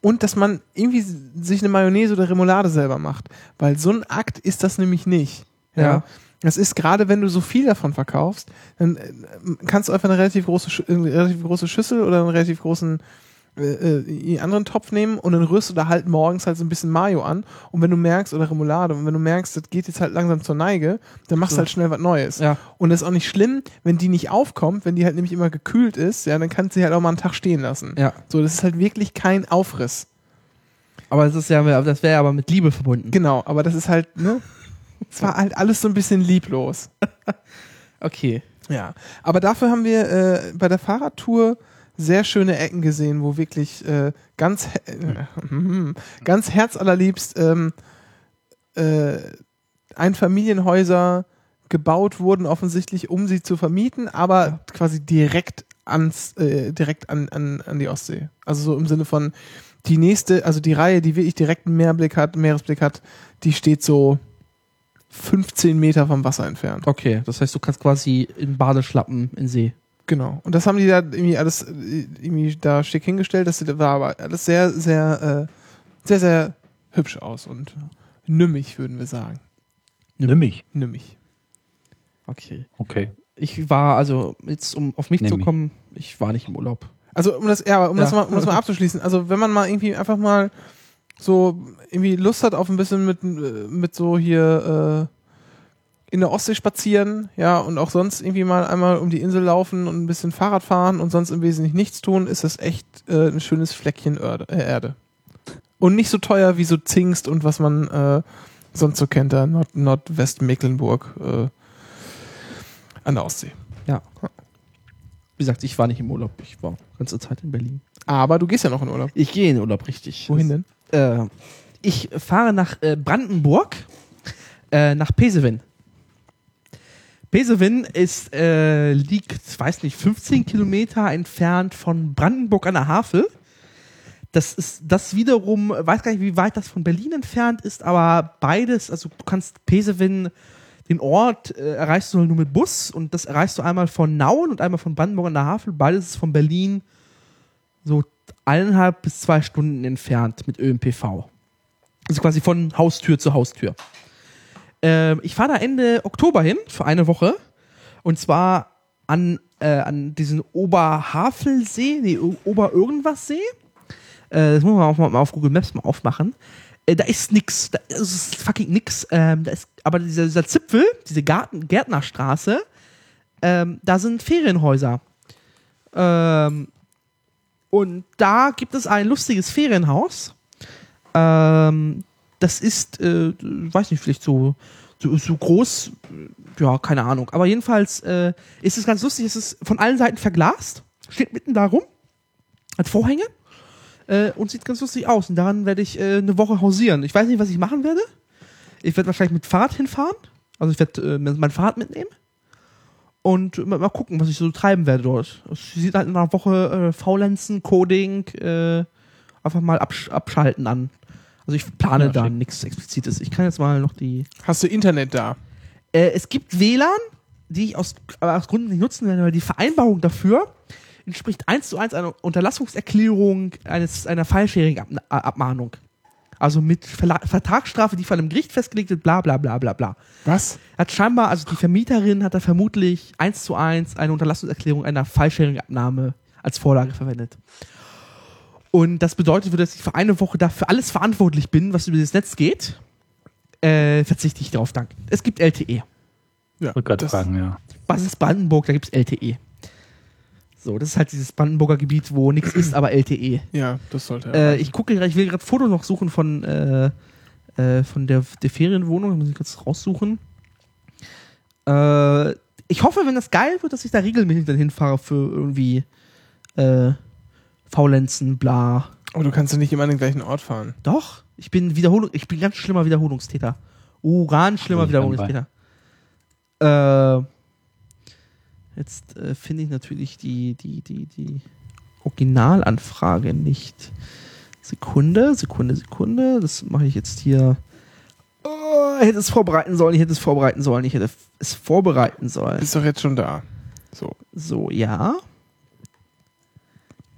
und dass man irgendwie sich eine Mayonnaise oder Remoulade selber macht, weil so ein Akt ist das nämlich nicht. Ja. Ja. Das ist gerade, wenn du so viel davon verkaufst, dann äh, kannst du einfach eine relativ große, eine relativ große Schüssel oder einen relativ großen äh, äh, anderen Topf nehmen und dann rührst du da halt morgens halt so ein bisschen Mayo an und wenn du merkst, oder Remoulade, und wenn du merkst, das geht jetzt halt langsam zur Neige, dann machst du So. halt schnell was Neues. Ja. Und das ist auch nicht schlimm, wenn die nicht aufkommt, wenn die halt nämlich immer gekühlt ist, ja, dann kannst du sie halt auch mal einen Tag stehen lassen. Ja. So, das ist halt wirklich kein Aufriss. Aber das ist ja, das wäre aber mit Liebe verbunden. Genau, aber das ist halt, ne? Es war halt alles so ein bisschen lieblos. Okay. Ja, aber dafür haben wir äh, bei der Fahrradtour sehr schöne Ecken gesehen, wo wirklich äh, ganz, äh, ganz herzallerliebst ähm, äh, Einfamilienhäuser gebaut wurden, offensichtlich, um sie zu vermieten, aber quasi direkt ans, äh, direkt an, an, an die Ostsee. Also so im Sinne von die nächste, also die Reihe, die wirklich direkt einen Meerblick hat, Meeresblick hat, die steht so 15 Meter vom Wasser entfernt. Okay, das heißt, du kannst quasi in Badeschlappen in See. Genau. Und das haben die da irgendwie alles irgendwie da schick hingestellt. Das war aber alles sehr, sehr, äh, sehr, sehr hübsch aus und nümmig, würden wir sagen. Nimm mich. Nümmig. Okay. Okay. Ich war, also, jetzt um auf mich Nimm zu kommen, ich war nicht im Urlaub. Also um das, ja, aber um, Das Ja. mal, um das mal abzuschließen, also wenn man mal irgendwie einfach mal so irgendwie Lust hat auf ein bisschen mit, mit so hier äh, in der Ostsee spazieren, ja, und auch sonst irgendwie mal einmal um die Insel laufen und ein bisschen Fahrrad fahren und sonst im Wesentlichen nichts tun, ist das echt äh, ein schönes Fleckchen Erde, äh, Erde. Und nicht so teuer wie so Zingst und was man äh, sonst so kennt, da Nord Nordwestmecklenburg äh, an der Ostsee. Wie gesagt, ich war nicht im Urlaub. Ich war ganze Zeit in Berlin. Aber du gehst ja noch in Urlaub. Ich gehe in Urlaub, richtig. Wohin denn? Äh, ich fahre nach äh, Brandenburg, äh, nach Pesewin. Pesewin ist, äh, liegt, weiß nicht, 15 Kilometer entfernt von Brandenburg an der Havel. Das ist das wiederum, weiß gar nicht, wie weit das von Berlin entfernt ist, aber beides, also du kannst Pesewin, den Ort, äh, erreichst du nur mit Bus und das erreichst du einmal von Nauen und einmal von Brandenburg an der Havel. Beides ist von Berlin so eineinhalb bis zwei Stunden entfernt mit ÖMPV. Also quasi von Haustür zu Haustür. Ähm, ich fahre da Ende Oktober hin für eine Woche. Und zwar an, äh, an diesen Oberhavelsee, nee, Ober-Irgendwas-See. Äh, das muss man auch mal auf Google Maps mal aufmachen. Äh, da ist nix. Da ist fucking nix. Ähm, da ist, aber dieser, dieser Zipfel, diese Garten, Gärtnerstraße, ähm, da sind Ferienhäuser. Ähm, und da gibt es ein lustiges Ferienhaus. Ähm, das ist, äh, weiß nicht, vielleicht so, so, so groß, ja, keine Ahnung. Aber jedenfalls äh, ist es ganz lustig, es ist von allen Seiten verglast, steht mitten da rum, hat Vorhänge äh, und sieht ganz lustig aus. Und daran werde ich äh, eine Woche hausieren. Ich weiß nicht, was ich machen werde. Ich werde wahrscheinlich mit Fahrrad hinfahren. Also ich werde äh, mein Fahrrad mitnehmen. Und mal, gucken, was ich so treiben werde dort. Es sieht halt in einer Woche äh, Faulenzen, Coding, äh, einfach mal absch abschalten an. Also ich plane Ja, da nichts Explizites. Ich kann jetzt mal noch die. Hast du Internet da? Äh, es gibt WLAN, die ich aus, aber aus Gründen nicht nutzen werde, weil die Vereinbarung dafür entspricht eins zu eins einer Unterlassungserklärung eines, einer File-Sharing-Abmahnung. Also mit Verla Vertragsstrafe, die von einem Gericht festgelegt wird, bla bla bla bla bla. Was? Hat scheinbar, also die Vermieterin hat da vermutlich eins zu eins eine Unterlassungserklärung einer File-Sharing-Abnahme als Vorlage verwendet. Und das bedeutet, dass ich für eine Woche dafür alles verantwortlich bin, was über das Netz geht. Äh, verzichte ich darauf, danke. Es gibt LTE. Ja, Ich wollte gerade das- fragen, ja. Was ist Brandenburg? Da gibt es LTE. So, das ist halt dieses Brandenburger Gebiet, wo nichts ist, aber LTE. Ja, das sollte er. Äh, ich gucke gerade, ich will gerade Foto noch suchen von, äh, äh, von der, der Ferienwohnung. Da muss ich kurz raussuchen. Äh, ich hoffe, wenn das geil wird, dass ich da regelmäßig dann hinfahre für irgendwie äh, Faulenzen, bla. Aber du kannst ja nicht immer an den gleichen Ort fahren. Doch, ich bin Wiederholung, ich bin ganz schlimmer Wiederholungstäter. Uh, ganz schlimmer Wiederholungstäter. Äh, jetzt äh, finde ich natürlich die, die, die, die. Originalanfrage nicht. Sekunde, Sekunde, Sekunde. Das mache ich jetzt hier. Oh, ich hätte es vorbereiten sollen, ich hätte es vorbereiten sollen, ich hätte es vorbereiten sollen. Bist doch jetzt schon da. So. So, ja.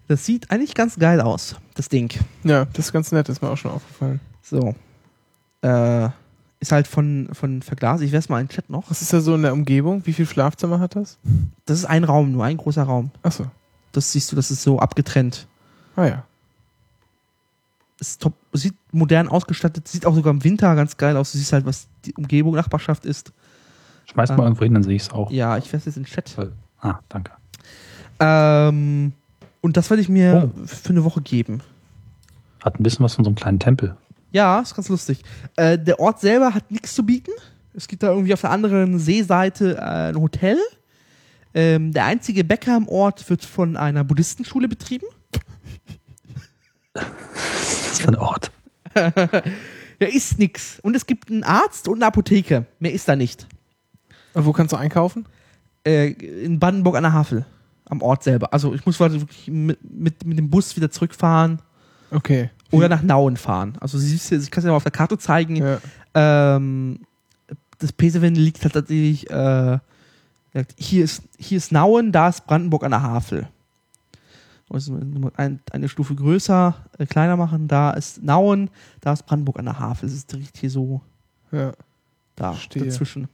Das sieht eigentlich ganz geil aus, das Ding. Ja, das ist ganz nett, ist mir auch schon aufgefallen. So. Äh, ist halt von, von Verglas. Ich wär's mal in den Chat noch. Was ist da so in der Umgebung? Wie viel Schlafzimmer hat das? Das ist ein Raum, nur ein großer Raum. Achso. Das siehst du, das ist so abgetrennt. Ah ja. Ist top, sieht modern ausgestattet, sieht auch sogar im Winter ganz geil aus. Du siehst halt, was die Umgebung, Nachbarschaft ist. Schmeiß Ah. mal irgendwo hin, dann sehe ich es auch. Ja, ich wär's jetzt in den Chat. Ah, danke. Ähm, und das werde ich mir Oh. für eine Woche geben. Hat ein bisschen was von so einem kleinen Tempel. Ja, ist ganz lustig. Äh, der Ort selber hat nichts zu bieten. Es gibt da irgendwie auf der anderen Seeseite äh, ein Hotel. Ähm, der einzige Bäcker im Ort wird von einer Buddhistenschule betrieben. Das ist ein Ort. Da ist nix. Und es gibt einen Arzt und eine Apotheke. Mehr ist da nicht. Und wo kannst du einkaufen? Äh, in Brandenburg an der Havel. Am Ort selber. Also ich muss wirklich mit, mit, mit dem Bus wieder zurückfahren Okay. Oder nach Nauen fahren. Also siehst du, ich kann es ja mal auf der Karte zeigen. Ja. Ähm, das Pesewin liegt halt tatsächlich, äh, hier ist, hier ist Nauen, da ist Brandenburg an der Havel. Also ein, eine Stufe größer, äh, kleiner machen, da ist Nauen, da ist Brandenburg an der Havel. Das ist direkt hier so ja. da Verstehe. dazwischen.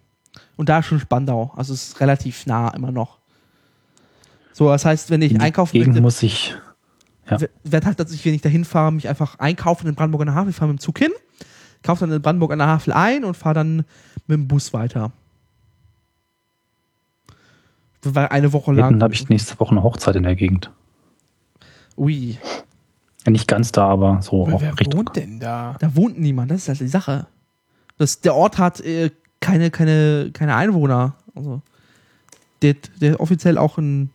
Und da ist schon Spandau, also es ist relativ nah immer noch. So, das heißt, wenn ich einkaufen Gegend möchte, muss ich. Ja. werde halt, dass ich, wenn ich da hinfahre, mich einfach einkaufen in Brandenburg an der Havel, ich fahre mit dem Zug hin, kaufe dann in Brandenburg an der Havel ein und fahre dann mit dem Bus weiter. Weil eine Woche lang. Dann habe ich nächste Woche eine Hochzeit in der Gegend. Ui, nicht ganz da, aber so Wer, auch wer Richtung. wohnt denn da? da wohnt niemand, das ist halt die Sache. Das, der Ort hat äh, keine, keine, keine Einwohner. Also, der, der offiziell auch ein.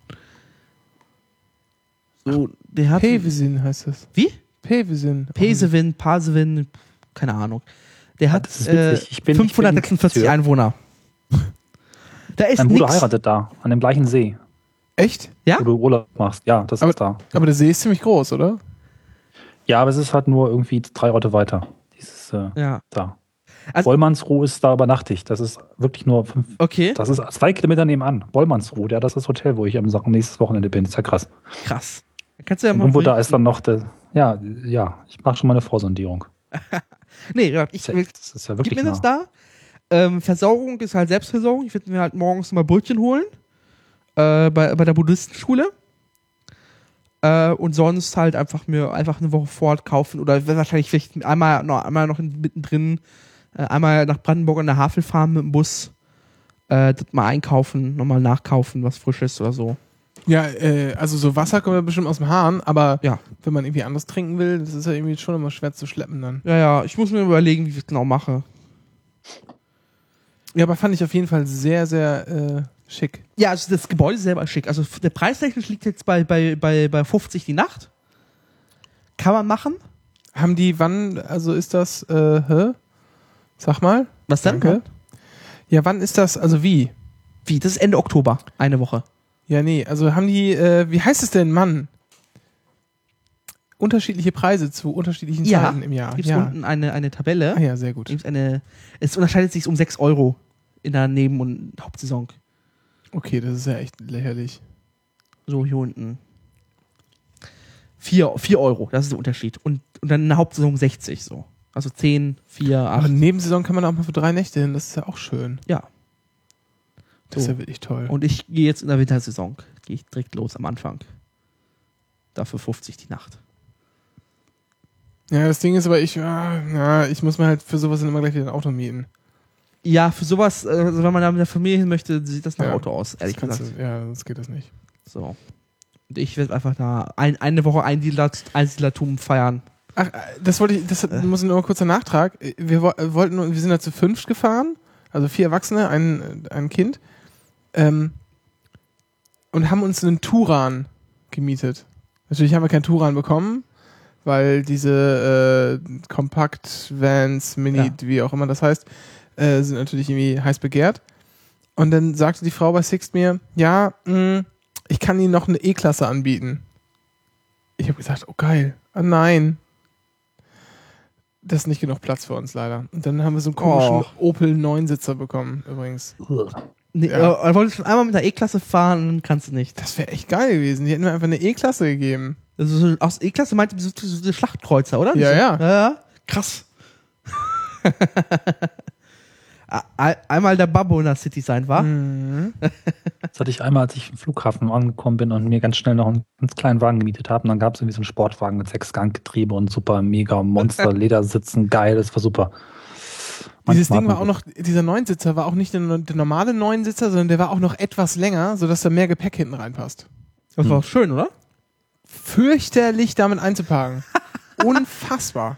So, der hat. Pevesin heißt das. Wie? Pevesin. Pesewin, Pasewin, keine Ahnung. Der hat ist äh, witzig. Ich bin- ich bin 546 Tür. Einwohner. Da ist Mein Bruder nix. heiratet da, an dem gleichen See, Echt? Ja? wo du Urlaub machst. Ja, das Aber- ist da. Aber der See ist ziemlich groß, oder? Ja, aber es ist halt nur irgendwie drei Orte weiter. Dieses äh, Ja. da. Also- Wollmannsruh ist da übernachtigt. Das ist wirklich nur fünf. Okay, Das ist zwei Kilometer nebenan. Wollmannsruh, ja, das ist das Hotel, wo ich am nächstes Wochenende bin. Das ist ja krass. krass. Kannst du ja Und mal. irgendwo da ist dann noch der. Ja, ja, ich mache schon mal eine Vorsondierung. Nee, ich Das ist ja Gib wirklich mir das da. Ähm, Versorgung ist halt Selbstversorgung. Ich werde mir halt morgens mal Brötchen holen. Äh, bei, bei der Buddhistenschule. Äh, und sonst halt einfach mir einfach eine Woche fort kaufen oder wahrscheinlich vielleicht einmal noch, einmal noch in, mittendrin äh, einmal nach Brandenburg an der Havel fahren mit dem Bus. Äh, das mal einkaufen, nochmal nachkaufen, was Frisches oder so. Ja, äh, also so Wasser kommt ja bestimmt aus dem Hahn, aber Ja. wenn man irgendwie anders trinken will, das ist ja irgendwie schon immer schwer zu schleppen dann. Ja, ja, ich muss mir überlegen, wie ich es genau mache. Ja, aber fand ich auf jeden Fall sehr, sehr äh, schick. Ja, also das Gebäude selber ist schick. Also der preistechnisch liegt jetzt bei, bei, bei, bei 50 die Nacht. Kann man machen. Haben die, wann, also ist das, äh, hä? Sag mal. Was dann? Danke. Ja, wann ist das, also wie? Wie? Das ist Ende Oktober. Eine Woche. Ja, nee, also haben die, äh, wie heißt es denn, Mann? Unterschiedliche Preise zu unterschiedlichen Ja. Zeiten im Jahr. Gibt es Ja. unten eine, eine Tabelle. Ah, ja, sehr gut. Gibt's eine, es unterscheidet sich um 6 Euro in der Neben- und Hauptsaison. Okay, das ist ja echt lächerlich. So hier unten. 4, 4 Euro, das ist der Unterschied. Und, und dann in der Hauptsaison 60 so. Also 10, 4, 8. Aber Nebensaison kann man auch mal für drei Nächte hin, das ist ja auch schön. Ja. Das ist ja wirklich toll. Und ich gehe jetzt in der Wintersaison. Gehe ich direkt los am Anfang. Dafür 50 die Nacht. ja, das Ding ist aber, ich, ah, na, ich muss mir halt für sowas dann immer gleich wieder ein Auto mieten. Ja, für sowas, äh, also wenn man da mit der Familie hin möchte, sieht das nach Ja. Auto aus, ehrlich gesagt. Du, ja, sonst geht das nicht. So. Und ich werde einfach da ein, eine Woche Einsiedler, Einsiedlertum feiern. Ach, äh, das wollte ich, das muss ich nur mal kurzer Nachtrag. Wir äh, wollten, wir sind da zu fünft gefahren, also vier Erwachsene, ein, ein Kind, ähm, und haben uns einen Turan gemietet. Natürlich haben wir keinen Turan bekommen, weil diese äh, Kompakt-Vans, Mini, Ja. wie auch immer das heißt, äh, sind natürlich irgendwie heiß begehrt. Und dann sagte die Frau bei Sixt mir, ja, mh, ich kann Ihnen noch eine E-Klasse anbieten. ich habe gesagt, oh geil, ah nein. Das ist nicht genug Platz für uns leider. Und dann haben wir so einen komischen Oh. Opel 9-Sitzer bekommen, übrigens. Nee, Ja. äh, wolltest schon einmal mit der E-Klasse fahren, dann kannst du nicht. Das wäre echt geil gewesen. Die hätten mir einfach eine E-Klasse gegeben. Also so, aus E-Klasse meinte so, so, so Schlachtkreuzer, oder? Ja, Diese- ja. ja, ja. Krass. Ein- Einmal der Babbo in der City sein, war? Mhm. Das hatte ich einmal, als ich im Flughafen angekommen bin und mir ganz schnell noch einen ganz kleinen Wagen gemietet habe. Und dann gab es irgendwie so einen Sportwagen mit sechs Ganggetriebe und super mega Monster Ledersitzen. Geil, das war super. Dieses Ding war auch noch, dieser Neunsitzer war auch nicht der, der normale Neunsitzer, sondern der war auch noch etwas länger, sodass da mehr Gepäck hinten reinpasst. Das war auch schön, oder? Fürchterlich damit einzuparken. Unfassbar.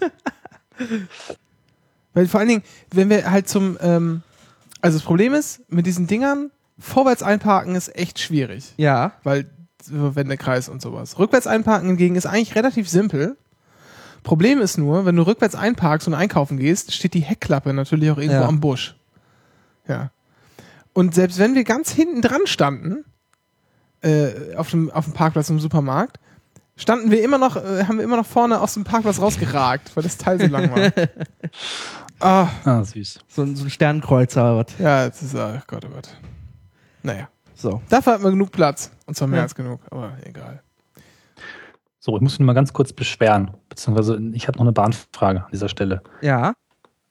Weil vor allen Dingen, wenn wir halt zum, ähm, also das Problem ist, mit diesen Dingern, vorwärts einparken ist echt schwierig. Ja. weil Wendekreis und sowas. Rückwärts einparken hingegen ist eigentlich relativ simpel. Problem ist nur, wenn du rückwärts einparkst und einkaufen gehst, steht die Heckklappe natürlich auch irgendwo Ja. am Busch. Ja. Und selbst wenn wir ganz hinten dran standen, äh, auf, dem, auf dem Parkplatz im Supermarkt, standen wir immer noch, äh, haben wir immer noch vorne aus dem Parkplatz rausgeragt, weil das Teil so lang war. ah, Ah, süß. So, ein- so ein Sternkreuzer was. ja, jetzt ist, ach Gott, oh Gott. Naja. So. Dafür hatten wir genug Platz. Und zwar mehr Ja. als genug, aber egal. So, ich muss mich mal ganz kurz beschweren. Beziehungsweise, ich habe noch eine Bahnfrage an dieser Stelle. Ja.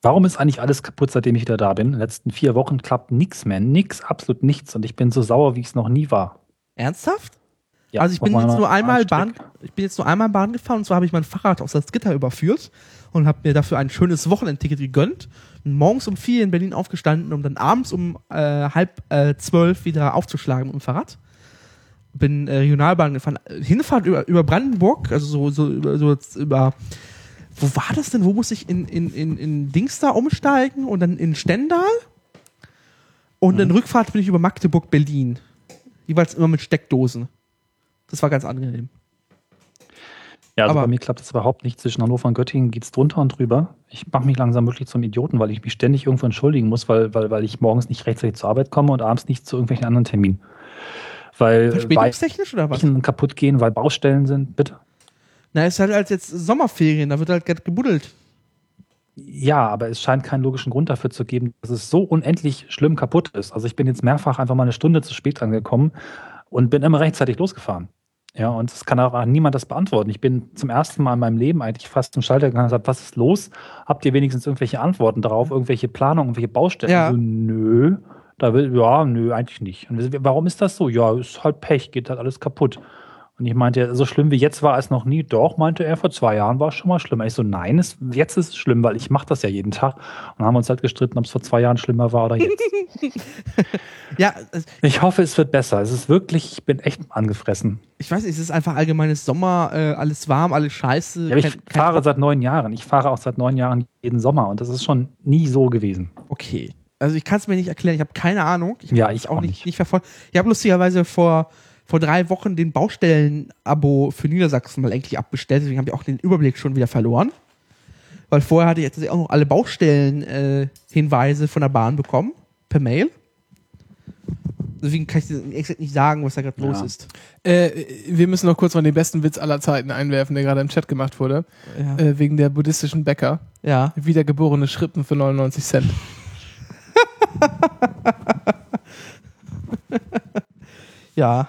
Warum ist eigentlich alles kaputt, seitdem ich wieder da bin? In den letzten vier Wochen klappt nichts mehr. Nix, absolut nichts. Und ich bin so sauer, wie ich es noch nie war. Ernsthaft? Ja, also ich auf bin jetzt nur einmal Bahn, ich bin jetzt nur einmal Bahn gefahren und zwar habe ich mein Fahrrad aus das Gitter überführt und habe mir dafür ein schönes Wochenendticket gegönnt. Und morgens um vier in Berlin aufgestanden, um dann abends um äh, halb äh, zwölf wieder aufzuschlagen mit dem Fahrrad. Bin äh, Regionalbahn gefahren. Hinfahrt über, über Brandenburg, also so, so, über, so über wo war das denn? Wo muss ich in, in, in, in Dings da umsteigen und dann in Stendal? Und in Rückfahrt bin ich über Magdeburg, Berlin. Jeweils immer mit Steckdosen. Das war ganz angenehm. Ja, also Aber- bei mir klappt es überhaupt nicht. Zwischen Hannover und Göttingen geht es drunter und drüber. Ich mache mich langsam wirklich zum Idioten, weil ich mich ständig irgendwo entschuldigen muss, weil, weil, weil ich morgens nicht rechtzeitig zur Arbeit komme und abends nicht zu irgendwelchen anderen Terminen. Weil Verspätungstechnisch oder was? Kaputt gehen, weil Baustellen sind, bitte. Na, ist halt als jetzt Sommerferien, da wird halt gerade gebuddelt. Ja, aber es scheint keinen logischen Grund dafür zu geben, dass es so unendlich schlimm kaputt ist. Also ich bin jetzt mehrfach einfach mal eine Stunde zu spät angekommen und bin immer rechtzeitig losgefahren. Ja, und es kann auch niemand das beantworten. Ich bin zum ersten Mal in meinem Leben eigentlich fast zum Schalter gegangen und gesagt, was ist los? Habt ihr wenigstens irgendwelche Antworten darauf, irgendwelche Planungen, irgendwelche Baustellen? Ja. So, nö, da will, ja, nö, eigentlich nicht. Und wir- warum ist das so? Ja, ist halt Pech, geht halt alles kaputt. Und ich meinte, so schlimm wie jetzt war es noch nie. Doch, meinte er, vor zwei Jahren war es schon mal schlimmer. Ich so, nein, es, jetzt ist es schlimm, weil ich mache das ja jeden Tag. Und haben uns halt gestritten, ob es vor zwei Jahren schlimmer war oder jetzt. Ja, ich hoffe, es wird besser. Es ist wirklich, ich bin echt angefressen. ich weiß nicht, es ist einfach allgemeines Sommer, äh, alles warm, alles scheiße. Ja, ich kein- kein- fahre seit neun Jahren. Ich fahre auch seit neun Jahren jeden Sommer und das ist schon nie so gewesen. Okay. Also ich kann es mir nicht erklären, ich habe keine Ahnung. Ich Ja, ich auch nicht, nicht. nicht verfolgt. Ich habe lustigerweise vor, vor drei Wochen den Baustellen-Abo für Niedersachsen mal endlich abbestellt, deswegen habe ich auch den Überblick schon wieder verloren. Weil vorher hatte ich jetzt auch noch alle Baustellen-Hinweise von der Bahn bekommen, per Mail. Deswegen kann ich dir exakt nicht sagen, was da gerade Ja. los ist. Äh, wir müssen noch kurz mal den besten Witz aller Zeiten einwerfen, der gerade im Chat gemacht wurde. Ja. Äh, wegen der buddhistischen Bäcker. ja. Wiedergeborene Schrippen für 99 Cent. Ja.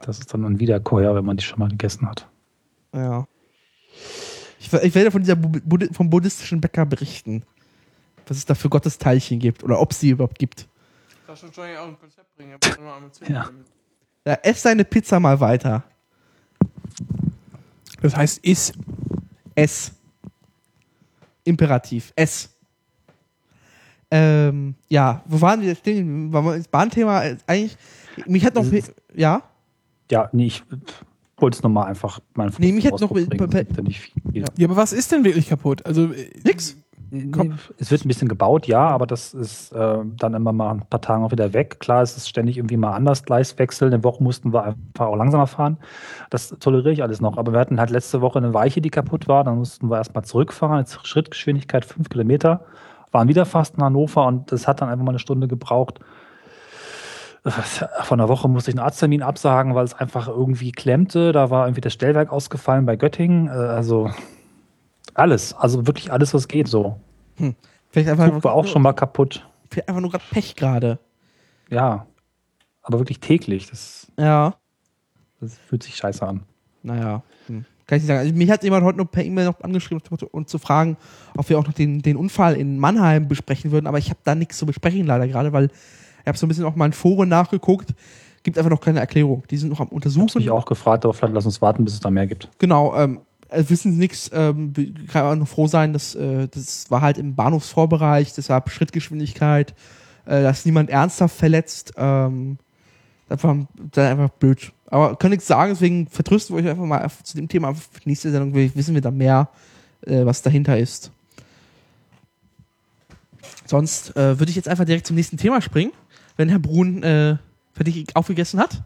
Das ist dann ein Wiederkäuer, wenn man die schon mal gegessen hat. Ja. Ich, ich werde von dieser Bu Bud vom buddhistischen Bäcker berichten. Was es da für Gottesteilchen gibt oder ob es sie überhaupt gibt. Das schon auch ein Konzept bringen. Ja. Ja, ess deine Pizza mal weiter. Das heißt, is. Ess. Imperativ. Ess. Ähm, ja, wo waren wir stehen? War das Bahnthema äh, eigentlich? Mich hat noch. Ja? Ja, nee, ich wollte es nochmal einfach meinen Nee, mich hat noch- ja nicht viel. Ja, aber was ist denn wirklich kaputt? Also, äh, Nix. Komm. Es wird ein bisschen gebaut, ja, aber das ist äh, dann immer mal ein paar Tage auch wieder weg. Klar, es ist ständig irgendwie mal anders Gleiswechsel. Eine Woche mussten wir einfach auch langsamer fahren. Das toleriere ich alles noch. Aber wir hatten halt letzte Woche eine Weiche, die kaputt war. Dann mussten wir erstmal zurückfahren. Jetzt Schrittgeschwindigkeit fünf Kilometer. Waren wieder fast in Hannover und das hat dann einfach mal eine Stunde gebraucht. Vor einer Woche musste ich einen Arzttermin absagen, weil es einfach irgendwie klemmte. Da war irgendwie das Stellwerk ausgefallen bei Göttingen. Äh, Also alles, also wirklich alles, was geht so. Vielleicht einfach, Zug war auch schon mal kaputt. vielleicht einfach nur gerade Pech gerade. Ja, aber wirklich täglich. Das, Ja. das fühlt sich scheiße an. Naja, hm. Kann ich nicht sagen. Also, mich hat jemand heute noch per E-Mail noch angeschrieben und zu fragen, ob wir auch noch den, den Unfall in Mannheim besprechen würden, aber ich habe da nichts zu besprechen leider gerade, weil ich habe so ein bisschen auch mal in Foren nachgeguckt, gibt einfach noch keine Erklärung. Die sind noch am Ich habe Untersuchen. auch gefragt, aber vielleicht lass uns warten, bis es da mehr gibt. Genau, ähm, äh, wissen Sie nichts, ähm, kann man nur froh sein, dass äh, das war halt im Bahnhofsvorbereich, deshalb Schrittgeschwindigkeit, äh, da ist niemand ernsthaft verletzt. Ähm, das war das ist einfach blöd. Aber kann nichts sagen, deswegen vertrösten wir euch einfach mal zu dem Thema. Nächste Sendung wissen wir da mehr, äh, was dahinter ist. Sonst äh, würde ich jetzt einfach direkt zum nächsten Thema springen, wenn Herr Brun äh, fertig aufgegessen hat.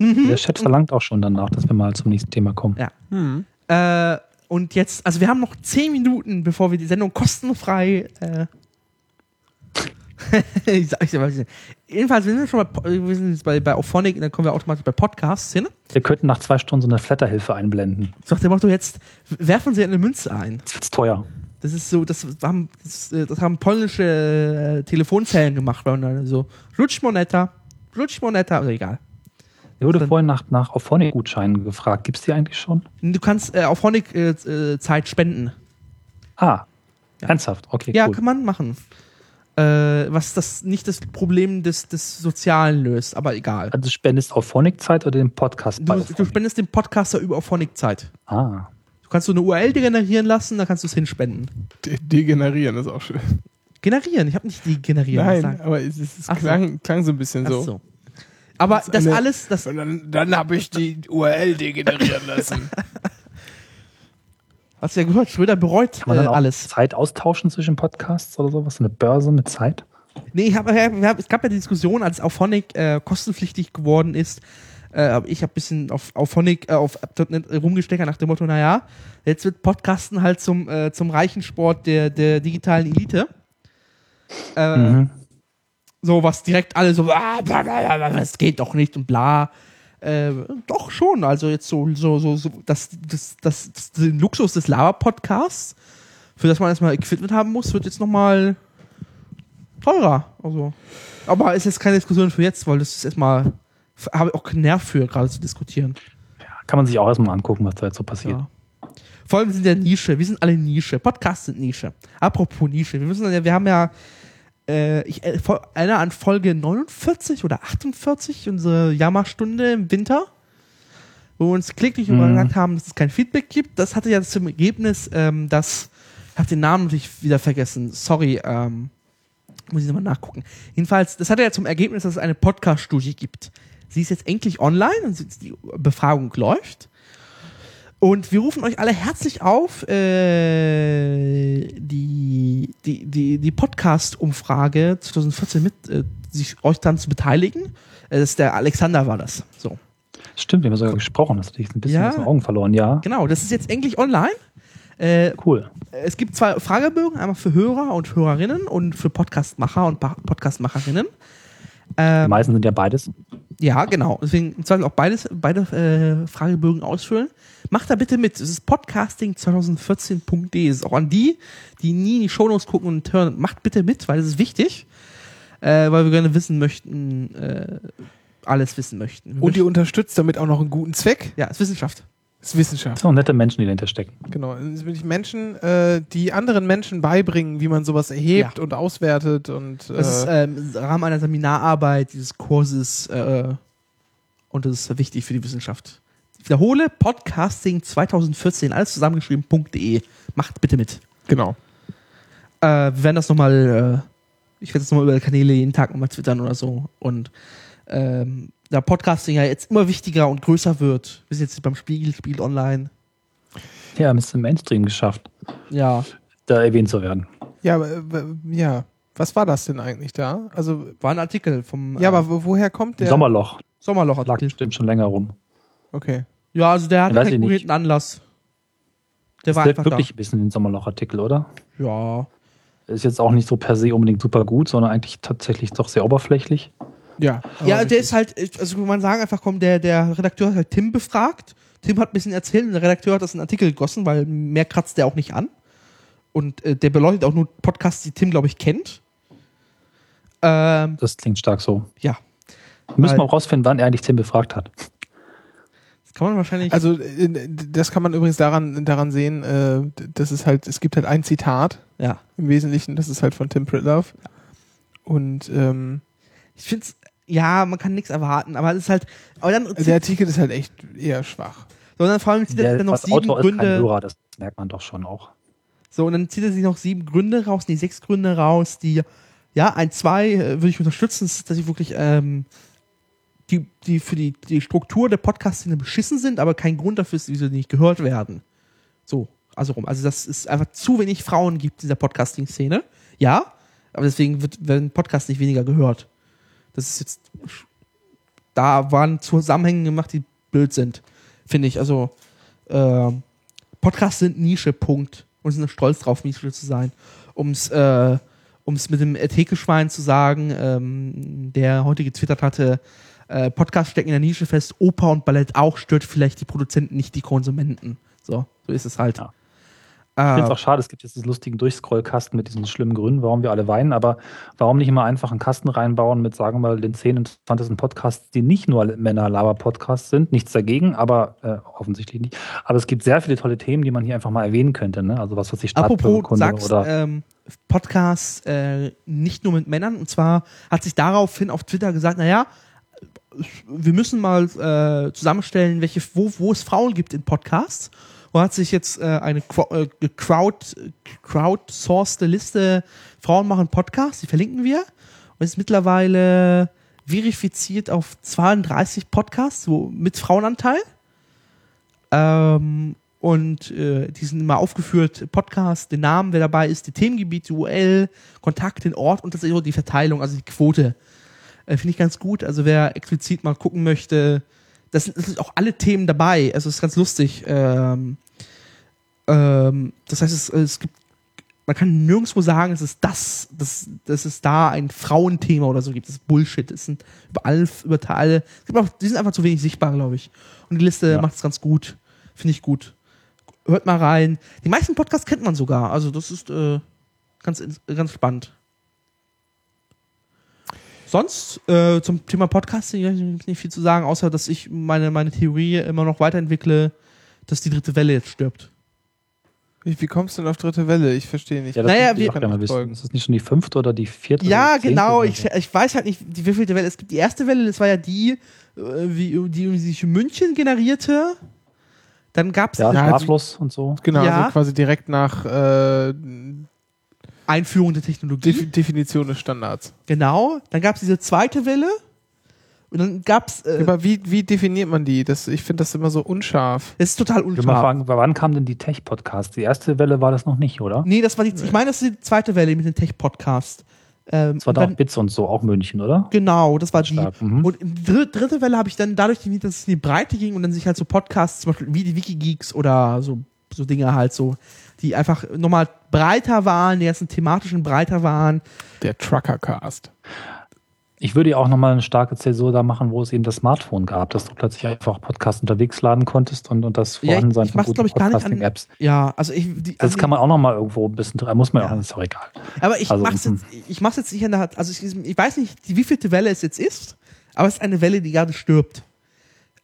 Der Chat verlangt auch schon danach, dass wir mal zum nächsten Thema kommen. Ja. Äh, und jetzt, also wir haben noch zehn Minuten, bevor wir die Sendung kostenfrei. Ich sag, ich ich sag. Jedenfalls, wir sind schon bei, wir sind jetzt bei, bei Auphonic, dann kommen wir automatisch bei Podcasts hin. Wir könnten nach zwei Stunden so eine Flatterhilfe einblenden. So dem Motto, jetzt werfen Sie eine Münze ein. Das wird's teuer. Das ist so, das haben, das, äh, das haben polnische äh, Telefonzellen gemacht, weil dann so, Rutschmoneta, Rutschmoneta, oder egal. Mir wurde Dann- vorhin nach, nach Auphonic-Gutscheinen gefragt. Gibt's die eigentlich schon? Du kannst äh, Auphonic äh, äh, Zeit spenden. Ah, ernsthaft. Okay, Ja, cool. kann man machen. Äh, was das nicht das Problem des, des Sozialen löst, aber egal. Also du spendest Auphonic-Zeit oder den Podcast bei Du, du spendest dem Podcaster über Auphonic Zeit. Ah, Du kannst so eine URL generieren lassen, dann kannst du es hinspenden. De degenerieren ist auch schön. Generieren, ich habe nicht die generieren Nein, gesagt. aber es, es, es Ach so. klang, klang so ein bisschen Ach so. so. Aber Das das eine- alles, das, Und dann, dann habe ich die URL degenerieren lassen. hast du ja gehört, Schröder bereut kann man äh, alles. Zeit austauschen zwischen Podcasts oder sowas? Eine Börse mit Zeit? Nee, ich hab, wir hab, es gab ja die Diskussion, als Auphonic äh, kostenpflichtig geworden ist. Äh, aber ich habe ein bisschen auf Auphonic, äh, auf App.net rumgesteckert nach dem Motto, naja, jetzt wird Podcasten halt zum, äh, zum reichen Sport der, der digitalen Elite. Äh, Mhm. So, was direkt alle so, ah, bla, bla, bla, bla, das geht doch nicht und bla. Äh, doch schon, also jetzt so, so, so, so das, das, das, das, den Luxus des Lava-Podcasts, für das man erstmal Equipment haben muss, wird jetzt nochmal teurer. Also. Aber ist jetzt keine Diskussion für jetzt, weil das ist erstmal, habe ich auch keinen Nerv für, gerade zu diskutieren. Kann man sich auch erstmal angucken, was da jetzt so passiert. Ja. Vor allem sind ja Nische, wir sind alle Nische. Podcasts sind Nische. Apropos Nische, wir müssen ja, wir haben ja, äh, ich äh, erinnere an Folge 49 oder 48, unsere Jammerstunde im Winter, wo wir uns kläglich Mhm. überrascht haben, dass es kein Feedback gibt. Das hatte ja zum Ergebnis, ähm, dass, ich habe den Namen natürlich wieder vergessen, sorry, ähm, muss ich nochmal nachgucken. Jedenfalls, das hatte ja zum Ergebnis, dass es eine Podcast-Studie gibt. Sie ist jetzt endlich online und die Befragung läuft. Und wir rufen euch alle herzlich auf, äh, die, die, die, die Podcast-Umfrage 2014 mit äh, sich euch dann zu beteiligen. Äh, das ist der Alexander war das. So. Stimmt, wir haben sogar gesprochen, das hatte ich ein bisschen Ja. aus den Augen verloren, ja. Genau, das ist jetzt endlich online. Äh, Cool. es gibt zwei Fragebögen, einmal für Hörer und Hörerinnen und für Podcastmacher und Pa- Podcastmacherinnen. Die Ähm, meisten sind ja beides. Ja, genau. Deswegen im Zweifel auch beides, beide äh, Fragebögen ausfüllen. Macht da bitte mit. Es ist podcasting2014.de. Es ist auch an die, die nie in die Shownotes gucken und hören. Macht bitte mit, weil es ist wichtig. Äh, weil wir gerne wissen möchten, äh, alles wissen möchten. Wir Und ihr möchten, unterstützt damit auch noch einen guten Zweck. ja, es ist Wissenschaft. Das ist Wissenschaft. Das sind auch nette Menschen, die dahinter stecken. Genau. Das sind wirklich Menschen, äh, die anderen Menschen beibringen, wie man sowas erhebt und auswertet und äh, Das ist ähm, im Rahmen einer Seminararbeit, dieses Kurses äh, und das ist wichtig für die Wissenschaft. Ich wiederhole, podcasting2014, alles zusammengeschrieben.de. Macht bitte mit. genau. Äh, wir werden das nochmal, äh, ich werde das nochmal über Kanäle jeden Tag nochmal twittern oder so. Und ähm, da Podcasting ja jetzt immer wichtiger und größer wird, wir sind jetzt beim Spiegel, Spiegel Online. Ja, haben es im Mainstream geschafft, Ja, da erwähnt zu werden. Ja, aber, ja. Was war das denn eigentlich da? Also, war ein Artikel vom ja, äh, aber wo, woher kommt der? Sommerloch lag Sommerloch-Artikel. bestimmt schon länger rum. Okay. Ja, also der hat keinen ich nicht. konkreten Anlass. Der Das war wirkt einfach wirklich ein bisschen ein Sommerloch-Artikel, oder? da. Ja. Ist jetzt auch nicht so per se unbedingt super gut, sondern eigentlich tatsächlich doch sehr oberflächlich. Ja, Ja, der richtig. ist halt, also man sagen, einfach komm, der, der Redakteur hat halt Tim befragt. Tim hat ein bisschen erzählt und der Redakteur hat das in einen Artikel gegossen, weil mehr kratzt der auch nicht an. Und äh, der beleuchtet auch nur Podcasts, die Tim, glaube ich, kennt. Ähm, Das klingt stark so. ja. Müssen wir auch rausfinden, wann er eigentlich Tim befragt hat. Das kann man wahrscheinlich. Also äh, das kann man übrigens daran, daran sehen, äh, das ist halt, es gibt halt ein Zitat ja. im Wesentlichen, das ist halt von Tim Pritlove. Und ähm, Ich finde es, ja, man kann nichts erwarten, aber es ist halt. Aber dann, der Artikel ist halt echt eher schwach. sondern vor allem zieht er dann noch sieben Autor ist kein Gründe. Hörer, das merkt man doch schon auch. So, und dann zieht er sich noch sieben Gründe raus, die sechs Gründe raus, die, ja, ein, zwei äh, würde ich unterstützen, ist, dass sie wirklich, ähm, die, die für die, die Struktur der Podcast-Szene beschissen sind, aber kein Grund dafür ist, wieso sie nicht gehört werden. So, also rum. Also, dass es einfach zu wenig Frauen gibt in dieser Podcasting-Szene. Ja, aber deswegen wird, werden Podcasts nicht weniger gehört. Das ist jetzt, da waren Zusammenhänge gemacht, die blöd sind, finde ich. Also, ähm, Podcasts sind Nische, Punkt. Und sind stolz drauf, Nische zu sein. Um es äh, um's mit dem Thekeschwein zu sagen, ähm, der heute getwittert hatte, äh, Podcasts stecken in der Nische fest, Oper und Ballett auch, stört vielleicht die Produzenten, nicht die Konsumenten. So, so ist es halt. Ja. Ich finde es Äh, auch schade, es gibt jetzt diesen lustigen Durchscrollkasten mit diesen schlimmen Gründen, warum wir alle weinen, aber warum nicht immer einfach einen Kasten reinbauen mit, sagen wir mal, den zehn interessantesten Podcasts, die nicht nur Männer-Laber-Podcasts sind, nichts dagegen, aber äh, offensichtlich nicht. Aber es gibt sehr viele tolle Themen, die man hier einfach mal erwähnen könnte, ne? Also was weiß ich, Apropos, sagst oder ähm, Podcasts äh, nicht nur mit Männern. Und zwar hat sich daraufhin auf Twitter gesagt, naja, wir müssen mal äh, zusammenstellen, welche, wo, wo es Frauen gibt in Podcasts. Und hat sich jetzt äh, eine Qu- äh, crowd, crowdsourcete Liste Frauen machen Podcasts, die verlinken wir. Und ist mittlerweile verifiziert auf 32 Podcasts so mit Frauenanteil. Ähm, und äh, die sind immer aufgeführt, Podcast, den Namen, wer dabei ist, die Themengebiete, URL, Kontakt, den Ort und tatsächlich auch die Verteilung, also die Quote. Äh, Finde ich ganz gut. Also wer explizit mal gucken möchte, das sind, das sind auch alle Themen dabei. Also es ist ganz lustig. Ähm, ähm, das heißt, es, es gibt, man kann nirgendwo sagen, es ist das, dass, dass es da ein Frauenthema oder so gibt. Das ist Bullshit. Es sind überall, überall, es gibt auch, die sind einfach zu wenig sichtbar, glaube ich. Und die Liste Ja. macht es ganz gut. Finde ich gut. Hört mal rein. Die meisten Podcasts kennt man sogar. Also das ist äh, ganz, ganz spannend. Sonst äh, zum Thema Podcasting nicht viel zu sagen, außer dass ich meine, meine Theorie immer noch weiterentwickle, dass die dritte Welle jetzt stirbt. Wie, wie kommst du denn auf dritte Welle? Ich verstehe nicht. Ja, das Naja, wir- auch gerne mal wissen. Ist das nicht schon die fünfte oder die vierte? Ja, oder die zehnte genau. oder Ich, so? ich weiß halt nicht, die wievielte Welle. Es gibt die erste Welle, das war ja die, äh, wie, die sich in München generierte. Dann gab es Ja, Ja, Schlaflos und so. Genau, Ja. also quasi direkt nach äh, Einführung der Technologie. Def Definition des Standards. genau. Dann gab es diese zweite Welle. Und dann gab es. Äh, Aber wie, wie definiert man die? Das, ich finde das immer so unscharf. das ist total Ich will mal unscharf. fragen, wann kam denn die Tech-Podcast? Die erste Welle war das noch nicht, oder? Nee, das war die, ich meine, das ist die zweite Welle mit dem Tech-Podcast. Ähm, Das war dann- Bits und so, auch München, oder? Genau, das war die. Stark, mhm. Und dr dritte Welle habe ich dann dadurch, dass es in die Breite ging und dann sich halt so Podcasts, zum Beispiel wie die Wikigeeks oder so, so Dinge halt so, die einfach nochmal breiter waren, die ganzen thematischen breiter waren. Der Truckercast. Ich würde ja auch nochmal eine starke Zäsur da machen, wo es eben das Smartphone gab, dass du plötzlich einfach Podcast unterwegs laden konntest und, und das Ja, ich, Vorhandensein ich ich gar nicht an. Podcasting-Apps. Ja, also ich. Die, Das also kann man auch nochmal irgendwo ein bisschen, muss man ja auch, ist auch egal. Aber ich Also, mach's mhm. jetzt, ich mach's jetzt nicht an der Hand. Also ich, ich weiß nicht, die wievielte Welle es jetzt ist, aber es ist eine Welle, die gerade stirbt.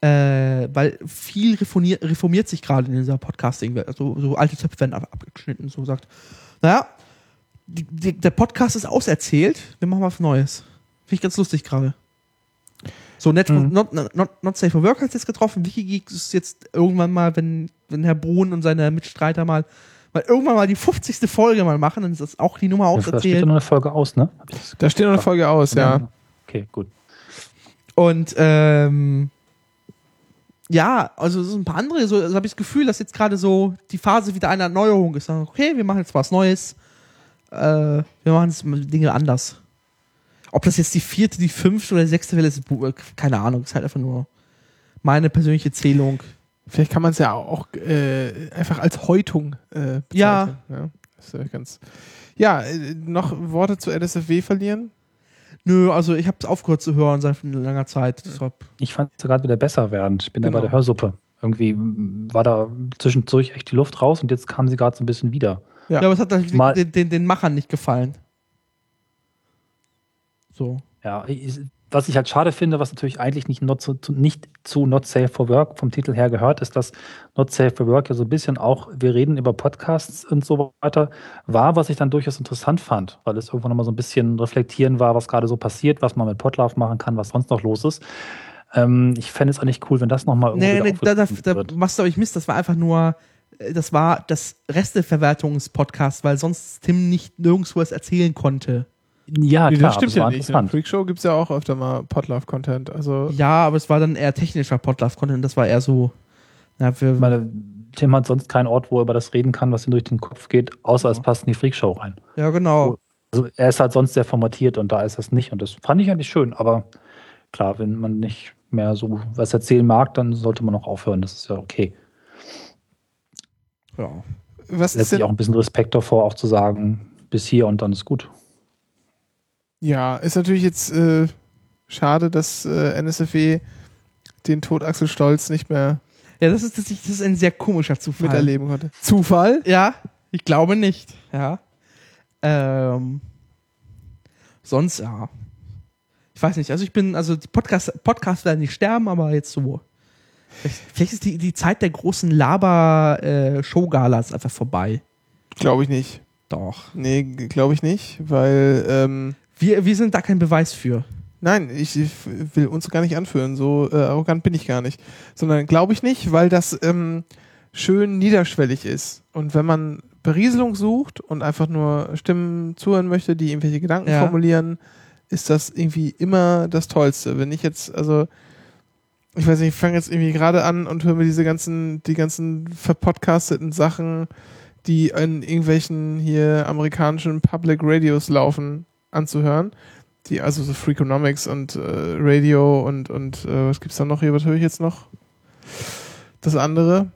Äh, weil viel reformiert, reformiert sich gerade in dieser Podcasting-Welt. Also so alte Zöpfe werden ab, abgeschnitten, so gesagt. Naja, die, die, der Podcast ist auserzählt, wir machen was Neues. Finde ich ganz lustig gerade. So, Net, Mhm. not, not, not Safe for Work hat jetzt getroffen. Wikigeeks ist jetzt irgendwann mal, wenn, wenn Herr Brun und seine Mitstreiter mal, mal irgendwann mal die 50. Folge mal machen, dann ist das auch die Nummer Ja, da steht auserzählt. noch eine Folge aus, ne? Da steht noch eine Folge aus, ja. Okay, gut. Und ähm, ja, also es sind ein paar andere, so also habe ich das Gefühl, dass jetzt gerade so die Phase wieder einer Erneuerung ist. Okay, wir machen jetzt was Neues. Äh, wir machen jetzt Dinge anders. Ob das jetzt die vierte, die fünfte oder die sechste Welle ist, keine Ahnung. Ist halt einfach nur meine persönliche Zählung. Vielleicht kann man es ja auch äh, einfach als Häutung äh, bezeichnen. Ja. ja. Das ist ja ganz. Ja, äh, noch Worte zu LSFW verlieren? Nö, also ich habe es aufgehört zu hören seit langer Zeit. Deshalb, Ich fand es gerade wieder besser während. Ich bin Genau. da bei der Hörsuppe. Irgendwie war da zwischendurch echt die Luft raus und jetzt kam sie gerade so ein bisschen wieder. Ja. ja. aber es hat Mal- den, den, den Machern nicht gefallen. So. Ja, ich, was ich halt schade finde, was natürlich eigentlich nicht, not zu, nicht zu Not Safe for Work vom Titel her gehört, ist, dass Not Safe for Work ja so ein bisschen auch, wir reden über Podcasts und so weiter, war, was ich dann durchaus interessant fand, weil es irgendwann nochmal so ein bisschen reflektieren war, was gerade so passiert, was man mit Podlove machen kann, was sonst noch los ist. Ähm, ich fände es eigentlich cool, wenn das nochmal Nee, wieder nee, da, da, da machst du euch Mist, das war einfach nur, äh, das war das Resteverwertungspodcast, weil sonst Tim nicht nirgendwo was erzählen konnte. Ja, Nee, klar, das stimmt aber es war ja nicht. In interessant. Freakshow gibt es ja auch öfter mal Podlove-Content. Also, Ja, aber es war dann eher technischer Podlove-Content, das war eher so, na, wir, Ich meine, Tim hat sonst keinen Ort, wo er über das reden kann, was ihm durch den Kopf geht, außer es passt in die Freakshow rein. ja genau. Also er ist halt sonst sehr formatiert und da ist das nicht. Und das fand ich eigentlich schön. Aber klar, wenn man nicht mehr so was erzählen mag, dann sollte man auch aufhören. Das ist ja okay. Ja. was ist Letztlich denn. auch ein bisschen Respekt davor, auch zu sagen, bis hier und dann ist gut. Ja, ist natürlich jetzt äh, schade, dass äh, NSFW den Tod Axel Stolz nicht mehr Ja, das ist, das ist das ist ein sehr komischer Zufall. miterleben konnte. Zufall? Ja, ich glaube nicht. Ja. Ähm, sonst, ja. Ich weiß nicht, also ich bin, also die Podcast, Podcasts werden nicht sterben, aber jetzt so. Vielleicht, vielleicht ist die, die Zeit der großen Laber-Show-Galas einfach vorbei. Glaube ich nicht. Doch. Nee, glaube ich nicht, weil ähm, Wir, wir sind da kein Beweis für. Nein, ich, ich will uns gar nicht anführen, so äh, arrogant bin ich gar nicht. Sondern glaube ich nicht, weil das ähm, schön niederschwellig ist. Und wenn man Berieselung sucht und einfach nur Stimmen zuhören möchte, die irgendwelche Gedanken Ja. formulieren, ist das irgendwie immer das Tollste. Wenn ich jetzt, also, ich weiß nicht, ich fange jetzt irgendwie gerade an und höre mir diese ganzen, die ganzen verpodcasteten Sachen, die in irgendwelchen hier amerikanischen Public Radios laufen, anzuhören die, also so Freakonomics und äh, Radio und, und äh, was gibt's da noch hier? Was höre ich jetzt noch? Das andere.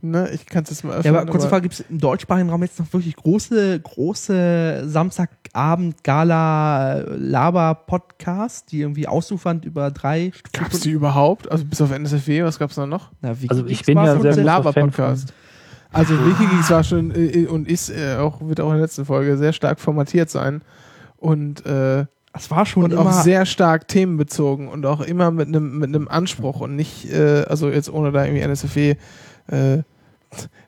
Ne, ich kann es jetzt mal Ja, öffnen. aber kurze Frage, gibt es im deutschsprachigen Raum jetzt noch wirklich große, große Samstagabend-Gala-Laber-Podcasts, die irgendwie ausufernd über drei Gab's die überhaupt? Also bis auf NSFW, was gab's da noch? Na, Also ich bin war ja sehr großer Fan Podcast. von- Also Wikigeeks war schon äh, und ist äh, auch, wird auch in der letzten Folge sehr stark formatiert sein. Und äh, Das war schon und immer, auch sehr stark themenbezogen und auch immer mit einem mit einem Anspruch und nicht, äh, also jetzt ohne da irgendwie NSFW äh,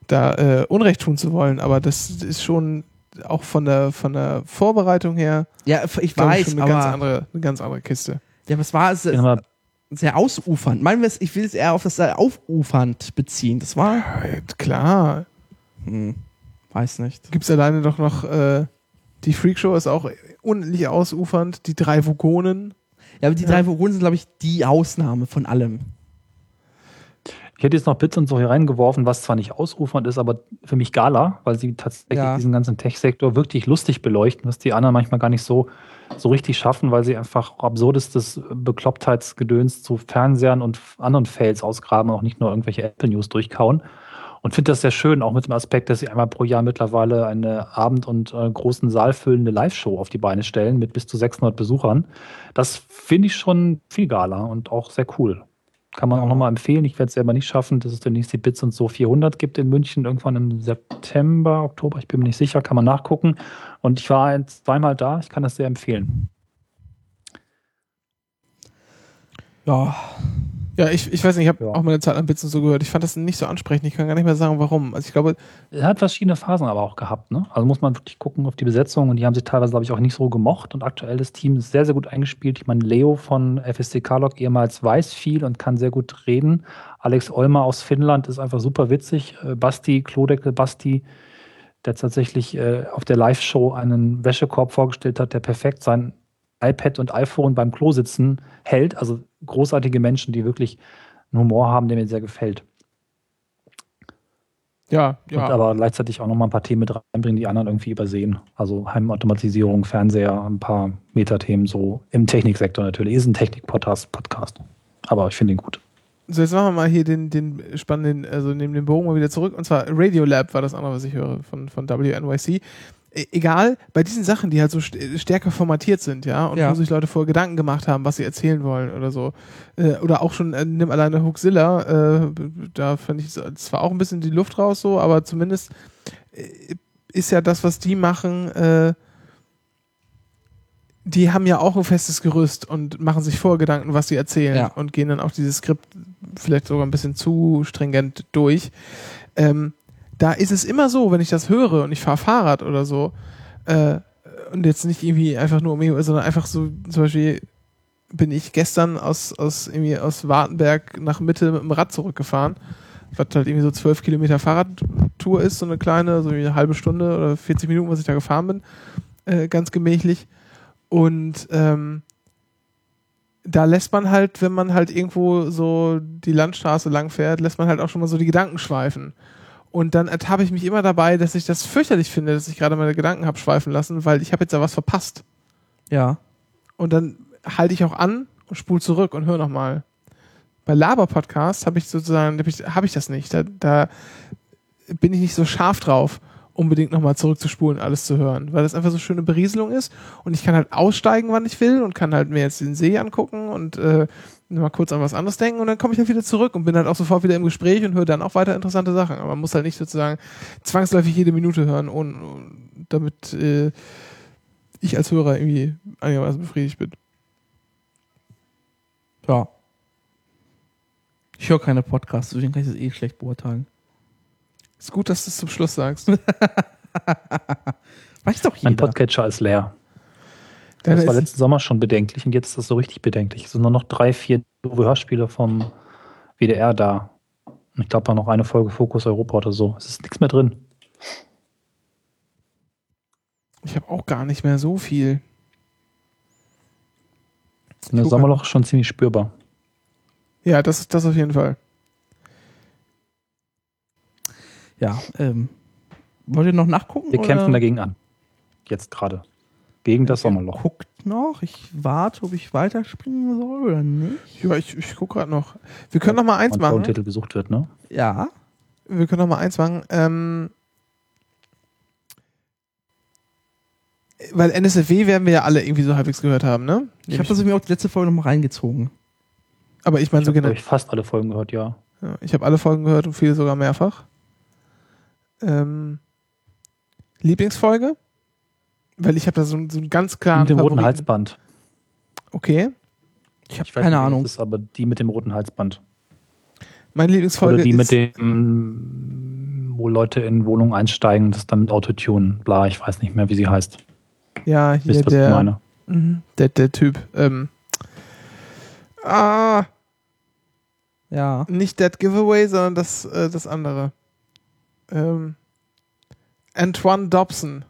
da äh, Unrecht tun zu wollen, aber das ist schon auch von der von der Vorbereitung her, ja, ich weiß, schon eine ganz aber andere, eine ganz andere Kiste. ja, es war es, Ja, aber sehr ausufernd. Meinen wir es, ich will es eher auf das sehr aufufernd beziehen. Das war, Ja, klar, hm, weiß nicht. gibt's alleine doch noch äh, die Freakshow ist auch unendlich ausufernd, die drei Vogonen. Ja, aber die Ja. drei Vogonen sind, glaube ich, die Ausnahme von allem. Ich hätte jetzt noch Bits und so hier reingeworfen, was zwar nicht ausufernd ist, aber für mich Gala, weil sie tatsächlich Ja. diesen ganzen Tech-Sektor wirklich lustig beleuchten, was die anderen manchmal gar nicht so, so richtig schaffen, weil sie einfach absurdestes Beklopptheitsgedöns zu Fernsehern und anderen Fails ausgraben und auch nicht nur irgendwelche Apple-News durchkauen. Und finde das sehr schön, auch mit dem Aspekt, dass sie einmal pro Jahr mittlerweile eine Abend- und äh, großen Saal füllende Live-Show auf die Beine stellen mit bis zu 600 Besuchern. Das finde ich schon viel Gala und auch sehr cool. Kann man auch nochmal empfehlen. Ich werde es selber nicht schaffen, dass es demnächst die Bits und so 400 gibt in München, irgendwann im September, Oktober, ich bin mir nicht sicher, kann man nachgucken. Und ich war ein- zweimal da, ich kann das sehr empfehlen. Ja, Ja, ich, ich weiß nicht, ich habe Ja. auch mal eine Zeit lang Bits und so gehört. Ich fand das nicht so ansprechend. Ich kann gar nicht mehr sagen, warum. Also ich glaube, Er hat verschiedene Phasen aber auch gehabt. Ne? Also muss man wirklich gucken auf die Besetzung und die haben sich teilweise, glaube ich, auch nicht so gemocht. Und aktuell das Team ist sehr, sehr gut eingespielt. Ich meine, Leo von FSC Karlok ehemals weiß viel und kann sehr gut reden. Alex Olmer aus Finnland ist einfach super witzig. Äh, Basti, Klodeckel Basti, der tatsächlich äh, auf der Live-Show einen Wäschekorb vorgestellt hat, der perfekt sein iPad und iPhone beim Klo sitzen hält. Also großartige Menschen, die wirklich einen Humor haben, der mir sehr gefällt. ja, ja. Und aber gleichzeitig auch nochmal ein paar Themen mit reinbringen, die anderen irgendwie übersehen. Also Heimautomatisierung, Fernseher, ein paar Metathemen so im Techniksektor natürlich. Ist ein Technik-Podcast. Podcast. Aber ich finde ihn gut. So, jetzt machen wir mal hier den, den spannenden, also nehmen den Bogen mal wieder zurück. Und zwar Radiolab war das andere, was ich höre von, von WNYC. e- egal, bei diesen Sachen, die halt so st stärker formatiert sind, ja, und Ja. wo sich Leute vorher Gedanken gemacht haben, was sie erzählen wollen oder so. Äh, oder auch schon, äh, nimm alleine Hoaxilla, äh, da fand ich zwar auch ein bisschen die Luft raus so, aber zumindest äh, ist ja das, was die machen, äh, die haben ja auch ein festes Gerüst und machen sich vorher Gedanken, was sie erzählen Ja. und gehen dann auch dieses Skript vielleicht sogar ein bisschen zu stringent durch. Ähm, da ist es immer so, wenn ich das höre und ich fahre Fahrrad oder so, äh, und jetzt nicht irgendwie einfach nur um irgendwie, sondern einfach so, zum Beispiel bin ich gestern aus, aus, irgendwie aus Wartenberg nach Mitte mit dem Rad zurückgefahren, was halt irgendwie so 12 Kilometer Fahrradtour ist, so eine kleine, so eine halbe Stunde oder 40 Minuten, was ich da gefahren bin, äh, ganz gemächlich. Und ähm, da lässt man halt, wenn man halt irgendwo so die Landstraße lang fährt, lässt man halt auch schon mal so die Gedanken schweifen. Und dann ertappe ich mich immer dabei, dass ich das fürchterlich finde, dass ich gerade meine Gedanken habe schweifen lassen, weil ich habe jetzt da was verpasst. Ja. Und dann halte ich auch an und spule zurück und höre nochmal. Bei Laber-Podcast habe ich sozusagen, habe ich, hab ich das nicht. Da, da bin ich nicht so scharf drauf, unbedingt nochmal zurückzuspulen, alles zu hören, weil das einfach so schöne Berieselung ist und ich kann halt aussteigen, wann ich will und kann halt mir jetzt den See angucken und äh, mal kurz an was anderes denken und dann komme ich halt wieder zurück und bin halt auch sofort wieder im Gespräch und höre dann auch weiter interessante Sachen. Aber man muss halt nicht sozusagen zwangsläufig jede Minute hören, ohne, damit äh, ich als Hörer irgendwie einigermaßen befriedigt bin. Ja. Ich höre keine Podcasts, deswegen kann ich das eh schlecht beurteilen. Ist gut, dass du es zum Schluss sagst. Weiß doch Mein jeder. Podcatcher ist leer. Deiner Das war letzten Sommer schon bedenklich und jetzt ist das so richtig bedenklich. Es sind nur noch drei, vier Hörspiele vom WDR da. Und ich glaube noch eine Folge Fokus Europa oder so. Es ist nichts mehr drin. Ich habe auch gar nicht mehr so viel. Das Sommerloch ist schon ziemlich spürbar. Ja, das, das auf jeden Fall. Ja, ähm. Wollt ihr noch nachgucken? Wir oder? kämpfen dagegen an. Jetzt gerade. Gegen das Sommerloch. Guckt noch. Ich warte, ob ich weiterspringen soll oder nicht. Ja, ich, ich gucke gerade noch. Wir können noch mal eins Und machen. Titel gesucht wird, ne? Ja. Wir können noch mal eins machen. Ähm, weil NSFW werden wir ja alle irgendwie so halbwegs gehört haben, ne? Ich habe das mir auch die letzte Folge noch mal reingezogen. aber ich meine so habe genau. ich fast alle Folgen gehört, ja. Ja, ich habe alle Folgen gehört und viele sogar mehrfach. Ähm, Lieblingsfolge? Weil ich habe da so, so einen ganz klaren mit dem roten Favoriten. Halsband. Okay. Ich habe keine nicht, Ahnung. Das ist aber die mit dem roten Halsband. Meine Lieblingsfolge Oder die ist mit dem, wo Leute in Wohnungen einsteigen, das dann mit Autotune, bla, ich weiß nicht mehr, wie sie heißt. ja hier Wisst, was ich der, meine? Mhm, der der Typ. Ähm, ah, Ja. nicht Dead Giveaway, sondern das äh, das andere. Ähm, Antoine Dobson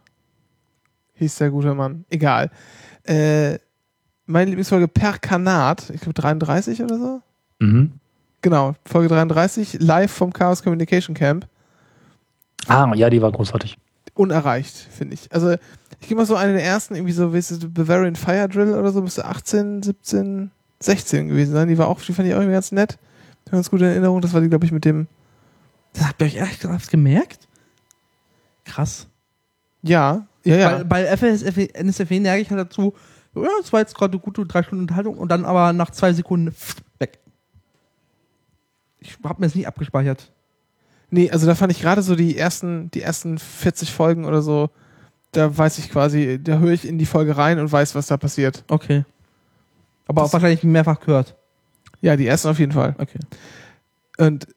hieß der gute Mann. Egal. Äh, meine Lieblingsfolge Per Kanat, ich glaube 33 oder so. Mhm. Genau, Folge 33, live vom Chaos Communication Camp. Ah, ja, die war großartig. Unerreicht, finde ich. Also, ich gehe mal so eine der ersten, irgendwie so, weißt du, Bavarian Fire Drill oder so, müsste 18, 17, 16 gewesen sein. Die war auch, die fand ich auch irgendwie ganz nett. Ganz gute Erinnerung. Das war die, glaube ich, mit dem, Das habt ihr euch echt habt's gemerkt? Krass. ja, ja, ja. Weil bei FSF, NSFW neige ich halt dazu, ja, das war jetzt gerade eine gute drei Stunden Unterhaltung und dann aber nach zwei Sekunden weg. Ich habe mir das nie abgespeichert. Nee, also da fand ich gerade so die ersten, die ersten 40 Folgen oder so, da weiß ich quasi, da höre ich in die Folge rein und weiß, was da passiert. Okay. Aber Das- auch wahrscheinlich mehrfach gehört. Ja, die ersten auf jeden Fall. Okay. Und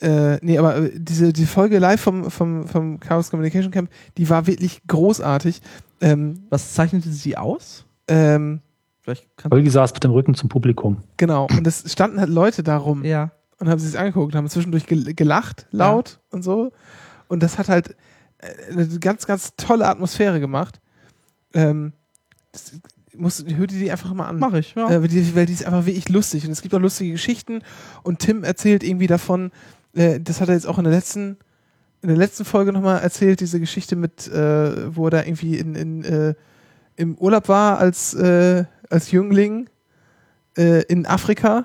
äh, nee, aber äh, diese die Folge live vom, vom, vom Chaos Communication Camp, die war wirklich großartig. Ähm, Was zeichnete sie aus? ähm, Vielleicht kann Holgi saß mit dem Rücken zum Publikum. genau. Und es standen halt Leute da rum Ja. und haben sich das angeguckt, haben zwischendurch gel gelacht, laut und so. Und das hat halt äh, eine ganz, ganz tolle Atmosphäre gemacht. Ähm, das, muss, hör dir die einfach mal an. Mach ich, ja. Äh, weil, die, weil die ist einfach wirklich lustig und es gibt auch lustige Geschichten und Tim erzählt irgendwie davon, äh, das hat er jetzt auch in der letzten in der letzten Folge nochmal erzählt, diese Geschichte mit, äh, wo er da irgendwie in, in, äh, im Urlaub war als, äh, als Jüngling äh, in Afrika.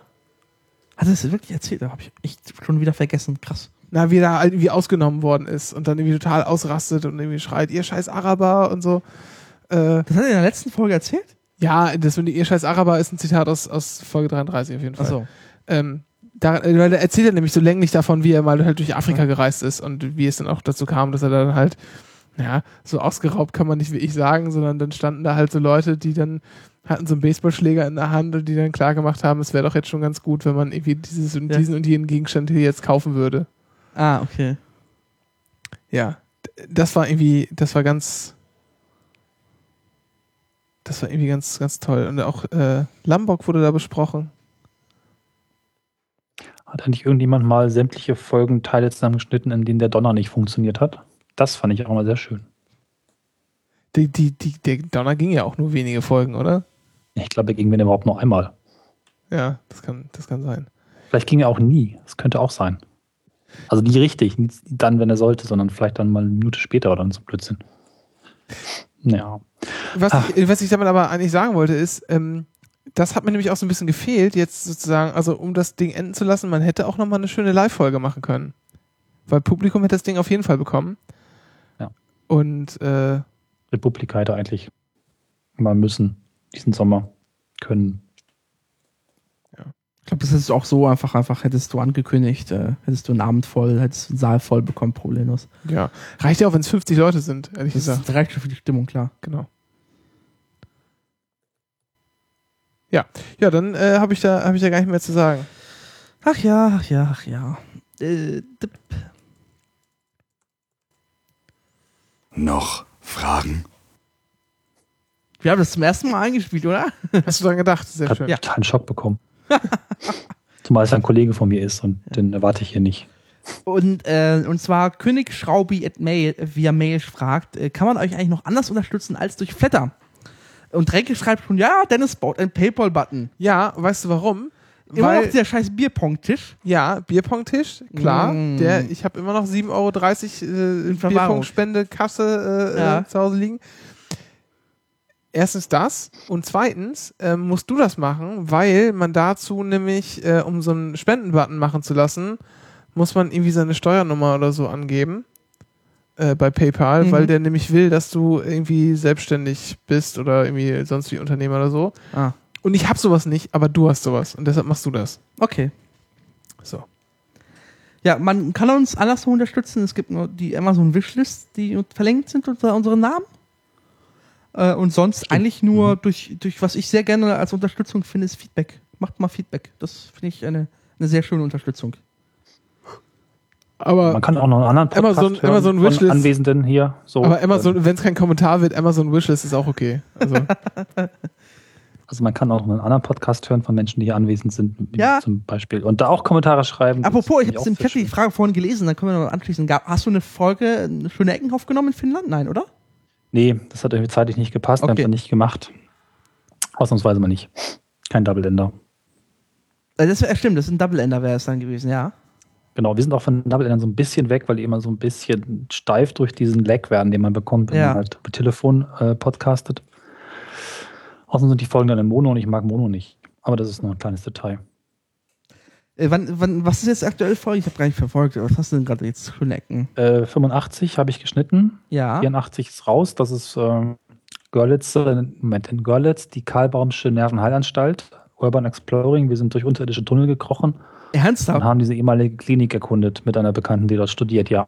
Hat er das wirklich erzählt? Da habe ich echt schon wieder vergessen. Krass. na, wie er halt irgendwie ausgenommen worden ist und dann irgendwie total ausrastet und irgendwie schreit, ihr scheiß Araber und so. Äh, Das hat er in der letzten Folge erzählt? ja, das mit ihr scheiß Araber ist ein Zitat aus, aus Folge 33 auf jeden Fall. Achso. Ähm, da, weil er erzählt er nämlich so länglich davon, wie er mal halt durch Afrika gereist ist und wie es dann auch dazu kam, dass er dann halt, ja, so ausgeraubt kann man nicht wie ich sagen, sondern dann standen da halt so Leute, die dann hatten so einen Baseballschläger in der Hand und die dann klar gemacht haben, es wäre doch jetzt schon ganz gut, wenn man irgendwie dieses und Ja. diesen und jenen Gegenstand hier jetzt kaufen würde. Ah, okay. Ja, das war irgendwie, das war ganz, das war irgendwie ganz, ganz toll. Und auch äh, Lombok wurde da besprochen. Hat eigentlich irgendjemand mal sämtliche Folgenteile zusammengeschnitten, in denen der Donner nicht funktioniert hat? Das fand ich auch mal sehr schön. Die, die, die, der Donner ging ja auch nur wenige Folgen, oder? Ich glaube, er ging wenn überhaupt noch einmal. Ja, das kann, das kann sein. Vielleicht ging er auch nie. Das könnte auch sein. Also nie richtig, nie dann, wenn er sollte, sondern vielleicht dann mal eine Minute später oder so Blödsinn. Ja. Was, ich, was ich damit aber eigentlich sagen wollte, ist, ähm, das hat mir nämlich auch so ein bisschen gefehlt, jetzt sozusagen, also um das Ding enden zu lassen, man hätte auch nochmal eine schöne Live-Folge machen können. Weil Publikum hätte das Ding auf jeden Fall bekommen. Ja. Und äh, Republik hätte eigentlich mal müssen, diesen Sommer können. Ich glaube, das ist auch so einfach, einfach hättest du angekündigt, äh, hättest du einen Abend voll, hättest du einen Saal voll bekommen, problemlos. ja, reicht ja auch, wenn es 50 Leute sind, ehrlich Das, gesagt. ist, das reicht schon für die Stimmung, klar. Genau. Ja, ja, dann äh, habe ich da habe ich da gar nicht mehr zu sagen. Ach ja, ach ja, ach ja. Äh. Noch Fragen? wir haben das zum ersten Mal eingespielt, oder? Hast du dran gedacht? Sehr Hat schön. totalen Schock bekommen. Zumal es ein Kollege von mir ist und den erwarte ich hier nicht. Und, äh, und zwar König Schraubi at Mail, via Mail fragt, äh, kann man euch eigentlich noch anders unterstützen als durch Flatter? Und Renke schreibt schon, ja, Dennis baut einen Paypal-Button. Ja, weißt du warum? Immer noch dieser scheiß Bierpong-Tisch. Ja, Bierpong-Tisch, klar. Mm. Der, ich habe immer noch 7,30 Euro äh. Bierpong-Spende-Kasse äh, Ja. äh, zu Hause liegen. Erstens das und zweitens ähm, musst du das machen, weil man dazu nämlich, äh, um so einen Spendenbutton machen zu lassen, muss man irgendwie seine Steuernummer oder so angeben äh, bei PayPal, Mhm. weil der nämlich will, dass du irgendwie selbstständig bist oder irgendwie sonst wie Unternehmer oder so. Ah, Und ich habe sowas nicht, aber du hast sowas und deshalb machst du das. okay. So. Ja, man kann uns anderswo unterstützen. Es gibt nur die Amazon Wishlist, die verlinkt sind unter unseren Namen. Äh, und sonst eigentlich nur durch, durch, was ich sehr gerne als Unterstützung finde, ist Feedback. Macht mal Feedback. Das finde ich eine, eine sehr schöne Unterstützung. Aber Man kann auch noch einen anderen Podcast Amazon- hören Amazon von Wishlist. Anwesenden hier. So, Aber Amazon, ähm, wenn es kein Kommentar wird, Amazon Wishlist ist auch okay. Also, Also man kann auch einen anderen Podcast hören von Menschen, die hier anwesend sind, wie Ja. zum Beispiel. Und da auch Kommentare schreiben. Apropos, ich habe im Chat die Frage vorhin gelesen, dann können wir noch anschließen. Hast du eine Folge, eine schöne Ecken aufgenommen in Finnland? Nein, oder? Nee, das hat irgendwie zeitlich nicht gepasst. Okay. Haben wir nicht gemacht. Ausnahmsweise mal nicht. Kein Double-Ender. Äh, Das wäre stimmt, das ist ein Double-Ender wäre es dann gewesen, ja. Genau, wir sind auch von Double-Endern so ein bisschen weg, weil die immer so ein bisschen steif durch diesen Lag werden, den man bekommt, wenn Ja. man halt über Telefon äh, podcastet. Außerdem sind die Folgen dann in Mono und ich mag Mono nicht. Aber das ist nur ein kleines Detail. Äh, wann, wann, was ist jetzt aktuell Folge? Ich habe gar nicht verfolgt. Was hast du denn gerade jetzt schöne Ecken? Äh, 85 habe ich geschnitten. Ja. 84 ist raus. Das ist ähm, Görlitz, äh, Moment, in Görlitz, die Karl-Baumsche Nervenheilanstalt, Urban Exploring. Wir sind durch unterirdische Tunnel gekrochen und Ernsthaft? haben diese ehemalige Klinik erkundet mit einer Bekannten, die dort studiert. Ja,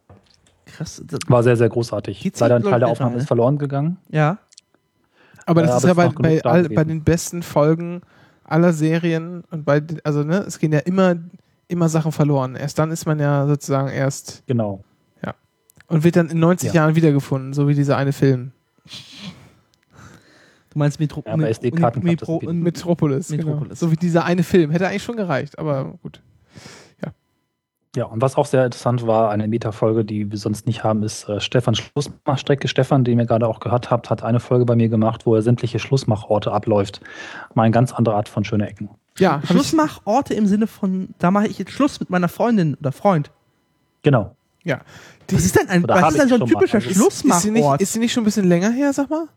Krass. Das, war sehr, sehr großartig. Leider ein Teil der ich, Aufnahme ne? ist verloren gegangen. ja. aber das Ja, ist aber ja bei, ist bei, all, bei den besten Folgen aller Serien und bei, also ne, es gehen ja immer, immer Sachen verloren. Erst dann ist man ja sozusagen erst Genau. und wird dann in 90 Ja. Jahren wiedergefunden, so wie dieser eine Film. Du meinst Metro Ja, das Metro wieder. Metropolis. Metropolis. Genau. So wie dieser eine Film. Hätte eigentlich schon gereicht, aber gut. Ja, und was auch sehr interessant war, eine Meta-Folge, die wir sonst nicht haben, ist äh, Stefan Schlussmachstrecke. Stefan, den ihr gerade auch gehört habt, hat eine Folge bei mir gemacht, wo er sämtliche Schlussmachorte abläuft. Mal eine ganz andere Art von schöne Ecken. Ja, Schlussmachorte im Sinne von, da mache ich jetzt Schluss mit meiner Freundin oder Freund. Genau. ja. Was ist denn ein, was ist denn so ein typischer Also ist- ist sie, nicht, Schlussmachort? ist sie nicht schon ein bisschen länger her, sag mal?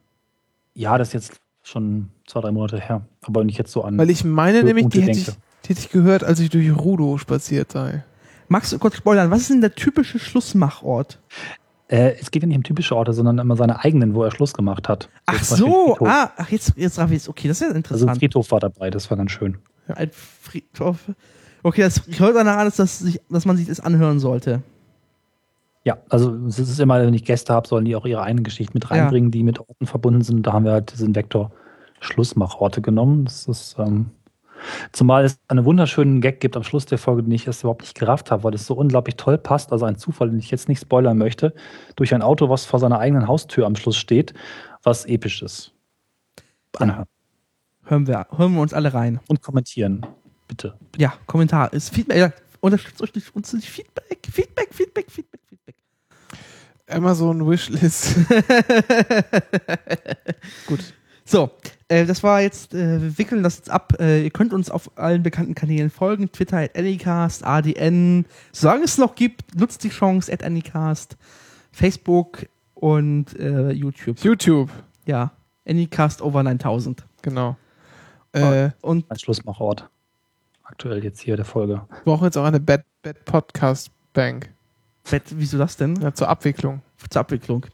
Ja, das ist jetzt schon zwei, drei Monate her. Aber nicht jetzt so an. Weil ich meine nämlich, die hätte ich, die hätte ich gehört, als ich durch Rudo spaziert sei. Magst du kurz spoilern? Was ist denn der typische Schlussmachort? Äh, es geht ja nicht um typische Orte, sondern immer seine eigenen, wo er Schluss gemacht hat. Ach so, ah, ach, jetzt, jetzt raff ich's. Okay, das ist ja Also interessant. Friedhof war dabei, das war ganz schön. Ein Friedhof. Okay, das hört danach an, dass, das sich, dass man sich das anhören sollte. Ja, also es ist immer, wenn ich Gäste habe, sollen die auch ihre eigene Geschichte mit Ja. reinbringen, die mit Orten verbunden sind. Da haben wir halt diesen Vektor Schlussmachorte genommen. Das ist, ähm, zumal es einen wunderschönen Gag gibt am Schluss der Folge, den ich erst überhaupt nicht gerafft habe, weil es so unglaublich toll passt. Also ein Zufall, den ich jetzt nicht spoilern möchte, durch ein Auto, was vor seiner eigenen Haustür am Schluss steht, was episch ist. Anhören Hören wir, hören wir uns alle rein. und kommentieren, bitte. Ja, Kommentar ist Feedback. Ja, unterstützt euch durch uns durch Feedback, Feedback, Feedback, Feedback, Feedback. Amazon Wishlist. Gut. So, äh, das war jetzt, äh, wir wickeln das jetzt ab. Äh, ihr könnt uns auf allen bekannten Kanälen folgen. Twitter at Anycast, ADN. Solange es noch gibt, nutzt die Chance at Anycast. Facebook und äh, YouTube. YouTube. Ja, Anycast over 9000. Genau. Äh, Und Ein Schlussmachort. Aktuell jetzt hier der Folge. wir brauchen jetzt auch eine Bad, Bad Podcast Bank. Bett, wieso das denn? Ja, zur Abwicklung. Zur Abwicklung.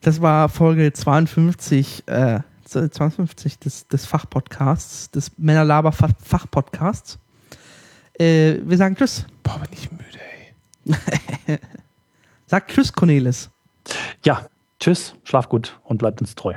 Das war Folge 52, äh, 52 des, des Fachpodcasts, des Männerlaber-Fachpodcasts. Äh, wir sagen Tschüss. Boah, bin ich müde, ey. Sag Tschüss, Cornelis. Ja, Tschüss, schlaf gut und bleibt uns treu.